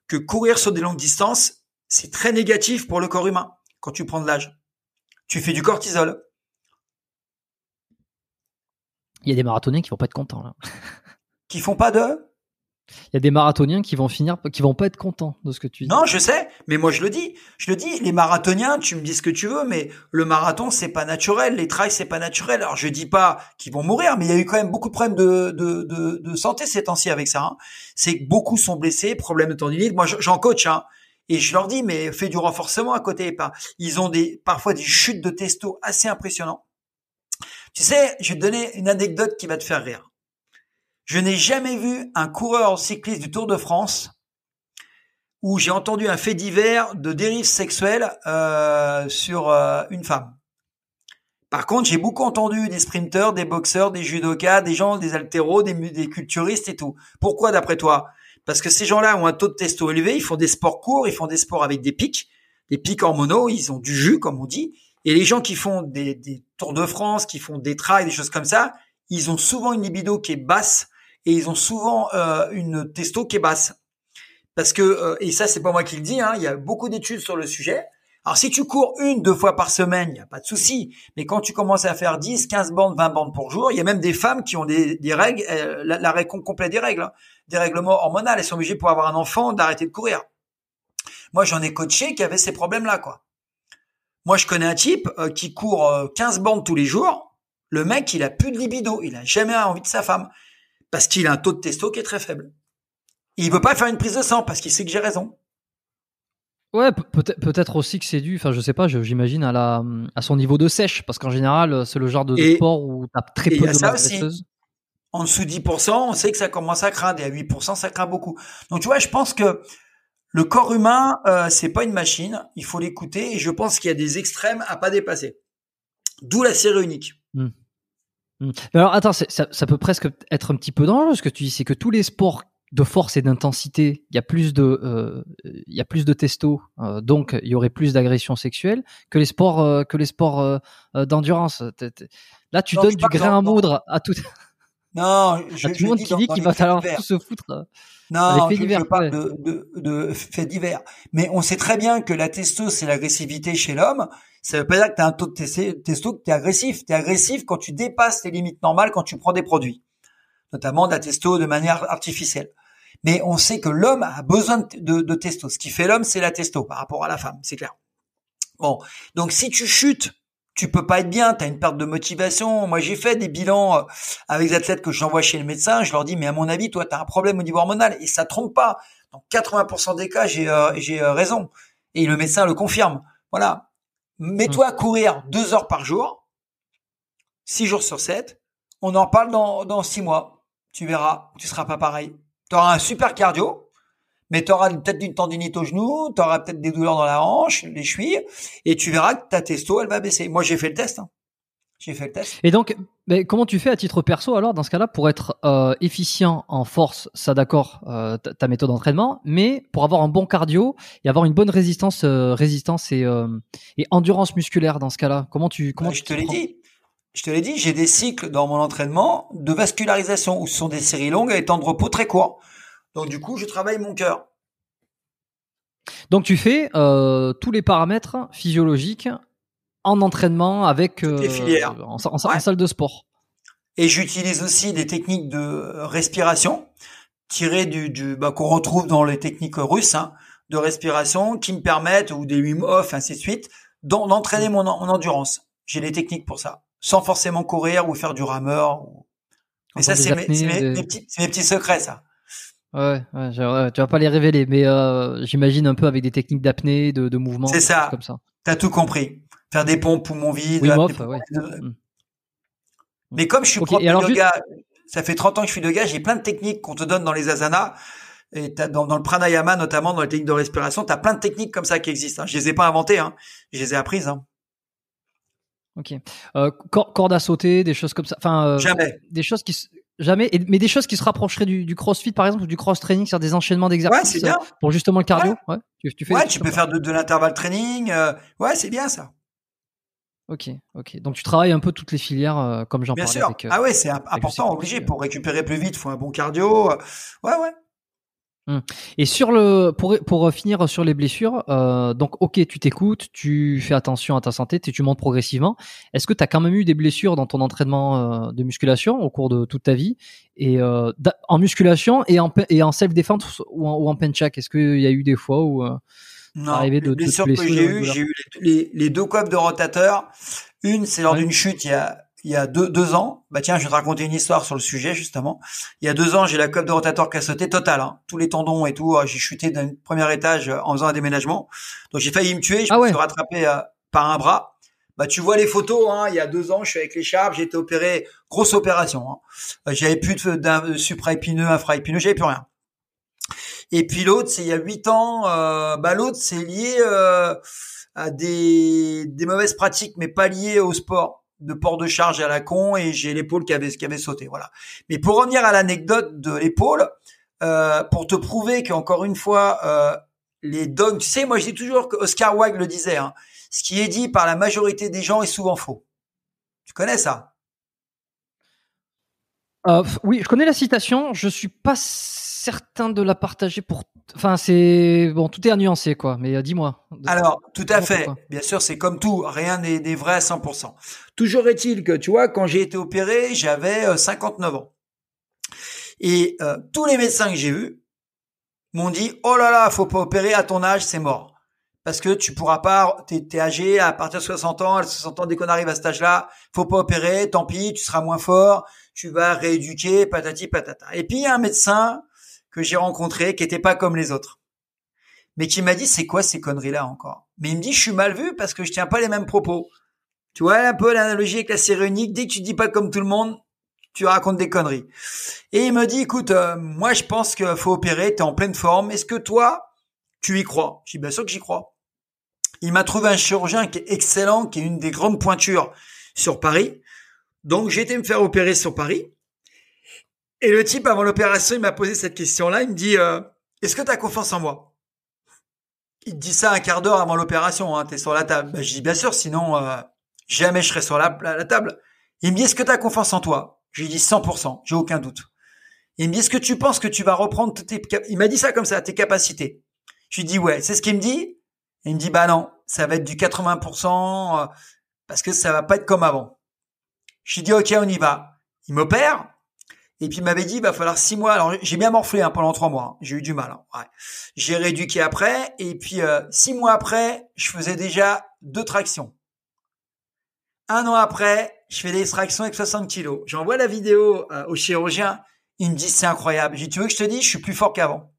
que courir sur des longues distances, c'est très négatif pour le corps humain quand tu prends de l'âge. Tu fais du cortisol. Il y a des marathoniens qui vont pas être contents là. Qui font pas de? Il y a des marathoniens qui vont finir qui vont pas être contents de ce que tu dis. Non, je sais, mais moi je le dis. Je le dis, les marathoniens, tu me dis ce que tu veux, mais le marathon, c'est pas naturel, les trails, c'est pas naturel. Alors je dis pas qu'ils vont mourir, mais il y a eu quand même beaucoup de problèmes de, de, de, santé ces temps-ci avec ça. hein. C'est que beaucoup sont blessés, problèmes de tendinite. Moi, j'en coach, hein. Et je leur dis, mais fais du renforcement à côté. Ils ont des, parfois des chutes de testo assez impressionnantes. Tu sais, je vais te donner une anecdote qui va te faire rire. Je n'ai jamais vu un coureur cycliste du Tour de France où j'ai entendu un fait divers de dérive sexuelle euh, sur euh, une femme. Par contre, j'ai beaucoup entendu des sprinteurs, des boxeurs, des judokas, des gens, des haltéros, des, culturistes et tout. Pourquoi d'après toi? Parce que ces gens-là ont un taux de testo élevé, ils font des sports courts, ils font des sports avec des pics, des pics hormonaux, ils ont du jus, comme on dit. Et les gens qui font des Tours de France, qui font des trails, des choses comme ça, ils ont souvent une libido qui est basse et ils ont souvent euh, une testo qui est basse. Parce que, euh, et ça c'est pas moi qui le dis, hein, il y a beaucoup d'études sur le sujet. Alors si tu cours une, deux fois par semaine, il n'y a pas de souci. Mais quand tu commences à faire 10, 15 bandes, 20 bandes pour jour, il y a même des femmes qui ont des, règles, euh, la- l'arrêt com- complet des règles, hein, des règlements hormonaux. Elles sont obligées pour avoir un enfant d'arrêter de courir. Moi j'en ai coaché qui avait ces problèmes-là, quoi. Moi je connais un type euh, qui court euh, 15 bandes tous les jours. Le mec, il a plus de libido, il a jamais envie de sa femme parce qu'il a un taux de testo qui est très faible. Il veut pas faire une prise de sang parce qu'il sait que j'ai raison. Ouais, pe- peut-être aussi que c'est dû, enfin je sais pas, j'imagine à la à son niveau de sèche, parce qu'en général c'est le genre de Et- sport où t'as très peu de ça masse. En dessous de 10%, on sait que ça commence à craindre. Et à 8%, ça craint beaucoup. Donc tu vois, je pense que le corps humain, euh, c'est pas une machine. Il faut l'écouter. Et je pense qu'il y a des extrêmes à pas dépasser. D'où la série unique. Hmm. Mais alors attends, ça, ça peut presque être un petit peu dangereux ce que tu dis, c'est que tous les sports de force et d'intensité, il y a plus de, euh, il y a plus de testo, euh, donc il y aurait plus d'agression sexuelle que les sports, euh, que les sports euh, euh, d'endurance. Là, tu Non, donnes du grain à moudre à tout, Non, (laughs) je, à tout le monde qui dit qu'il va falloir se foutre. Non, je, divers, je parle ouais. de, de, de faits divers. Mais on sait très bien que la testo, c'est l'agressivité chez l'homme. Ça veut pas dire que tu as un taux de tes- testo, que tu es agressif. Tu es agressif quand tu dépasses les limites normales quand tu prends des produits. Notamment de la testo de manière artificielle. Mais on sait que l'homme a besoin de, de, de testo. Ce qui fait l'homme, c'est la testo par rapport à la femme, c'est clair. Bon, donc si tu chutes, tu peux pas être bien, tu as une perte de motivation. Moi, j'ai fait des bilans euh, avec des athlètes que j'envoie chez le médecin, je leur dis mais à mon avis, toi tu as un problème au niveau hormonal et ça trompe pas. Dans 80% des cas, j'ai euh, j'ai euh, raison et le médecin le confirme. Voilà. Mets-toi à courir deux heures par jour, six jours sur 7. On en parle dans dans six mois. Tu verras, tu seras pas pareil. Tu auras un super cardio, mais tu auras peut-être une tendinite au genou, tu auras peut-être des douleurs dans la hanche, les chevilles, et tu verras que ta testo, elle va baisser. Moi, j'ai fait le test. hein. J'ai fait le test. Et donc, mais comment tu fais à titre perso alors dans ce cas-là pour être euh, efficient en force, ça d'accord, euh, ta méthode d'entraînement, mais pour avoir un bon cardio et avoir une bonne résistance, euh, résistance et, euh, et endurance musculaire dans ce cas-là, comment tu comment Bah, tu je te l'ai dit. Je te l'ai dit, j'ai des cycles dans mon entraînement de vascularisation où ce sont des séries longues avec temps de repos très courts. Donc du coup, je travaille mon cœur. Donc tu fais euh, tous les paramètres physiologiques en entraînement avec les euh, filières. en, en- en Ouais. salle de sport. Et j'utilise aussi des techniques de respiration tirées du, du bah, qu'on retrouve dans les techniques russes hein, de respiration qui me permettent ou des Wim Hof ainsi de suite d'entraîner mon, mon endurance. J'ai les techniques pour ça, sans forcément courir ou faire du rameur. Mais ça, c'est mes, mes, petits, mes petits secrets, ça. Ouais, ouais, tu vas pas les révéler, mais euh, j'imagine un peu avec des techniques d'apnée, de, de mouvement. C'est ça. Comme ça. T'as tout compris. Faire des pompes poumons vides. Mm. Mais comme je suis okay. prof de yoga, ça fait 30 ans que je suis de yoga, j'ai plein de techniques qu'on te donne dans les asanas. Et dans, dans, le pranayama, notamment dans les techniques de respiration, tu as plein de techniques comme ça qui existent. Hein. Je les ai pas inventées, hein. je les ai apprises. Hein. Ok. Euh, corde à sauter, des choses comme ça. Enfin, euh, jamais. Des choses qui jamais, mais des choses qui se rapprocheraient du, du CrossFit par exemple ou du cross training, sur des enchaînements d'exercices ouais, pour justement le cardio. Ouais. Tu, tu, fais ouais, tu peux faire de, de l'intervalle training. Euh, ouais, c'est bien ça. Ok, ok. Donc tu travailles un peu toutes les filières euh, comme j'en parlais. Bien sûr. Avec, euh, ah ouais, c'est important, obligé pour récupérer plus vite. Faut un bon cardio. Ouais, ouais. Hum. Et sur le pour pour finir sur les blessures, euh, donc ok, tu t'écoutes, tu fais attention à ta santé, tu, tu montes progressivement. Est-ce que tu as quand même eu des blessures dans ton entraînement euh, de musculation au cours de toute ta vie? Et euh, en musculation et en et en self défense ou en, ou en penchak Est-ce qu'il y a eu des fois où euh, non, arrivé de, les blessures que j'ai eu, j'ai eu les, les, deux copes de rotateur. Une, c'est lors d'une chute il y a il y a deux, deux ans, bah tiens, je vais te raconter une histoire sur le sujet justement. Il y a deux ans, j'ai la coque de rotateur qui a sauté total, hein. tous les tendons et tout. Euh, j'ai chuté d'un premier étage euh, en faisant un déménagement, donc j'ai failli me tuer. Je ah me suis rattrapé euh, par un bras. Bah tu vois les photos, hein, il y a deux ans, je suis avec l'écharpe, j'ai été opéré, grosse opération. Hein. J'avais plus de, supraépineux, infraépineux, j'avais plus rien. Et puis l'autre, c'est il y a huit ans. Euh, bah l'autre, c'est lié à des, des mauvaises pratiques, mais pas lié au sport de port de charge à la con et j'ai l'épaule qui avait qui avait sauté. Voilà. Mais pour revenir à l'anecdote de l'épaule, euh, pour te prouver qu'encore une fois, euh, les dogmes, tu sais, moi je dis toujours que Oscar Wilde le disait, hein, ce qui est dit par la majorité des gens est souvent faux. Tu connais ça? Euh, Oui, je connais la citation. Je suis pas certain de la partager pour. Enfin, c'est bon, tout est à nuancer, quoi. Mais dis-moi. Alors, tout à fait. Bien sûr, c'est comme tout. Rien n'est vrai à 100%. Toujours est-il que, tu vois, quand j'ai été opéré, j'avais 59 euh, ans. Et euh, tous les médecins que j'ai eus m'ont dit "Oh là là, faut pas opérer à ton âge, c'est mort." Parce que tu pourras pas, t'es es âgé à partir de 60 ans, à 60 ans dès qu'on arrive à cet âge-là, faut pas opérer, tant pis, tu seras moins fort, tu vas rééduquer, patati patata. Et puis il y a un médecin que j'ai rencontré qui était pas comme les autres. Mais qui m'a dit c'est quoi ces conneries là encore? Mais il me dit je suis mal vu parce que je tiens pas les mêmes propos. Tu vois un peu l'analogie avec la série unique, dès que tu dis pas comme tout le monde, tu racontes des conneries. Et il me dit écoute euh, moi je pense qu'il faut opérer, tu es en pleine forme, est-ce que toi tu y crois? Je dis bien sûr que j'y crois. Il m'a trouvé un chirurgien qui est excellent, qui est une des grandes pointures sur Paris. Donc j'ai été me faire opérer sur Paris. Et le type, avant l'opération, il m'a posé cette question-là. Il me dit, euh, est-ce que tu as confiance en moi? Il dit ça un quart d'heure avant l'opération. Hein, tu es sur la table. Ben, je dis, bien sûr, sinon, euh, jamais je serai sur la, table. Il me dit, est-ce que tu as confiance en toi? Je lui dis 100%, j'ai aucun doute. Il me dit, est-ce que tu penses que tu vas reprendre tes... Il m'a dit ça comme ça, tes capacités. Je lui dis, ouais, c'est ce qu'il me dit. il me dit, bah non, ça va être du 80% euh, parce que ça va pas être comme avant. Je lui dis, ok, on y va. Il m'opère. Et puis il m'avait dit, il va falloir six mois. Alors j'ai bien morflé hein, pendant trois mois. Hein. J'ai eu du mal. Hein. J'ai rééduqué après. Et puis euh, six mois après, je faisais déjà deux tractions. Un an après, je fais des tractions avec 60 kilos. J'envoie la vidéo euh, au chirurgien. Il me dit, c'est incroyable. J'ai dit, tu veux que je te dise, je suis plus fort qu'avant.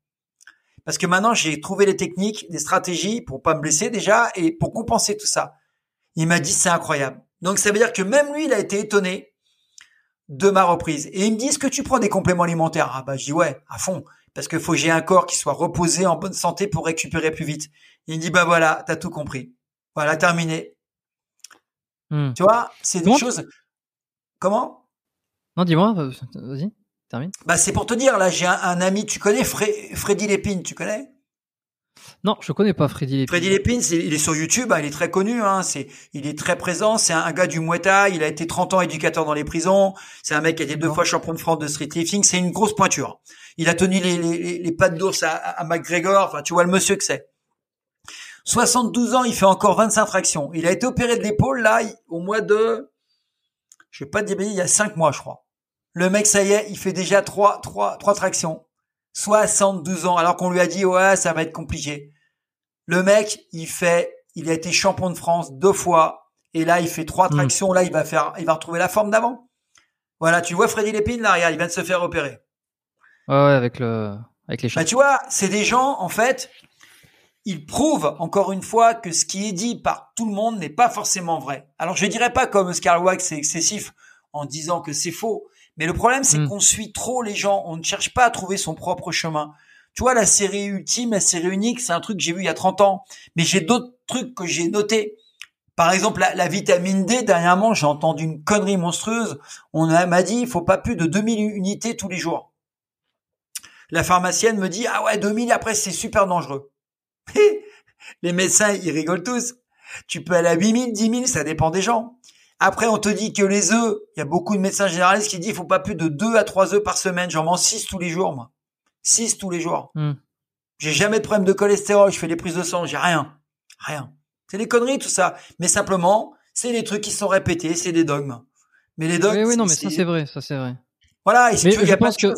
Parce que maintenant, j'ai trouvé les techniques, des stratégies pour pas me blesser déjà et pour compenser tout ça. Il m'a dit, c'est incroyable. Donc ça veut dire que même lui, il a été étonné de ma reprise. Et ils me disent que tu prends des compléments alimentaires? Ah bah je dis ouais, à fond, parce qu'il faut que j'ai un corps qui soit reposé en bonne santé pour récupérer plus vite. Il me dit bah voilà, t'as tout compris. Voilà, terminé. Hmm. Tu vois, c'est des choses. Comment? Non, dis-moi, euh, vas-y, termine. Bah c'est pour te dire là, j'ai un, un, ami, tu connais Freddy Lépine, tu connais? Non, je connais pas Freddy Lépine. Freddy Lépine, il est sur YouTube, hein, il est très connu, hein, il est très présent, c'est un, gars du Muay Thai, il a été 30 ans éducateur dans les prisons, c'est un mec qui a été deux fois champion de France de street lifting, c'est une grosse pointure. Il a tenu les, les, les pattes d'ours à, à McGregor, enfin tu vois le monsieur que c'est. 72 ans, il fait encore 25 tractions. Il a été opéré de l'épaule là au mois de, je vais pas te dire, il y a 5 mois je crois. Le mec, ça y est, il fait déjà trois, trois, trois tractions. 72 ans, alors qu'on lui a dit, ouais, ça va être compliqué. Le mec, il fait, il a été champion de France deux fois. Et là, il fait trois hmm. tractions. Là, il va faire, il va retrouver la forme d'avant. Voilà, tu vois Freddy Lépine, là, regarde, il vient de se faire opérer. Ouais, ouais avec le, avec les bah, tu vois, c'est des gens, en fait, ils prouvent encore une fois que ce qui est dit par tout le monde n'est pas forcément vrai. Alors je dirais pas comme Oscar Wilde c'est excessif en disant que c'est faux, mais le problème c'est hmm. qu'on suit trop les gens, on ne cherche pas à trouver son propre chemin. Tu vois la série ultime, la série unique, c'est un truc que j'ai vu il y a 30 ans, mais j'ai d'autres trucs que j'ai notés. Par exemple, la, vitamine D, dernièrement, j'ai entendu une connerie monstrueuse. On m'a dit, il faut pas plus de 2000 unités tous les jours. La pharmacienne me dit, ah ouais, 2000 après, c'est super dangereux. (laughs) les médecins, ils rigolent tous. Tu peux aller à 8000, 10 000, ça dépend des gens. Après, on te dit que les œufs, il y a beaucoup de médecins généralistes qui disent, il faut pas plus de 2 à 3 œufs par semaine. J'en mange 6 tous les jours, moi. 6 tous les jours. Hmm. J'ai jamais de problème de cholestérol, je fais des prises de sang, j'ai rien. Rien. C'est des conneries, tout ça. Mais simplement, c'est des trucs qui sont répétés, c'est des dogmes. Mais les dogmes. Oui, oui, non, mais ça, c'est vrai, ça, c'est vrai. Voilà, et si tu veux, il y a pas de que...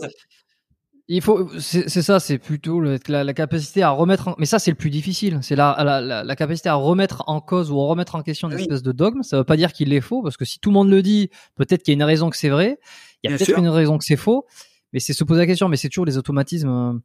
Il faut, c'est ça, c'est plutôt la, la, capacité à remettre. En, mais ça, c'est le plus difficile. C'est la, la, la, capacité à remettre en cause ou à remettre en question une espèce de dogme. Ça veut pas dire qu'il est faux, parce que si tout le monde le dit, peut-être qu'il y a une raison que c'est vrai. Il y a peut-être une raison que c'est faux. Mais c'est se poser la question. Mais c'est toujours les automatismes.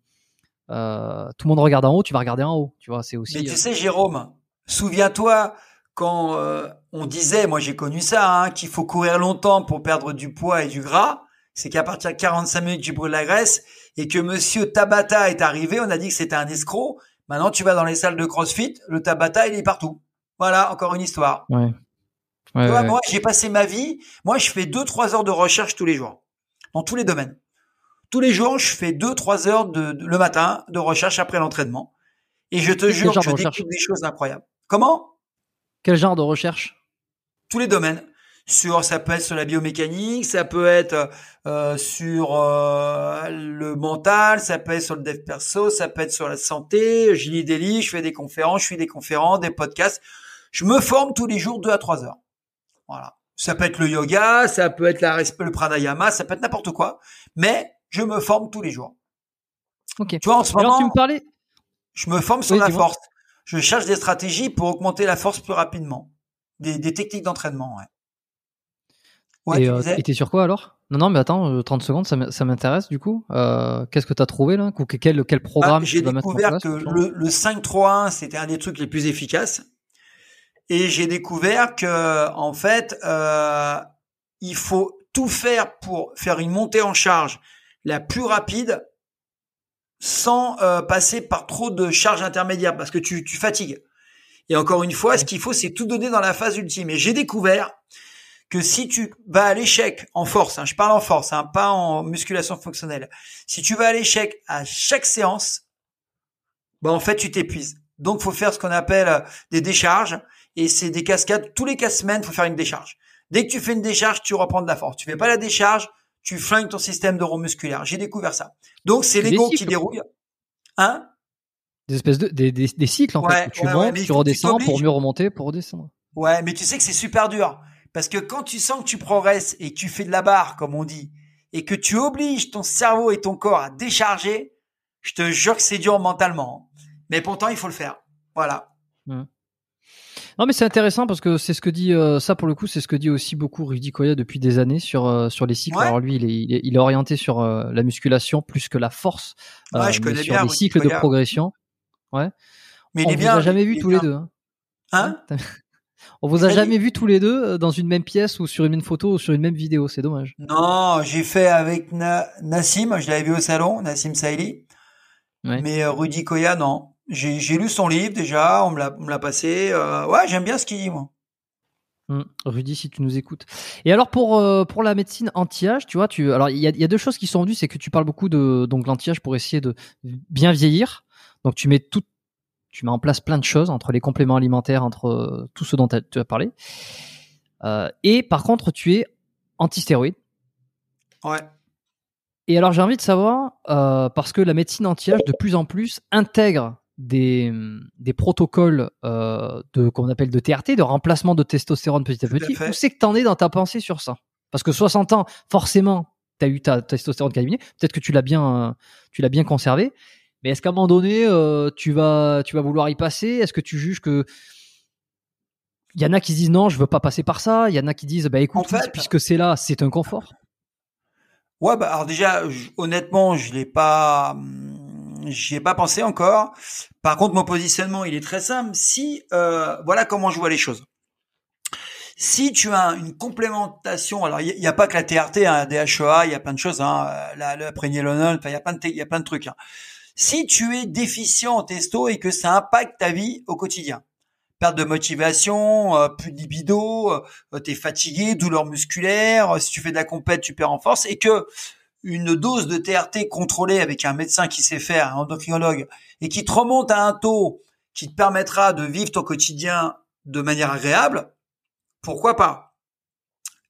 Euh, tout le monde regarde en haut, tu vas regarder en haut. Tu vois, c'est aussi. Mais tu euh, sais, Jérôme, souviens-toi quand euh, on disait, moi j'ai connu ça, hein, qu'il faut courir longtemps pour perdre du poids et du gras. C'est qu'à partir de 45 minutes, tu brûles la graisse et que monsieur Tabata est arrivé, on a dit que c'était un escroc. Maintenant, tu vas dans les salles de CrossFit, le Tabata, il est partout. Voilà, encore une histoire. Ouais. Moi, j'ai passé ma vie, moi, je fais deux, trois heures de recherche tous les jours, dans tous les domaines. Tous les jours, je fais deux, trois heures de, le matin de recherche après l'entraînement. Et je te jure que je découvre des choses incroyables. Comment? Quel genre de recherche? Tous les domaines sur ça peut être sur la biomécanique, ça peut être euh, sur euh, le mental, ça peut être sur le dev perso, ça peut être sur la santé. Je lis des livres, je fais des conférences, je fais des conférences, des podcasts. Je me forme tous les jours deux à trois heures. Voilà. Ça peut être le yoga, ça peut être la, le pranayama, ça peut être n'importe quoi, mais je me forme tous les jours. Ok. Tu vois en ce moment, tu me parlais. Je me forme sur la force. Je cherche des stratégies pour augmenter la force plus rapidement, des, des techniques d'entraînement. Ouais. Ouais, et euh, t'es sur quoi alors? Non, non, mais attends, 30 euh, secondes, ça m'intéresse du coup. Euh, Qu'est-ce que tu as trouvé là? Quel, quel programme bah, J'ai découvert que le, le 5-3-1, c'était un des trucs les plus efficaces. Et j'ai découvert que en fait, euh, il faut tout faire pour faire une montée en charge la plus rapide sans euh, passer par trop de charges intermédiaires parce que tu, tu fatigues. Et encore une fois, ce qu'il faut, c'est tout donner dans la phase ultime. Et j'ai découvert que si tu vas à l'échec en force, hein, je parle en force, hein, pas en musculation fonctionnelle, si tu vas à l'échec à chaque séance, bah en fait tu t'épuises. Donc faut faire ce qu'on appelle euh, des décharges et c'est des cascades tous les quatre semaines, faut faire une décharge. Dès que tu fais une décharge, tu reprends de la force. Tu fais pas la décharge, tu flingues ton système neuromusculaire. J'ai découvert ça. Donc c'est l'ego qui dérouille. Hein? Des espèces de des, des, cycles en fait. Où tu montes, tu redescends pour mieux remonter, pour redescendre. Ouais, mais tu sais que c'est super dur. Parce que quand tu sens que tu progresses et que tu fais de la barre, comme on dit, et que tu obliges ton cerveau et ton corps à décharger, je te jure que c'est dur mentalement. Mais pourtant, il faut le faire. Voilà. Non, mais c'est intéressant parce que c'est ce que dit euh, ça pour le coup, c'est ce que dit aussi beaucoup Rudy Koya depuis des années sur euh, sur les cycles. Alors lui, il est, il est, orienté sur euh, la musculation plus que la force, ouais, je connais sur les cycles de progression. Ouais. Mais on il est bien. a jamais vu tous les deux. Hein, hein? On vous a jamais vu tous les deux euh, dans une même pièce ou sur une même photo ou sur une même vidéo, c'est dommage. Non, j'ai fait avec Nassim, je l'avais vu au salon, Nassim Saïli. Mais euh, Rudy Koya, non. J'ai lu son livre déjà, on me l'a passé. Euh, ouais, j'aime bien ce qu'il dit, moi. Hum, Rudy, si tu nous écoutes. Et alors pour pour la médecine anti-âge, tu vois, tu alors il y a, y a, deux choses qui sont venues, c'est que tu parles beaucoup de donc l'anti-âge pour essayer de bien vieillir. Donc tu mets tout, tu mets en place plein de choses entre les compléments alimentaires, entre euh, tout ce dont tu as parlé. Euh, et par contre, tu es anti-stéroïde. Ouais. Et alors, j'ai envie de savoir, euh, parce que la médecine anti-âge, de plus en plus, intègre des, des protocoles de qu'on appelle de TRT, de remplacement de testostérone petit à petit. Où c'est que tu en es dans ta pensée sur ça? Parce que 60 ans, forcément, tu as eu ta, testostérone qui a diminué. Peut-être que tu l'as bien, tu l'as bien conservé. Mais est-ce qu'à un moment donné, tu vas, tu vas vouloir y passer? Est-ce que tu juges que il y en a qui disent non, je veux pas passer par ça. Il y en a qui disent bah écoute, puisque c'est là, c'est un confort. Ouais, bah alors déjà, honnêtement, je l'ai pas, j'y ai pas pensé encore. Par contre, mon positionnement, il est très simple. Si, euh, voilà comment je vois les choses. Si tu as une complémentation, alors il n'y a, pas que la TRT, hein, DHEA, il y a plein de choses, hein, la, le enfin il y a plein de, il y a plein de trucs. Hein. Si tu es déficient en testo et que ça impacte ta vie au quotidien, perte de motivation, euh, plus de libido, euh, t'es fatigué, douleur musculaire, si tu fais de la compète, tu perds en force et que une dose de TRT contrôlée avec un médecin qui sait faire, un endocrinologue, et qui te remonte à un taux qui te permettra de vivre ton quotidien de manière agréable, pourquoi pas?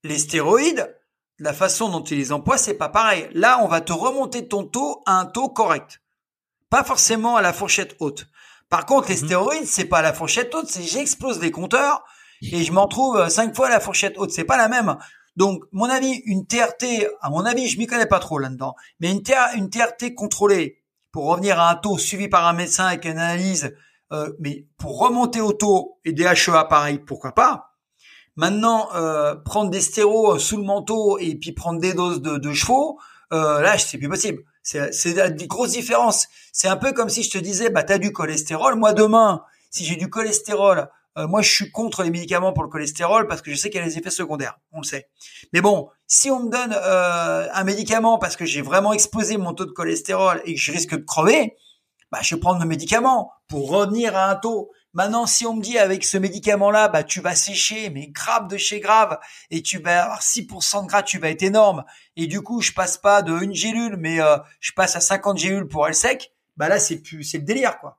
Les stéroïdes, la façon dont tu les emploies, c'est pas pareil. Là, on va te remonter ton taux à un taux correct. Pas forcément à la fourchette haute. Par contre, les mhm. stéroïdes, c'est pas à la fourchette haute, c'est j'explose les compteurs et je m'en trouve cinq fois à la fourchette haute. C'est pas la même. Donc, mon avis, une TRT, à mon avis, je m'y connais pas trop là-dedans, mais une, une TRT contrôlée pour revenir à un taux suivi par un médecin avec une analyse, euh, mais pour remonter au taux et des HEA pareil, pourquoi pas Maintenant, euh, prendre des stéros sous le manteau et puis prendre des doses de, de chevaux, euh, là, c'est plus possible. C'est une grosse différence. C'est un peu comme si je te disais, bah, t'as du cholestérol. Moi, demain, si j'ai du cholestérol euh, moi, je suis contre les médicaments pour le cholestérol parce que je sais qu'il y a des effets secondaires. On le sait. Mais bon, si on me donne euh, un médicament parce que j'ai vraiment explosé mon taux de cholestérol et que je risque de crever, bah, je vais prendre le médicament pour revenir à un taux. Maintenant, si on me dit avec ce médicament-là, bah, tu vas sécher, mais grave de chez grave, et tu vas avoir 6% de gras, tu vas être énorme, et du coup, je passe pas de une gélule, mais euh, je passe à 50 gélules pour elle sec, bah là, c'est plus, c'est le délire, quoi.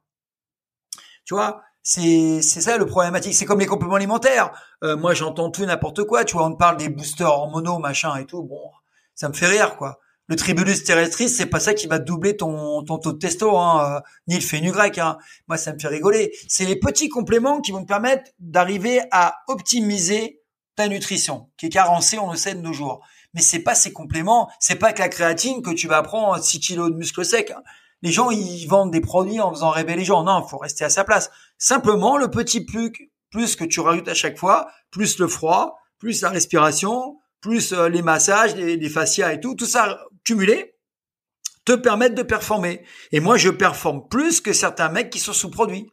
Tu vois, c'est c'est ça le problématique. C'est comme les compléments alimentaires. Euh, moi, j'entends tout n'importe quoi. Tu vois, on parle des boosters hormonaux, machin et tout. Bon, ça me fait rire, quoi. Le tribulus terrestris, c'est pas ça qui va doubler ton, ton taux de testo, hein, euh, ni le fenugrec. Hein. Moi, ça me fait rigoler. C'est les petits compléments qui vont te permettre d'arriver à optimiser ta nutrition, qui est carencée, on le sait, de nos jours. Mais c'est pas ces compléments, c'est pas que la créatine que tu vas prendre 6 kilos de muscles secs. Hein. Les gens, ils vendent des produits en faisant rêver les gens. Non, faut rester à sa place. Simplement, le petit plus que tu rajoutes à chaque fois, plus le froid, plus la respiration, plus euh, les massages, les, les fascias et tout, tout ça cumulé, te permettent de performer. Et moi, je performe plus que certains mecs qui sont sous produits.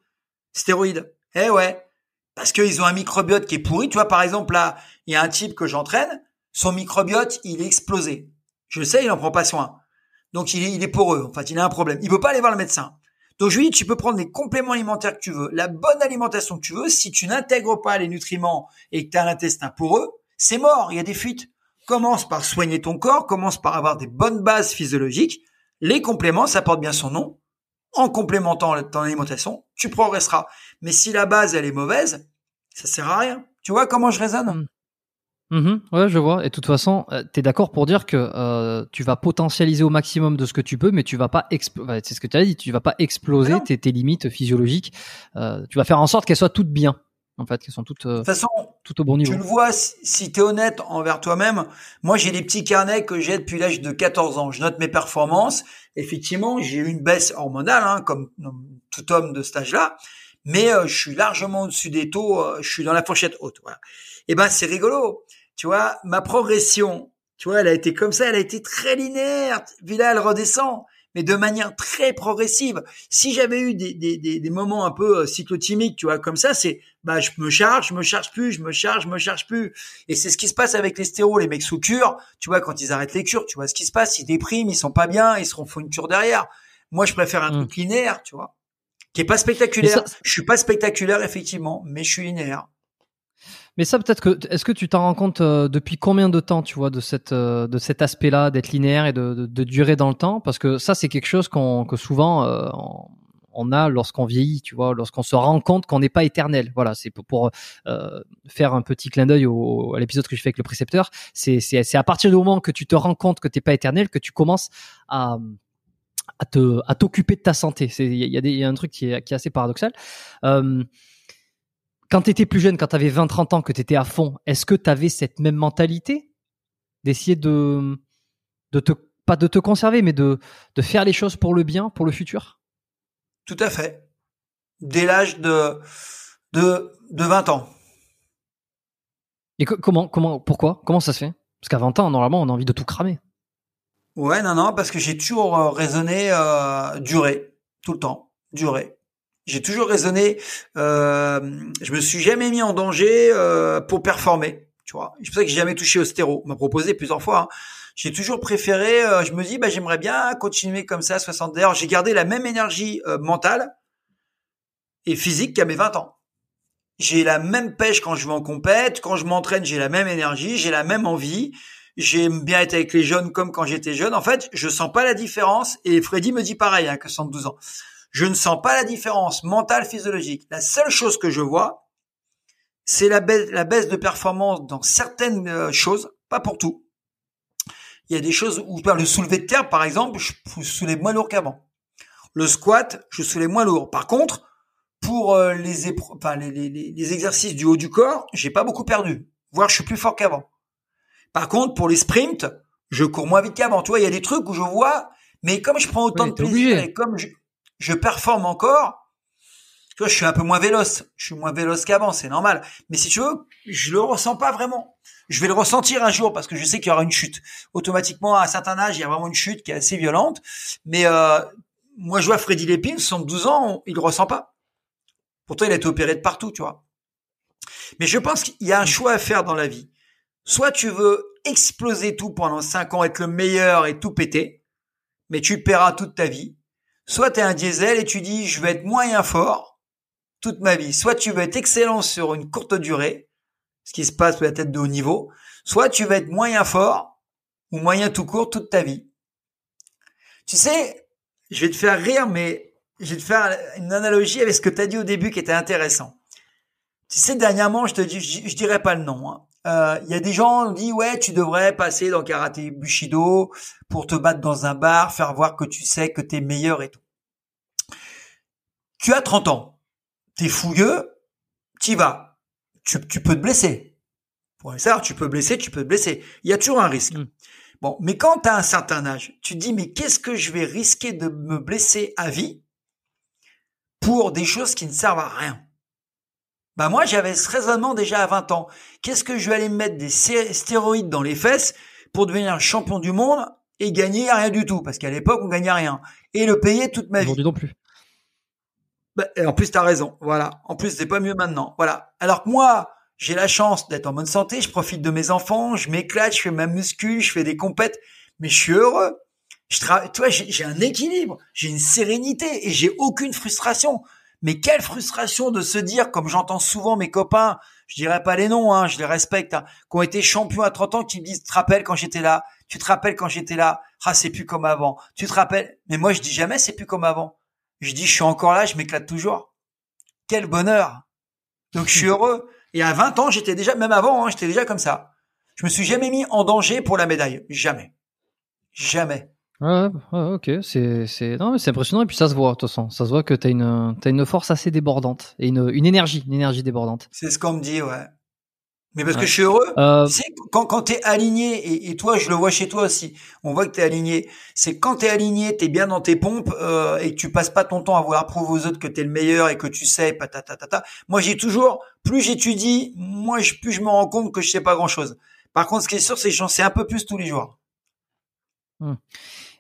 Stéroïdes. Eh ouais. Parce qu'ils ont un microbiote qui est pourri. Tu vois, par exemple, là, il y a un type que j'entraîne. Son microbiote, il est explosé. Je sais, il en prend pas soin. Donc, il est, il est poreux. En fait, il a un problème. Il peut pas aller voir le médecin. Donc je lui dis, tu peux prendre les compléments alimentaires que tu veux, la bonne alimentation que tu veux. Si tu n'intègres pas les nutriments et que tu as l'intestin poreux, c'est mort, il y a des fuites. Commence par soigner ton corps, commence par avoir des bonnes bases physiologiques. Les compléments, ça porte bien son nom. En complémentant ton alimentation, tu progresseras. Mais si la base, elle est mauvaise, ça sert à rien. Tu vois comment je raisonne? Mmh. Ouais, je vois. Et de toute façon, euh, tu es d'accord pour dire que euh, tu vas potentialiser au maximum de ce que tu peux, mais tu vas pas exploser. c'est ce que tu as dit, tu vas pas exploser tes, tes, limites physiologiques. Euh, tu vas faire en sorte qu'elles soient toutes bien, en fait, qu'elles sont toutes, euh, façon, toutes au bon niveau. Tu le vois, si, tu es honnête envers toi-même, moi j'ai des petits carnets que j'ai depuis l'âge de 14 ans. Je note mes performances. Effectivement, j'ai eu une baisse hormonale, hein, comme tout homme de cet âge-là, mais je suis largement au-dessus des taux. je suis dans la fourchette haute. Voilà. Et eh ben c'est rigolo tu vois, ma progression, tu vois, elle a été comme ça, elle a été très linéaire. Puis là, elle redescend, mais de manière très progressive. Si j'avais eu des, des, des, moments un peu euh, cyclotimiques, tu vois, comme ça, c'est, bah, je me charge, je me charge plus, je me charge, je me charge plus. Et c'est ce qui se passe avec les stéros, les mecs sous cure, tu vois, quand ils arrêtent les cures, tu vois ce qui se passe, ils dépriment, ils sont pas bien, ils se refont une cure derrière. Moi, je préfère un mmh. truc linéaire, tu vois, qui est pas spectaculaire. Je suis pas spectaculaire, effectivement, mais je suis linéaire. Mais ça, peut-être que, est-ce que tu t'en rends compte euh, depuis combien de temps, tu vois, de cette, euh, de cet aspect-là, d'être linéaire et de, de, de, durer dans le temps? Parce que ça, c'est quelque chose qu'on, que souvent euh, on a lorsqu'on vieillit, tu vois, lorsqu'on se rend compte qu'on n'est pas éternel. Voilà, c'est pour, pour faire un petit clin d'œil au, à l'épisode que je fais avec le précepteur. C'est, c'est, c'est à partir du moment que tu te rends compte que t'es pas éternel que tu commences à à te à t'occuper de ta santé. Il y a, des, y a un truc qui est, qui est assez paradoxal. Euh, quand tu étais plus jeune, quand tu avais 20-30 ans, que tu étais à fond, est-ce que tu avais cette même mentalité? D'essayer de de te pas de te conserver, mais de de faire les choses pour le bien, pour le futur? Tout à fait. Dès l'âge de de de 20 ans. Et comment comment pourquoi? Comment ça se fait? Parce qu'à 20 ans, normalement, on a envie de tout cramer. Ouais, non, non, parce que j'ai toujours euh, raisonné euh, durer, tout le temps, durer. J'ai toujours raisonné. Euh, je me suis jamais mis en danger euh, pour performer. Tu vois, c'est pour ça que j'ai jamais touché au stéro. On m'a proposé plusieurs fois. Hein. J'ai toujours préféré. Euh, je me dis, bah, j'aimerais bien continuer comme ça, 60 heures. J'ai gardé la même énergie euh, mentale et physique qu'à mes 20 ans. J'ai la même pêche quand je vais en compète. Quand je m'entraîne, j'ai la même énergie, j'ai la même envie. J'aime bien être avec les jeunes comme quand j'étais jeune. En fait, je sens pas la différence. Et Freddy me dit pareil, hein, que 112 ans. Je ne sens pas la différence mentale, physiologique. La seule chose que je vois, c'est la baisse, la baisse de performance dans certaines euh, choses, pas pour tout. Il y a des choses où le soulever de terre, par exemple, je soulève moins lourd qu'avant. Le squat, je soulève moins lourd. Par contre, pour euh, les, enfin, les, les, les, exercices du haut du corps, j'ai pas beaucoup perdu. Voire, je suis plus fort qu'avant. Par contre, pour les sprints, je cours moins vite qu'avant. Tu vois, il y a des trucs où je vois, mais comme je prends autant de plaisir et comme je, je performe encore, tu vois, je suis un peu moins véloce. Je suis moins véloce qu'avant, c'est normal. Mais si tu veux, je le ressens pas vraiment. Je vais le ressentir un jour parce que je sais qu'il y aura une chute. Automatiquement, à un certain âge, il y a vraiment une chute qui est assez violente. Mais euh, moi, je vois Freddy Lépine, 72 ans, il le ressent pas. Pourtant, il a été opéré de partout, tu vois. Mais je pense qu'il y a un choix à faire dans la vie. Soit tu veux exploser tout pendant 5 ans, être le meilleur et tout péter, mais tu paieras toute ta vie. Soit tu es un diesel et tu dis je vais être moyen fort toute ma vie. Soit tu veux être excellent sur une courte durée, ce qui se passe peut être de haut niveau. Soit tu vas être moyen fort ou moyen tout court toute ta vie. Tu sais, je vais te faire rire, mais je vais te faire une analogie avec ce que tu as dit au début qui était intéressant. Tu sais, dernièrement, je te dis, je, dirais pas le nom. Hein. Euh, il y a des gens qui disent ouais tu devrais passer dans karaté bushido pour te battre dans un bar, faire voir que tu sais que tu es meilleur et tout. Tu as 30 ans, t'es fougueux, t'y vas, tu, tu peux te blesser. Pour ça, tu peux blesser, tu peux te blesser. Il y a toujours un risque. Mm. Bon, mais quand tu as un certain âge, tu te dis mais qu'est-ce que je vais risquer de me blesser à vie pour des choses qui ne servent à rien? Bah moi j'avais ce raisonnement déjà à 20 ans. Qu'est-ce que je vais aller me mettre des stéroïdes dans les fesses pour devenir champion du monde et gagner rien du tout? Parce qu'à l'époque on gagnait rien et le payer toute ma vie. Aujourd'hui non plus. Bah, et en plus t'as raison. Voilà. En plus c'est pas mieux maintenant. Voilà. Alors que moi j'ai la chance d'être en bonne santé. Je profite de mes enfants. Je m'éclate. Je fais ma muscu. Je fais des compètes. Mais je suis heureux. Je travaille. Toi j'ai un équilibre. J'ai une sérénité et j'ai aucune frustration. Mais quelle frustration de se dire, comme j'entends souvent mes copains, je dirais pas les noms, hein, je les respecte, hein, qui ont été champions à 30 ans, qui me disent, tu te rappelles quand j'étais là, tu te rappelles quand j'étais là, ah c'est plus comme avant, tu te rappelles, mais moi je dis jamais c'est plus comme avant. Je dis je suis encore là, je m'éclate toujours. Quel bonheur. Donc je suis (laughs) heureux. Et à 20 ans, j'étais déjà, même avant, hein, j'étais déjà comme ça. Je me suis jamais mis en danger pour la médaille. Jamais. Jamais. Ouais, ok, c'est c'est non mais c'est impressionnant et puis ça se voit de toute façon, ça se voit que t'as une t'as une force assez débordante et une une énergie, une énergie débordante. C'est ce qu'on me dit, ouais. Mais parce que je suis heureux. Euh... Tu sais, quand quand t'es aligné et, et, toi je le vois chez toi aussi, on voit que t'es aligné. C'est quand t'es aligné, t'es bien dans tes pompes euh, et que tu passes pas ton temps à vouloir prouver aux autres que t'es le meilleur et que tu sais, ta Moi j'ai toujours, plus j'étudie, moins je, plus je me rends compte que je sais pas grand chose. Par contre, ce qui est sûr, c'est que j'en sais un peu plus tous les jours. Hum.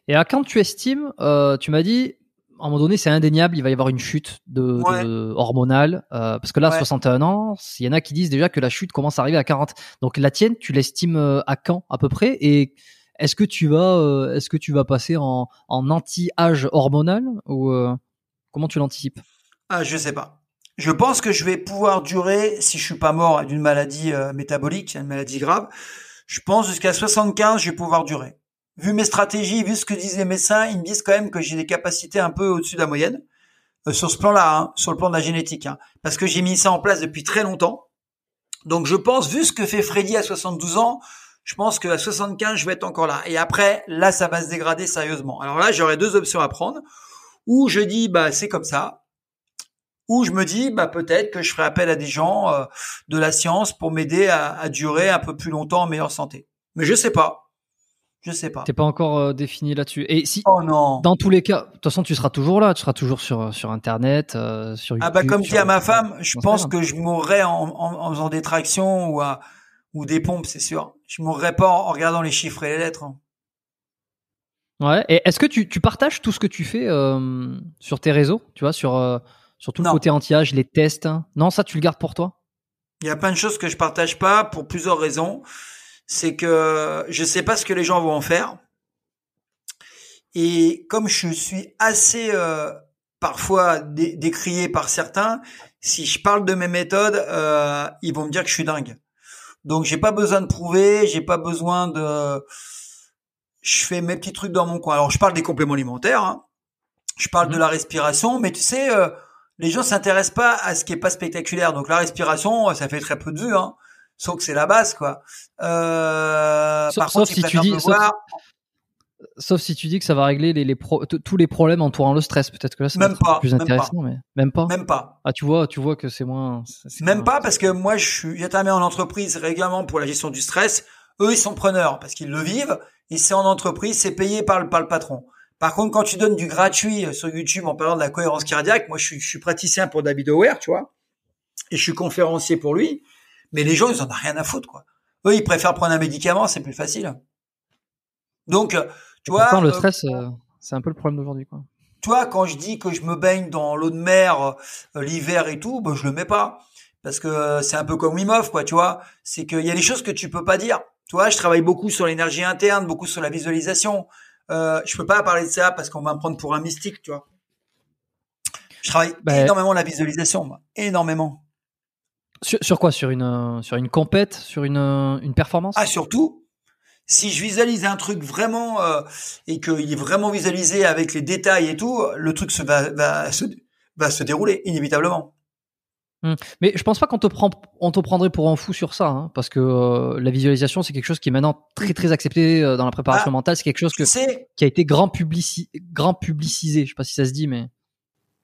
Et à quand tu estimes, euh, tu m'as dit, à un moment donné, c'est indéniable, il va y avoir une chute de, hormonale, euh, parce que là, 61 ans, il y en a qui disent déjà que la chute commence à arriver à 40. Donc la tienne, tu l'estimes euh, à quand à peu près? Et est-ce que tu vas, est-ce que tu vas passer en, en anti-âge hormonal ou comment tu l'anticipes? Ah, je sais pas. Je pense que je vais pouvoir durer, si je suis pas mort d'une maladie métabolique, une maladie grave, je pense jusqu'à 75, je vais pouvoir durer vu mes stratégies, vu ce que disent les médecins, ils me disent quand même que j'ai des capacités un peu au-dessus de la moyenne euh, sur ce plan-là, hein, sur le plan de la génétique, hein, parce que j'ai mis ça en place depuis très longtemps. Donc je pense, vu ce que fait Freddy à 72 ans, je pense qu'à 75, je vais être encore là. Et après, là, ça va se dégrader sérieusement. Alors là, j'aurais deux options à prendre. Ou je dis, bah c'est comme ça. Ou je me dis, bah peut-être que je ferai appel à des gens euh, de la science pour m'aider à, à durer un peu plus longtemps en meilleure santé. Mais je sais pas. Je sais pas. T'es pas encore euh, défini là-dessus. Et si, oh non. Dans tous les cas, de toute façon, tu seras toujours là. Tu seras toujours sur sur Internet, euh, sur YouTube. Ah bah comme dit à ma femme, je pense que je mourrais en, en, en, faisant des tractions ou à, ou des pompes, c'est sûr. Je mourrais pas en, regardant les chiffres et les lettres. Hein. Ouais. Et est-ce que tu, tu partages tout ce que tu fais euh, sur tes réseaux, tu vois, sur euh, sur tout le côté anti-âge, les tests hein? Non, ça tu le gardes pour toi? Il y a plein de choses que je partage pas pour plusieurs raisons c'est que je sais pas ce que les gens vont en faire. Et comme je suis assez euh, parfois décrié par certains, si je parle de mes méthodes, euh, ils vont me dire que je suis dingue. Donc j'ai pas besoin de prouver, j'ai pas besoin de. Je fais mes petits trucs dans mon coin. Alors je parle des compléments alimentaires, hein. je parle de mmh. la respiration, mais tu sais, euh, les gens s'intéressent pas à ce qui est pas spectaculaire. Donc la respiration, ça fait très peu de vues. Hein sauf que c'est la base, quoi. Euh, sauf, par contre, si tu dis, sauf, si tu dis que ça va régler les, les tous les problèmes entourant le stress, peut-être que là c'est même pas, plus intéressant, mais même pas. Même pas. Ah, tu vois, tu vois que c'est moins. Même pas parce que moi, je suis intermédiaire en entreprise régulièrement pour la gestion du stress. Eux, ils sont preneurs parce qu'ils le vivent. Et c'est en entreprise, c'est payé par le, par le patron. Par contre, quand tu donnes du gratuit sur YouTube en parlant de la cohérence cardiaque, moi, je suis, je suis praticien pour David O'Ware, tu vois, et je suis conférencier pour lui. Mais les gens, ils en ont rien à foutre, quoi. Eux, ils préfèrent prendre un médicament, c'est plus facile. Donc, tu vois. le euh, stress, euh, c'est un peu le problème d'aujourd'hui, quoi. Tu vois, quand je dis que je me baigne dans l'eau de mer euh, l'hiver et tout, ben, je le mets pas. Parce que c'est un peu comme Wim Hof, quoi, tu vois. C'est qu'il y a des choses que tu peux pas dire. Tu vois, je travaille beaucoup sur l'énergie interne, beaucoup sur la visualisation. Euh, je peux pas parler de ça parce qu'on va me prendre pour un mystique, tu vois. Je travaille ben énormément la visualisation, moi. énormément. Sur, quoi? Sur une euh, sur une compète, sur une euh, une performance? Ah surtout, si je visualise un truc vraiment euh, et qu'il est vraiment visualisé avec les détails et tout, le truc se va va se va se dérouler inévitablement. Hum. Mais je pense pas qu'on te prend, on te prendrait pour un fou sur ça, hein, parce que la visualisation c'est quelque chose qui est maintenant très très accepté dans la préparation ah, mentale. C'est quelque chose que, qui a été grand publici grand publicisé. Je sais pas si ça se dit, mais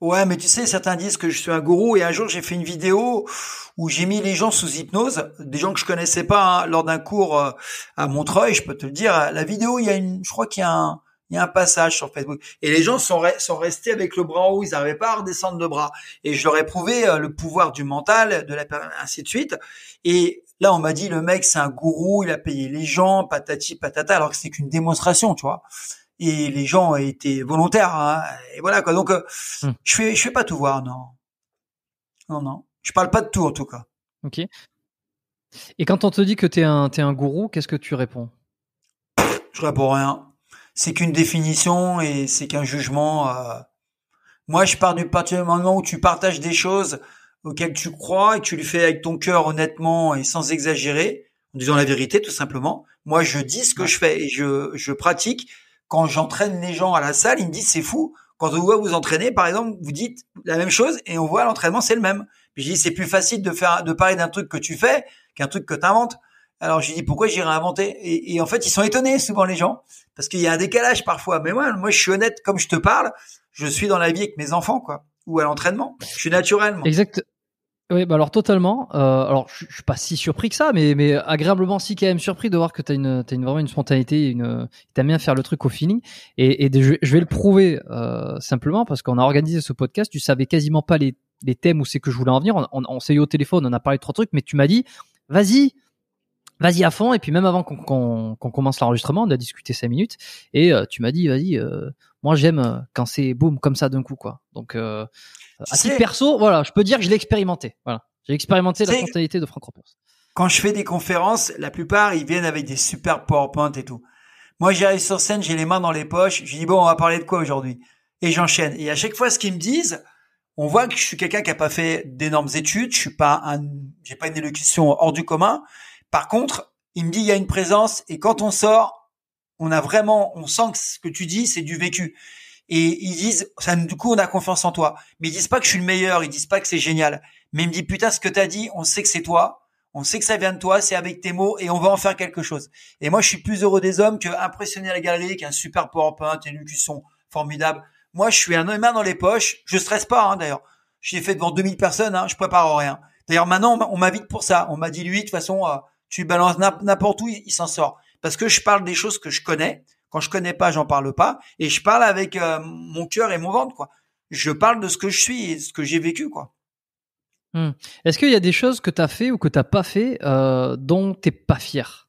Ouais, mais tu sais, certains disent que je suis un gourou et un jour j'ai fait une vidéo où j'ai mis les gens sous hypnose, des gens que je connaissais pas hein, lors d'un cours euh, à Montreuil, je peux te le dire. La vidéo, il y a une, je crois qu'il y a un, il y a un passage sur Facebook et les gens sont, sont restés avec le bras en haut, ils n'arrivaient pas à redescendre le bras et je leur ai prouvé euh, le pouvoir du mental, de la ainsi de suite. Et là, on m'a dit le mec c'est un gourou, il a payé les gens, patati patata, alors que c'est qu'une démonstration, tu vois et les gens étaient volontaires. Hein, et voilà quoi. Donc euh, hmm. je fais je fais pas tout voir, non, non non. Je parle pas de tout en tout cas. Ok. Et quand on te dit que t'es un t'es un gourou, qu'est-ce que tu réponds? Je réponds rien. C'est qu'une définition et c'est qu'un jugement. Euh... Moi, je pars du partir du moment où tu partages des choses auxquelles tu crois et que tu le fais avec ton cœur honnêtement et sans exagérer, en disant la vérité tout simplement. Moi, je dis ce que je fais et je, je pratique quand j'entraîne les gens à la salle, ils me disent c'est fou. Quand on voit vous entraîner, par exemple, vous dites la même chose et on voit l'entraînement c'est le même. Puis je dis c'est plus facile de faire de parler d'un truc que tu fais qu'un truc que tu inventes. Alors je dis pourquoi j'irai inventer et, en fait ils sont étonnés souvent les gens parce qu'il y a un décalage parfois. Mais moi moi je suis honnête comme je te parle, je suis dans la vie avec mes enfants quoi ou à l'entraînement. Je suis naturellement. Exact. Oui, bah alors totalement. Euh, alors je, je suis pas si surpris que ça, mais mais agréablement si quand même surpris de voir que t'as une t'as une vraiment une spontanéité, une t'aimes bien faire le truc au feeling. Et, et je, vais le prouver euh, simplement parce qu'on a organisé ce podcast. Tu savais quasiment pas les les thèmes où c'est que je voulais en venir. On, on, s'est eu au téléphone, on a parlé de trois trucs, mais tu m'as dit vas-y, vas-y à fond. Et puis même avant qu'on qu'on commence l'enregistrement, on a discuté cinq minutes et euh, tu m'as dit vas-y. Euh, moi j'aime quand c'est boum comme ça d'un coup quoi. Donc euh, à titre perso, voilà, je peux dire que je l'ai expérimenté. Voilà, j'ai expérimenté la spontanéité de Franck Ropers. Quand je fais des conférences, la plupart ils viennent avec des super PowerPoint et tout. Moi, j'arrive sur scène, j'ai les mains dans les poches, je dis bon, on va parler de quoi aujourd'hui? Et j'enchaîne. Et à chaque fois, ce qu'ils me disent, on voit que je suis quelqu'un qui a pas fait d'énormes études, je suis pas un, j'ai pas une élocution hors du commun. Par contre, il me dit il y a une présence et quand on sort, on a vraiment, on sent que ce que tu dis c'est du vécu et ils disent, ça, du coup, on a confiance en toi. Mais ils disent pas que je suis le meilleur, ils disent pas que c'est génial. Mais ils me disent, putain, ce que t'as dit, on sait que c'est toi, on sait que ça vient de toi, c'est avec tes mots, et on va en faire quelque chose. Et moi, je suis plus heureux des hommes que impressionner la galerie, qu'un super PowerPoint, une élocution formidable. Moi, je suis un main dans les poches, je stresse pas, hein, d'ailleurs. J'ai fait devant 2000 personnes, hein, je prépare rien. D'ailleurs, maintenant, on m'invite pour ça. On m'a dit, lui, de toute façon, euh, tu balances n'importe où, il s'en sort. parce que je parle des choses que je connais. Quand je connais pas, j'en parle pas, et je parle avec euh, mon cœur et mon ventre, quoi. Je parle de ce que je suis et ce que j'ai vécu, quoi. Hmm. Est-ce qu'il y a des choses que tu as fait ou que tu n'as pas fait euh, dont tu n'es pas fier?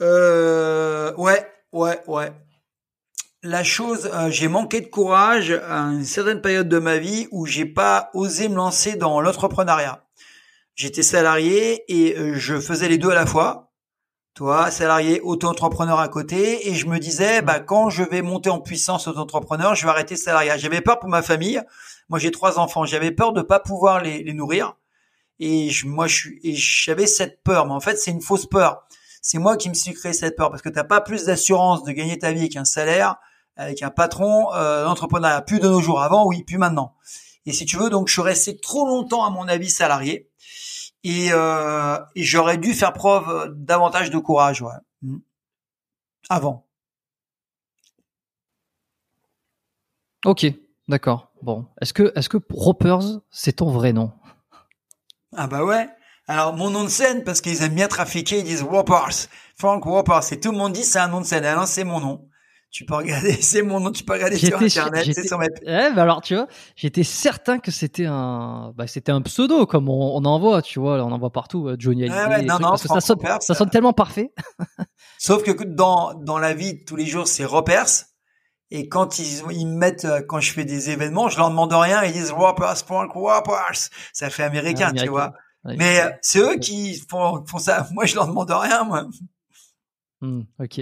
Euh, Ouais, ouais, ouais. La chose, euh, j'ai manqué de courage à une certaine période de ma vie où j'ai pas osé me lancer dans l'entrepreneuriat. J'étais salarié et je faisais les deux à la fois. Toi, salarié, auto-entrepreneur à côté, et je me disais, bah quand je vais monter en puissance auto-entrepreneur, je vais arrêter salariat. J'avais peur pour ma famille. Moi, j'ai trois enfants. J'avais peur de pas pouvoir les, les nourrir. Et je, moi, je suis, et j'avais cette peur. Mais en fait, c'est une fausse peur. C'est moi qui me suis créé cette peur parce que t'as pas plus d'assurance de gagner ta vie qu'un salaire, avec un patron euh, d'entrepreneuriat. Plus de nos jours. Avant, oui, plus maintenant. Et si tu veux, donc, je suis resté trop longtemps, à mon avis, salarié et, euh, et j'aurais dû faire preuve davantage de courage, ouais. Mm. Avant. Ok, d'accord. Bon, est-ce que est-ce que Ropers c'est ton vrai nom? Ah bah ouais. Alors mon nom de scène parce qu'ils aiment bien trafiquer, ils disent Whoppers, Frank Whoppers, et tout le monde dit c'est un nom de scène. Alors c'est mon nom tu peux regarder, (laughs) c'est mon nom, tu peux regarder sur internet, c'est sur ma... Ouais, bah alors tu vois, j'étais certain que c'était un, bah c'était un pseudo comme on, on en voit, tu vois, on en voit partout, euh, Johnny Hallyday. Ouais, ouais, non, non, ça, sonne, ça sonne tellement parfait. (laughs) Sauf que dans dans la vie de tous les jours, c'est Ropers. Et quand ils, ils me mettent, euh, quand je fais des événements, je leur demande rien, ils disent Whoppers, Frank Whoppers. Ça fait américain, tu vois. Mais euh, c'est eux qui font, font ça. Moi, je leur demande rien, moi. Hmm, ok.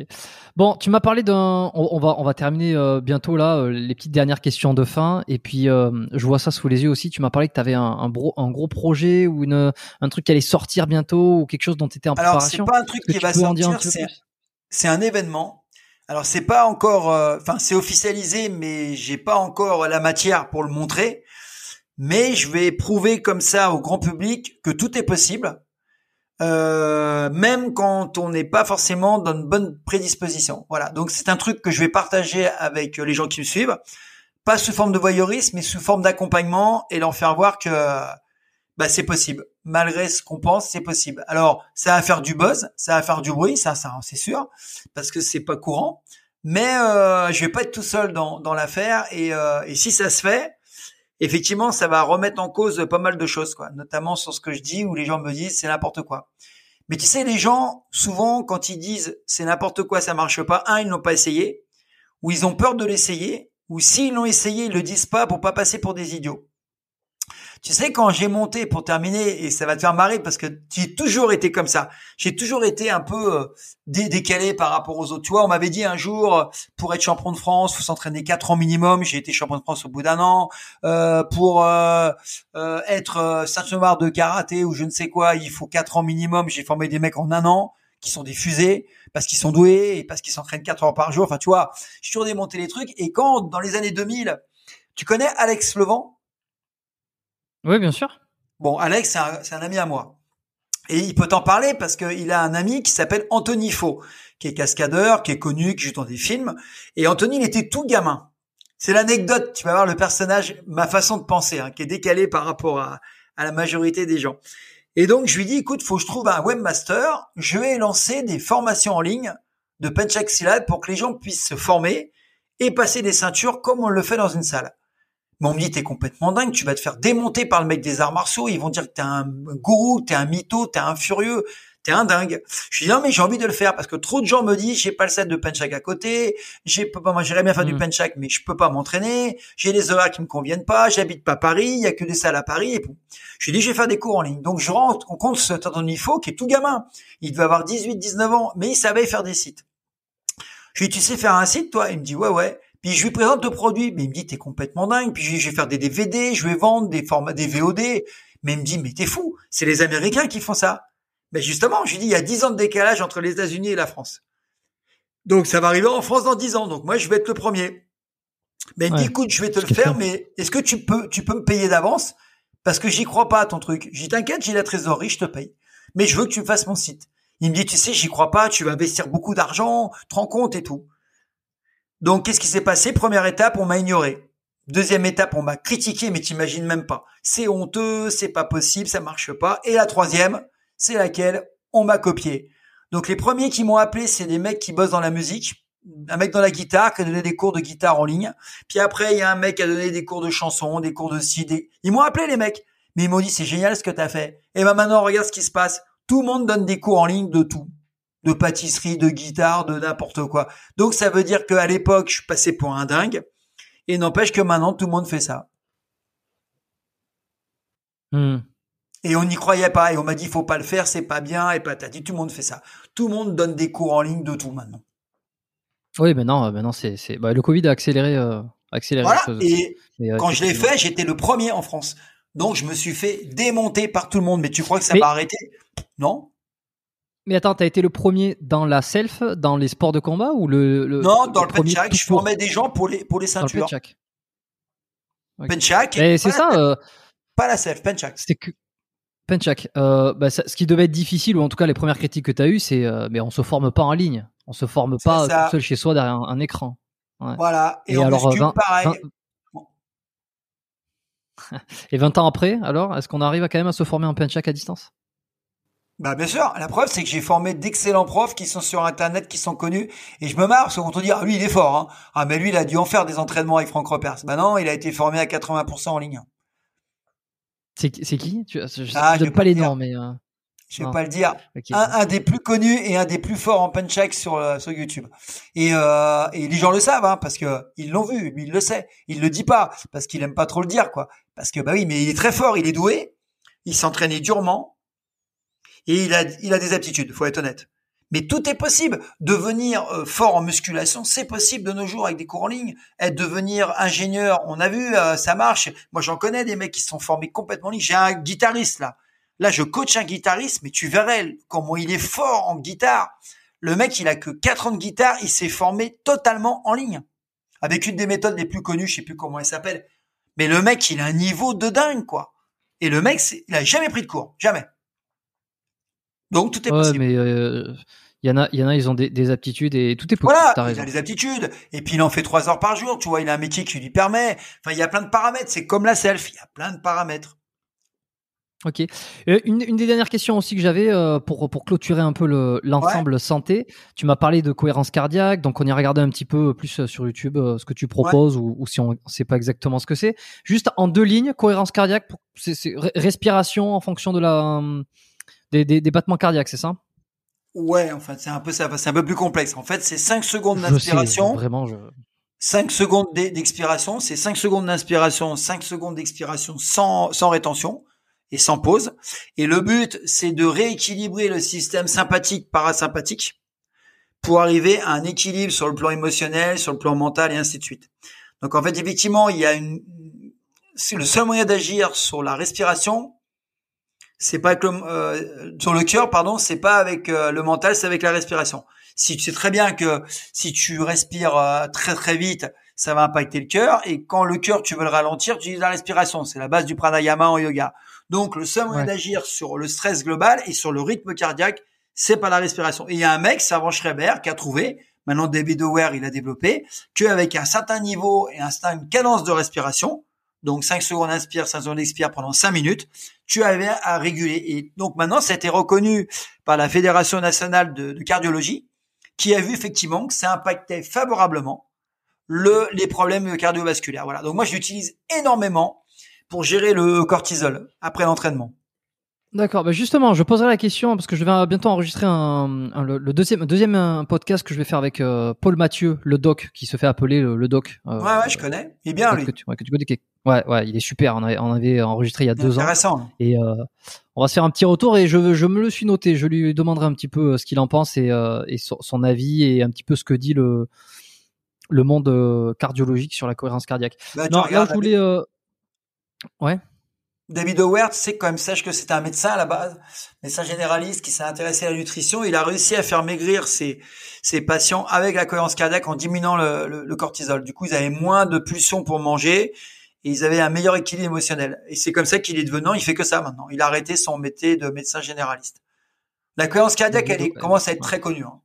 Bon, tu m'as parlé d'un. On, va on va terminer euh, bientôt là euh, les petites dernières questions de fin et puis euh, je vois ça sous les yeux aussi. Tu m'as parlé que tu avais un, un, un, gros projet ou une un truc qui allait sortir bientôt ou quelque chose dont tu étais en préparation. Alors c'est pas un truc qui va sortir, c'est c'est un événement. Alors c'est pas encore, enfin c'est officialisé, mais j'ai pas encore la matière pour le montrer. Mais je vais prouver comme ça au grand public que tout est possible euh, même quand on n'est pas forcément dans une bonne prédisposition. Voilà. Donc c'est un truc que je vais partager avec les gens qui me suivent, pas sous forme de voyeurisme, mais sous forme d'accompagnement et leur faire voir que bah, c'est possible. Malgré ce qu'on pense, c'est possible. Alors ça va faire du buzz, ça va faire du bruit, ça, ça c'est sûr, parce que c'est pas courant. Mais euh, je vais pas être tout seul dans, dans l'affaire et, euh, et si ça se fait, effectivement, ça va remettre en cause pas mal de choses, quoi. Notamment sur ce que je dis où les gens me disent c'est n'importe quoi. Mais tu sais, les gens, souvent, quand ils disent c'est n'importe quoi, ça marche pas, un, ils n'ont pas essayé, ou ils ont peur de l'essayer, ou s'ils l'ont essayé, ils le disent pas pour pas passer pour des idiots. Tu sais, quand j'ai monté, pour terminer, et ça va te faire marrer parce que j'ai toujours été comme ça. J'ai toujours été un peu euh, décalé par rapport aux autres. Tu vois, on m'avait dit un jour, euh, pour être champion de France, faut s'entraîner quatre ans minimum. J'ai été champion de France au bout d'un an. Euh, pour être noire de karaté ou je ne sais quoi, il faut quatre ans minimum. J'ai formé des mecs en un an qui sont des fusées parce qu'ils sont doués et parce qu'ils s'entraînent quatre heures par jour. Enfin, tu vois, j'ai toujours démonté les trucs. Et quand, dans les années 2000, tu connais Alex Levent? Oui, bien sûr. Bon, Alex, c'est un, ami à moi. Et il peut t'en parler parce qu'il a un ami qui s'appelle Anthony Faux, qui est cascadeur, qui est connu, qui joue dans des films. Et Anthony, il était tout gamin. C'est l'anecdote, tu vas voir le personnage, ma façon de penser, hein, qui est décalée par rapport à, à, la majorité des gens. Et donc, je lui dis, écoute, faut que je trouve un webmaster. Je vais lancer des formations en ligne de Penchak Silat pour que les gens puissent se former et passer des ceintures comme on le fait dans une salle. Mais on me dit, t'es complètement dingue, tu vas te faire démonter par le mec des arts martiaux, ils vont dire que t'es un gourou, t'es un mytho, t'es un furieux, t'es un dingue. Je dis, non, mais j'ai envie de le faire parce que trop de gens me disent, j'ai pas le set de penchak à côté, j'ai pas, moi, j'aimerais bien faire du mm. penchak, mais je peux pas m'entraîner, j'ai les horaires qui me conviennent pas, j'habite pas Paris, il y a que des salles à Paris, et puis, je lui dis, je vais faire des cours en ligne. Donc, je rentre, on compte ce Anthony Faux qui est tout gamin. Il devait avoir 18, 19 ans, mais il savait faire des sites. Je lui dis, tu sais faire un site, toi? Il me dit, ouais, ouais. Puis je lui présente le produit, mais il me dit t'es complètement dingue. Puis je vais faire des DVD, je vais vendre des formats, des VOD. Mais il me dit mais t'es fou, c'est les Américains qui font ça. Mais justement, je lui dis il y a 10 ans de décalage entre les États-Unis et la France. Donc ça va arriver en France dans 10 ans. Donc moi je vais être le premier. Mais il me dit écoute, je vais te le faire, mais est-ce que tu peux, tu peux me payer d'avance? Parce que j'y crois pas à ton truc. J'y t'inquiète, j'ai la trésorerie, je te paye. Mais je veux que tu me fasses mon site. Il me dit tu sais, j'y crois pas, tu vas investir beaucoup d'argent, te rends compte et tout. Donc, qu'est-ce qui s'est passé? Première étape, on m'a ignoré. Deuxième étape, on m'a critiqué, mais t'imagines même pas. C'est honteux, c'est pas possible, ça marche pas. Et la troisième, c'est laquelle? On m'a copié. Donc les premiers qui m'ont appelé, c'est des mecs qui bossent dans la musique, un mec dans la guitare qui a donné des cours de guitare en ligne. Puis après, il y a un mec qui a donné des cours de chansons, des cours de CD. Ils m'ont appelé les mecs, mais ils m'ont dit c'est génial ce que t'as fait. Et ben maintenant regarde ce qui se passe. Tout le monde donne des cours en ligne de tout, de pâtisserie, de guitare, de n'importe quoi. Donc ça veut dire qu'à l'époque, je suis passé pour un dingue. Et n'empêche que maintenant, tout le monde fait ça. Hmm. Et on n'y croyait pas. Et on m'a dit, faut pas le faire, c'est pas bien. Et dit tout le monde fait ça. Tout le monde donne des cours en ligne de tout maintenant. Oui, maintenant, euh, maintenant c'est, c'est... Bah, le Covid a accéléré, euh, accéléré voilà. Et, euh, quand je l'ai fait, j'étais le premier en France. Donc je me suis fait démonter par tout le monde. Mais tu crois que ça va arrêter Non mais attends, t'as été le premier dans la self, dans les sports de combat ou le, le Non, dans le, le penchak. Je formais des gens pour les pour les ceintures. Dans le penchak. Okay. Penchak. Et c'est ça. Euh, pas la self, penchak. C'est que penchak. Euh, bah, ça, ce qui devait être difficile ou en tout cas les premières critiques que t'as eues, c'est euh, mais on se forme pas en ligne, on se forme pas tout seul chez soi derrière un, écran. Ouais. Voilà. Et, alors muscu, 20, pareil. 20... (laughs) Et 20 ans après, alors, est-ce qu'on arrive à quand même à se former en penchak à distance? Bah bien sûr, la preuve c'est que j'ai formé d'excellents profs qui sont sur internet, qui sont connus, et je me marre parce qu'on te dit ah lui il est fort, hein. ah mais lui il a dû en faire des entraînements avec Franck Repers. Bah non, il a été formé à 80% en ligne. C'est qui tu, Je, ah, donne pas les noms, mais euh... je vais pas le dire. Un, des plus connus et un des plus forts en punch sur euh, sur YouTube. Et, euh, et les gens le savent, hein, parce que ils l'ont vu, lui il le sait. Il le dit pas parce qu'il aime pas trop le dire, quoi. Parce que bah oui, mais il est très fort, il est doué, il s'entraînait durement et il a, il a des aptitudes, faut être honnête. Mais tout est possible. Devenir euh, fort en musculation, c'est possible de nos jours avec des cours en ligne. Être devenir ingénieur, on a vu, euh, ça marche. Moi, j'en connais des mecs qui sont formés complètement en ligne. J'ai un guitariste là. Là, je coach un guitariste, mais tu verrais comment il est fort en guitare. Le mec, il a que 4 ans de guitare, il s'est formé totalement en ligne. Avec une des méthodes les plus connues, je sais plus comment elle s'appelle. Mais le mec, il a un niveau de dingue, quoi. Et le mec, il a jamais pris de cours. Jamais. Donc tout est possible. mais il euh, y en a, il y en a, ils ont des, aptitudes et tout est possible. Voilà, il a des aptitudes. Et puis il en fait trois heures par jour. Tu vois, il a un métier qui lui permet. Enfin, il y a plein de paramètres. C'est comme la self. Il y a plein de paramètres. Ok. Euh, une, des dernières questions aussi que j'avais euh, pour pour clôturer un peu l'ensemble santé. Tu m'as parlé de cohérence cardiaque, donc on y a regardé un petit peu plus sur YouTube ce que tu proposes ou, ou, si on ne sait pas exactement ce que c'est. Juste en deux lignes, cohérence cardiaque, c'est respiration en fonction de la des, battements cardiaques, c'est ça? Ouais, en fait, c'est un peu ça. C'est un peu plus complexe. En fait, c'est 5 secondes d'inspiration. Vraiment, je... 5 secondes d'expiration, c'est 5 secondes d'inspiration, 5 secondes d'expiration sans, sans rétention et sans pause. Et le but, c'est de rééquilibrer le système sympathique parasympathique pour arriver à un équilibre sur le plan émotionnel, sur le plan mental et ainsi de suite. Donc en fait, effectivement, il y a une, c'est le seul moyen d'agir sur la respiration, c'est pas avec le, euh, sur le cœur, pardon, c'est pas avec euh, le mental, c'est avec la respiration. Si tu sais très bien que si tu respires euh, très très vite, ça va impacter le cœur, et quand le cœur tu veux le ralentir, tu utilises la respiration. C'est la base du pranayama en yoga. Donc le seul moyen d'agir sur le stress global et sur le rythme cardiaque, c'est pas la respiration. Et il y a un mec, Savant Schreiber, qui a trouvé, maintenant David O'Ware, il a développé, qu'avec un certain niveau et un, une cadence de respiration, donc 5 secondes inspire, 5 secondes expire pendant 5 minutes, tu avais à réguler. Et donc maintenant, ça a été reconnu par la Fédération nationale de, cardiologie, qui a vu effectivement que ça impactait favorablement le, les problèmes cardiovasculaires. Voilà. Donc moi, je l'utilise énormément pour gérer le cortisol après l'entraînement. D'accord. Bah justement, je poserai la question parce que je vais bientôt enregistrer un, le, deuxième, deuxième podcast que je vais faire avec euh, Paul Mathieu, le doc, qui se fait appeler le, doc. Euh, ouais, ouais, je connais. Il est bien lui. Que tu, ouais, que tu connais, Ouais, ouais, il est super. On avait, on avait enregistré il y a deux ans. Et euh, on va se faire un petit retour et je, je me le suis noté. Je lui demanderai un petit peu euh, ce qu'il en pense et, euh, et son, avis et un petit peu ce que dit le le monde euh, cardiologique sur la cohérence cardiaque. Bah, non, là, je voulais. Euh... Ouais. David Howard, c'est quand même sache que c'est un médecin à la base, médecin généraliste qui s'est intéressé à la nutrition. Il a réussi à faire maigrir ses, ses patients avec la cohérence cardiaque en diminuant le, le, le cortisol. Du coup, ils avaient moins de pulsions pour manger et ils avaient un meilleur équilibre émotionnel. Et c'est comme ça qu'il est devenant, il fait que ça maintenant. Il a arrêté son métier de médecin généraliste. La cohérence cardiaque, elle commence à être très connue. Hein.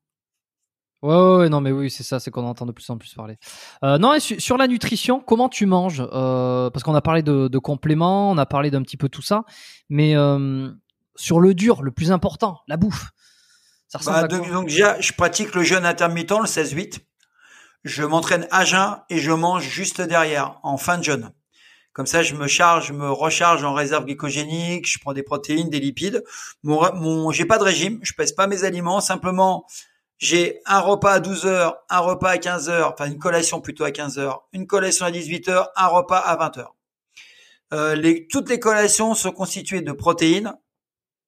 Ouais, ouais, non, mais oui, c'est ça, c'est qu'on entend de plus en plus parler. Euh, non, et sur la nutrition, comment tu manges euh, Parce qu'on a parlé de, de, compléments, on a parlé d'un petit peu tout ça, mais euh, sur le dur, le plus important, la bouffe. Ça ressemble bah, donc déjà, je pratique le jeûne intermittent, le 16-8. Je m'entraîne à jeun et je mange juste derrière, en fin de jeûne. Comme ça, je me charge, je me recharge en réserve glycogénique, je prends des protéines, des lipides. Mon, mon j'ai pas de régime, je pèse pas mes aliments, simplement j'ai un repas à 12 heures, un repas à 15 heures, enfin une collation plutôt à 15 heures, une collation à 18 heures, un repas à 20 heures. Euh, les, toutes les collations sont constituées de protéines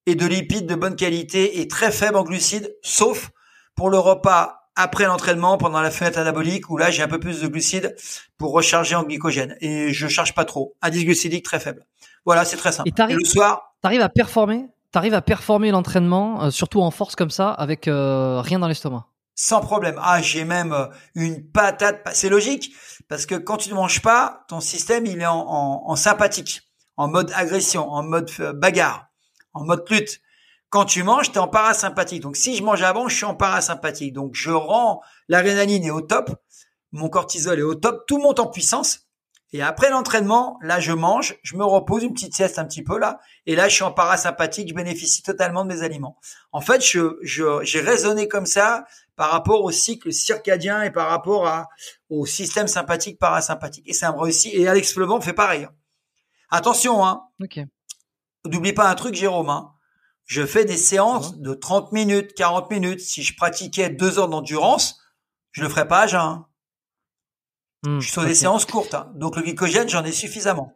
et de lipides de bonne qualité et très faibles en glucides, sauf pour le repas après l'entraînement, pendant la fenêtre anabolique, où là j'ai un peu plus de glucides pour recharger en glycogène. Et je charge pas trop. Indice glucidique très faible. Voilà, c'est très simple. Et, le soir, t'arrives à performer? T'arrives à performer l'entraînement, euh, surtout en force comme ça, avec euh, rien dans l'estomac Sans problème. Ah, j'ai même euh, une patate. C'est logique, parce que quand tu ne manges pas, ton système il est en, en sympathique, en mode agression, en mode bagarre, en mode lutte. Quand tu manges, tu es en parasympathique. Donc si je mange avant, je suis en parasympathique. Donc je rends l'adrénaline est au top, mon cortisol est au top, tout monte en puissance. Et après l'entraînement, là je mange, je me repose une petite sieste un petit peu là, et là je suis en parasympathique, je bénéficie totalement de mes aliments. En fait, je j'ai raisonné comme ça par rapport au cycle circadien et par rapport à, au système sympathique parasympathique. Et ça me réussit. Et Alex Flevant fait pareil. Attention, hein. Ok. N'oublie pas un truc, Jérôme. Hein. Je fais des séances de 30 minutes, 40 minutes. Si je pratiquais deux heures d'endurance, je le ferais pas à jeun. Hmm, je suis sur des séances courtes. Hein. Donc le glycogène, j'en ai suffisamment.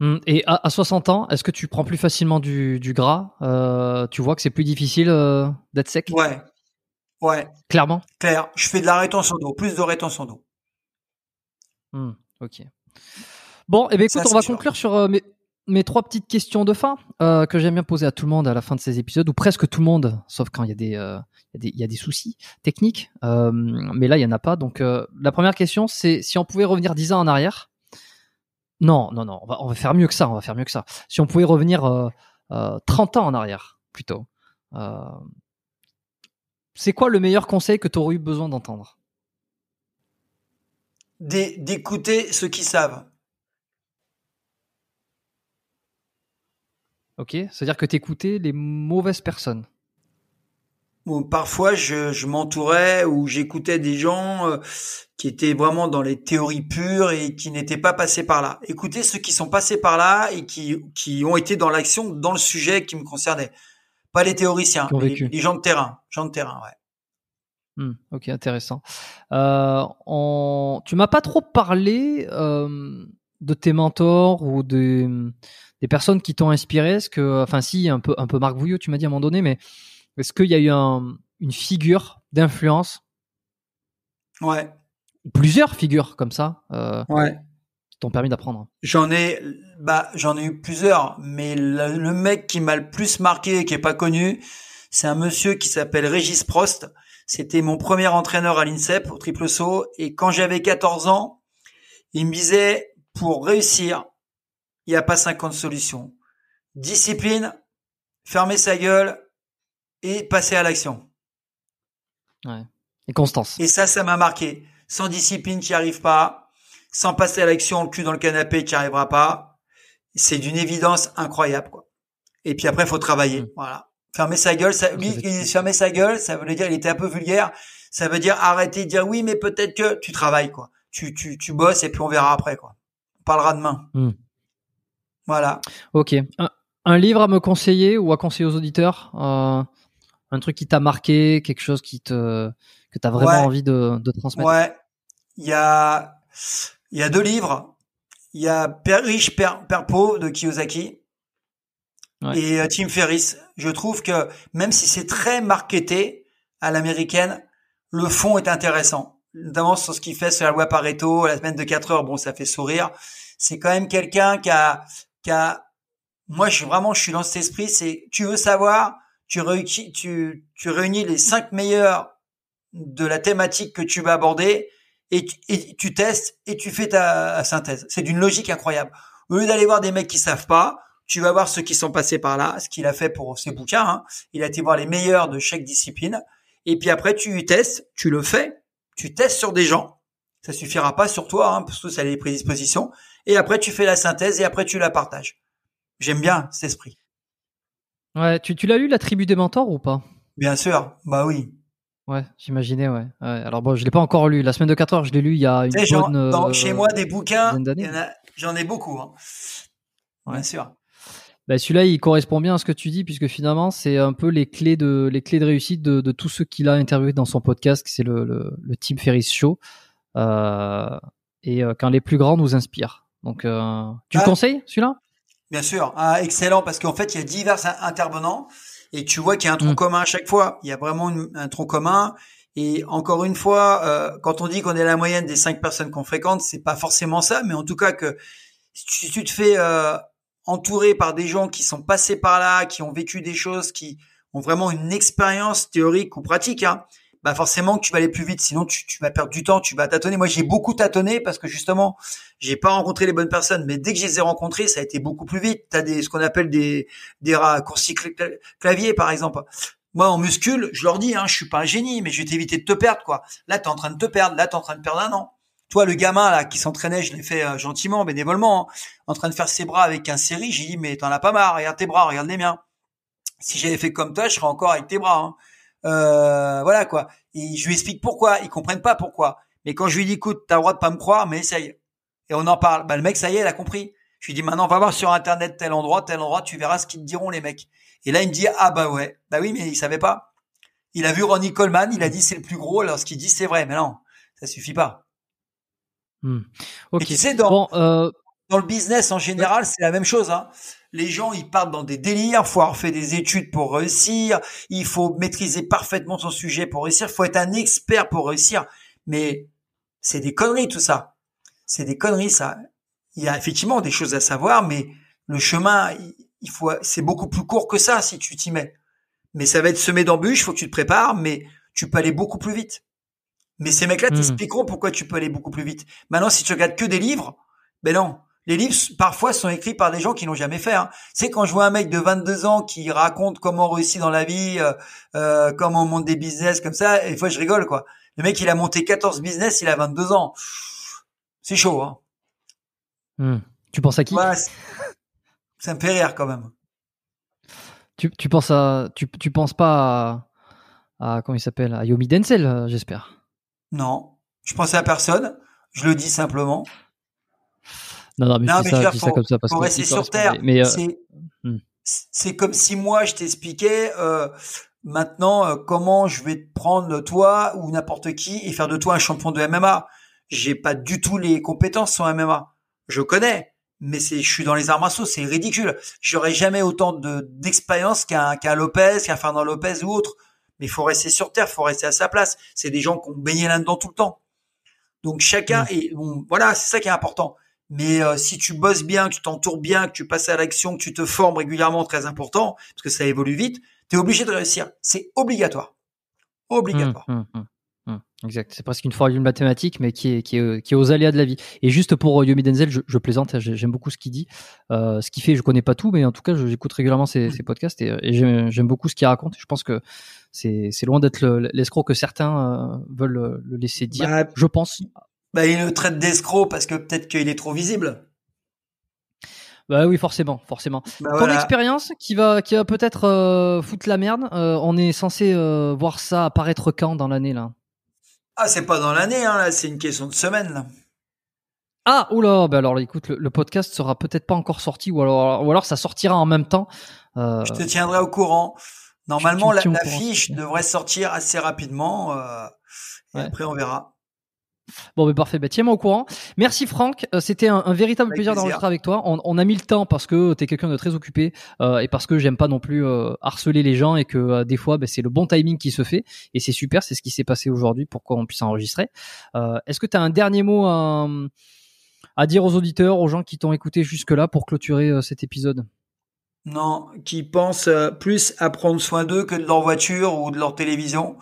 Hmm, et à, 60 ans, est-ce que tu prends plus facilement du, gras euh, Tu vois que c'est plus difficile euh, d'être sec? Ouais. Ouais. Clairement? Claire. Je fais de la rétention d'eau, plus de rétention d'eau. Hmm, ok. Bon, eh bien, écoute, on va conclure sur euh, mes, mes trois petites questions de fin euh, que j'aime bien poser à tout le monde à la fin de ces épisodes, ou presque tout le monde, sauf quand il y a des, euh, soucis techniques. Euh, mais là, il y en a pas. Donc, la première question, c'est si on pouvait revenir 10 ans en arrière. Non, non, non, on va, on va faire mieux que ça. On va faire mieux que ça. Si on pouvait revenir 30 ans en arrière, plutôt. c'est quoi le meilleur conseil que tu aurais eu besoin d'entendre? D'écouter ceux qui savent Ok, c'est-à-dire que t'écoutais les mauvaises personnes. Bon, parfois, je, je m'entourais ou j'écoutais des gens euh, qui étaient vraiment dans les théories pures et qui n'étaient pas passés par là. Écoutez ceux qui sont passés par là et qui, qui ont été dans l'action, dans le sujet qui me concernait. Pas les théoriciens, les, gens de terrain. Gens de terrain, ouais. Hmm, ok, intéressant. Euh, on... Tu m'as pas trop parlé euh, de tes mentors ou de des personnes qui t'ont inspiré Est-ce que, enfin, si, un peu, un peu Marc Vouillot, tu m'as dit à un moment donné, mais est-ce qu'il y a eu une figure d'influence? Ouais. Plusieurs figures comme ça. Euh, ouais. Qui t'ont permis d'apprendre. J'en ai, bah, j'en ai eu plusieurs, mais le, mec qui m'a le plus marqué et qui est pas connu, c'est un monsieur qui s'appelle Régis Prost. C'était mon premier entraîneur à l'INSEP au triple saut et quand j'avais 14 ans, il me disait pour réussir, il n'y a pas 50 solutions. Discipline, fermer sa gueule et passer à l'action. Ouais. Et constance. Et ça, ça m'a marqué. Sans discipline, tu n'y arrives pas. Sans passer à l'action, le cul dans le canapé, tu n'y arriveras pas. C'est d'une évidence incroyable, quoi. Et puis après, il faut travailler. Mm. Voilà. Fermer sa gueule, ça, lui, fermer sa gueule, ça veut dire, il était un peu vulgaire. Ça veut dire arrêter de dire oui, mais peut-être que tu travailles, quoi. Tu, tu, tu bosses et puis on verra après, quoi. On parlera demain. Mm. Voilà. Ok. Un, livre à me conseiller ou à conseiller aux auditeurs euh, Un truc qui t'a marqué, quelque chose qui te que t'as vraiment envie de, de transmettre? Ouais. Il y a il y a deux livres. Il y a Père riche, Père, Père pauvre de Kiyosaki et euh, Tim Ferriss. Je trouve que même si c'est très marketé à l'américaine, le fond est intéressant. Notamment sur ce qu'il fait sur la loi Pareto, la semaine de 4 heures. Bon, ça fait sourire. C'est quand même quelqu'un qui a moi, je suis vraiment, je suis dans cet esprit. C'est, tu veux savoir, tu réunis, tu, tu réunis les cinq meilleurs de la thématique que tu vas aborder et, tu testes et tu fais ta synthèse. C'est d'une logique incroyable. Au lieu d'aller voir des mecs qui savent pas, tu vas voir ceux qui sont passés par là, ce qu'il a fait pour ses bouquins. Hein. Il a été voir les meilleurs de chaque discipline. Et puis après, tu testes, tu le fais, tu testes sur des gens. Ça suffira pas sur toi, hein, parce que ça a les prédispositions et après tu fais la synthèse et après tu la partages. J'aime bien cet esprit. Ouais, tu, tu l'as lu la tribu des mentors ou pas? Bien sûr, bah oui. Ouais, j'imaginais, ouais. Alors bon, je l'ai pas encore lu. La semaine de 4 heures, je l'ai lu il y a une bonne. chez moi, des bouquins, j'en ai beaucoup. Hein. Bien sûr. Bah, celui-là, il correspond bien à ce que tu dis, puisque finalement, c'est un peu les clés de les clés de réussite de, de tous ceux qu'il a interviewé dans son podcast, c'est le, le, le, Team Ferris Show, euh, et euh, quand les plus grands nous inspirent. Donc, euh, tu le ah. conseilles celui-là? Bien sûr, ah, excellent, parce qu'en fait, il y a divers intervenants, et tu vois qu'il y a un tronc mm. commun à chaque fois. Il y a vraiment un tronc commun. Et encore une fois, euh, quand on dit qu'on est la moyenne des cinq personnes qu'on fréquente, c'est pas forcément ça, mais en tout cas que si tu te fais euh, entouré par des gens qui sont passés par là, qui ont vécu des choses, qui ont vraiment une expérience théorique ou pratique, hein, bah forcément que tu vas aller plus vite. Sinon, tu, tu vas perdre du temps, tu vas tâtonner. Moi, j'ai beaucoup tâtonné parce que justement, j'ai pas rencontré les bonnes personnes. Mais dès que je les ai rencontrés, ça a été beaucoup plus vite. T'as des ce qu'on appelle des des raccourcis clavier, par exemple. Moi, en muscule, je leur dis, hein, je suis pas un génie, mais je vais t'éviter de te perdre, quoi. Là, t'es en train de te perdre. Là, t'es en train de perdre un an. Toi, le gamin là qui s'entraînait, je l'ai fait euh, gentiment, bénévolement, hein, en train de faire ses bras avec un série. J'ai dit mais t'en as pas marre, regarde tes bras, regarde les miens. Si j'avais fait comme toi, je serais encore avec tes bras. Hein. Euh, voilà quoi. Et je lui explique pourquoi. Ils comprennent pas pourquoi. Mais quand je lui dis écoute, t'as le droit de pas me croire, mais essaye. Et on en parle. Bah le mec, ça y est, il a compris. Je lui dis maintenant, va voir sur internet tel endroit, tel endroit, tu verras ce qu'ils te diront les mecs. Et là, il me dit ah bah ouais, bah oui, mais il savait pas. Il a vu Ronnie Coleman, il a dit c'est le plus gros. Alors ce qu'il dit c'est vrai, mais non, ça suffit pas. Hmm. Ok. tu sais, dans, euh, dans le business en général, c'est la même chose. Hein. Les gens, ils partent dans des délires. Il faut avoir fait des études pour réussir. Il faut maîtriser parfaitement son sujet pour réussir. Il faut être un expert pour réussir. Mais c'est des conneries tout ça. C'est des conneries ça. Il y a effectivement des choses à savoir, mais le chemin, il faut, c'est beaucoup plus court que ça si tu t'y mets. Mais ça va être semé d'embûches. Il faut que tu te prépares, mais tu peux aller beaucoup plus vite. Mais ces mecs-là hmm. t'expliqueront pourquoi tu peux aller beaucoup plus vite. Maintenant, si tu regardes que des livres, ben non. Les livres, parfois, sont écrits par des gens qui n'ont jamais fait. Hein. C'est quand je vois un mec de 22 ans qui raconte comment on réussit dans la vie, euh, euh, comment on monte des business comme ça, et des fois, je rigole, quoi. Le mec, il a monté 14 business, il a 22 ans. C'est chaud, hein. Hmm. Tu penses à qui? Ça me fait rire, quand même. Tu, tu penses à, tu, tu penses pas à, à comment il s'appelle, à Yomi Denzel, euh, j'espère? Non, je pensais à personne. Je le dis simplement. Non, non, mais, non, mais ça, ça comme ça parce faut rester sur terre. Mais euh, hmm. c'est comme si moi je t'expliquais euh, maintenant euh, comment je vais te prendre toi ou n'importe qui et faire de toi un champion de MMA. J'ai pas du tout les compétences en MMA. Je connais, mais c'est je suis dans les arts martiaux, c'est ridicule. J'aurais jamais autant de d'expérience qu'un qu'un Lopez, qu'un Fernand Lopez ou autre mais faut rester sur terre, faut rester à sa place. C'est des gens qui ont baigné là-dedans tout le temps. Donc chacun mm. est bon, voilà, c'est ça qui est important. Mais euh, si tu bosses bien, que tu t'entoures bien, que tu passes à l'action, que tu te formes régulièrement, très important, parce que ça évolue vite, tu es obligé de réussir. C'est obligatoire. Obligatoire. Mm, mm, Mmh, exact, c'est presque une formule mathématique, mais qui est, qui, est, qui est aux aléas de la vie. Et juste pour euh, Yomi Denzel, je, je plaisante, j'aime beaucoup ce qu'il dit. Euh, ce qu'il fait, je connais pas tout, mais en tout cas, j'écoute régulièrement ses, ses, podcasts et, et j'aime beaucoup ce qu'il raconte. Je pense que c'est loin d'être l'escroc que certains euh, veulent le laisser dire, bah, je pense. Bah, il le traite d'escroc parce que peut-être qu'il est trop visible. Bah oui, forcément, forcément. Bah Ton expérience qui va, qui va peut-être euh, foutre la merde. Euh, on est censé euh, voir ça apparaître quand dans l'année là? Ah, c'est pas dans l'année, hein, là, c'est une question de semaine, là. Ah, oula, bah alors écoute, le, podcast sera peut-être pas encore sorti, ou alors, ou alors ça sortira en même temps. Je te tiendrai au courant. Normalement, la, fiche devrait sortir assez rapidement. Et après, on verra. Bon, mais parfait. Bah, Tiens-moi au courant. Merci Franck. Euh, c'était un, véritable plaisir d'enregistrer avec toi. On, a mis le temps parce que tu es quelqu'un de très occupé euh, et parce que j'aime pas non plus euh, harceler les gens et que des fois, bah, c'est le bon timing qui se fait. Et c'est super. C'est ce qui s'est passé aujourd'hui pour qu'on puisse enregistrer. Est-ce que tu as un dernier mot à, à, dire aux auditeurs, aux gens qui t'ont écouté jusque-là pour clôturer cet épisode? Non, qui pensent plus à prendre soin d'eux que de leur voiture ou de leur télévision.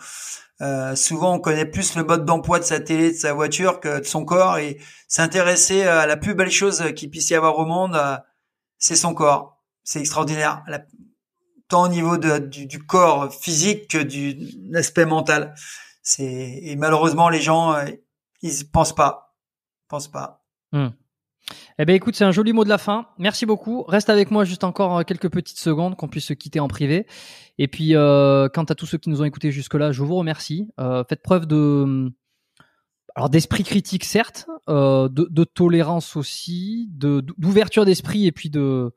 Euh, souvent, on connaît plus le mode d'emploi de sa télé, de sa voiture que de son corps. Et s'intéresser à la plus belle chose qu'il puisse y avoir au monde, euh, c'est son corps. C'est extraordinaire. tant au niveau du, corps physique que du aspect mental. C'est et malheureusement les gens euh, ils pensent pas, pensent pas. Hmm. Eh ben écoute, c'est un joli mot de la fin. Merci beaucoup. Reste avec moi juste encore euh, quelques petites secondes qu'on puisse se quitter en privé. Et puis, euh, quant à tous ceux qui nous ont écoutés jusque-là, je vous remercie. Euh, faites preuve de, alors d'esprit critique certes, de, tolérance aussi, de d'ouverture d'esprit et puis de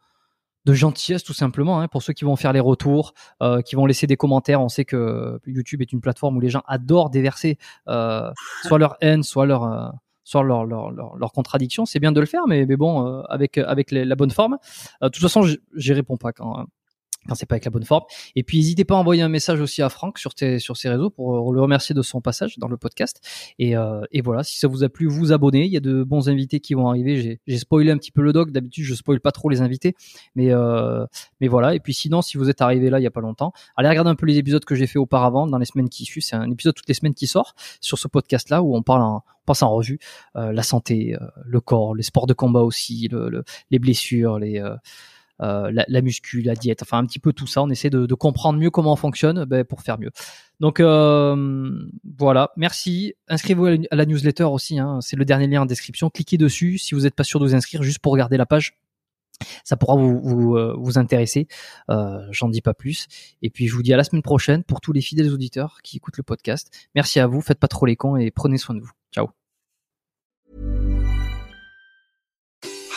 gentillesse tout simplement hein, pour ceux qui vont faire les retours, qui vont laisser des commentaires. On sait que YouTube est une plateforme où les gens adorent déverser soit leur haine, soit leur euh, soit leur, leur, leur, leur, contradiction. C'est bien de le faire, mais, mais bon, euh, avec, avec la bonne forme. Euh, de toute façon, j'y réponds pas quand, quand c'est pas avec la bonne forme. Et puis n'hésitez pas à envoyer un message aussi à Franck sur, tes, sur ses réseaux pour le remercier de son passage dans le podcast. Et, euh, et voilà, si ça vous a plu, vous abonnez. Il y a de bons invités qui vont arriver. J'ai spoilé un petit peu le doc. D'habitude, je spoil pas trop les invités, mais euh, mais voilà. Et puis sinon, si vous êtes arrivé là il y a pas longtemps, allez regarder un peu les épisodes que j'ai fait auparavant dans les semaines qui suivent. C'est un épisode toutes les semaines qui sort sur ce podcast là où on parle en, passe en revue euh, la santé, euh, le corps, les sports de combat aussi, le, le, les blessures, les euh, la, la, muscu, la diète, enfin un petit peu tout ça. On essaie de, comprendre mieux comment on fonctionne ben, pour faire mieux. Donc euh, voilà, merci. Inscrivez-vous à la newsletter aussi, hein. c'est le dernier lien en description. Cliquez dessus si vous n'êtes pas sûr de vous inscrire, juste pour regarder la page. Ça pourra vous, euh, intéresser. J'en dis pas plus. Et puis je vous dis à la semaine prochaine pour tous les fidèles auditeurs qui écoutent le podcast. Merci à vous, faites pas trop les cons et prenez soin de vous. Ciao.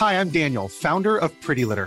Hi, I'm Daniel, founder of Pretty Litter.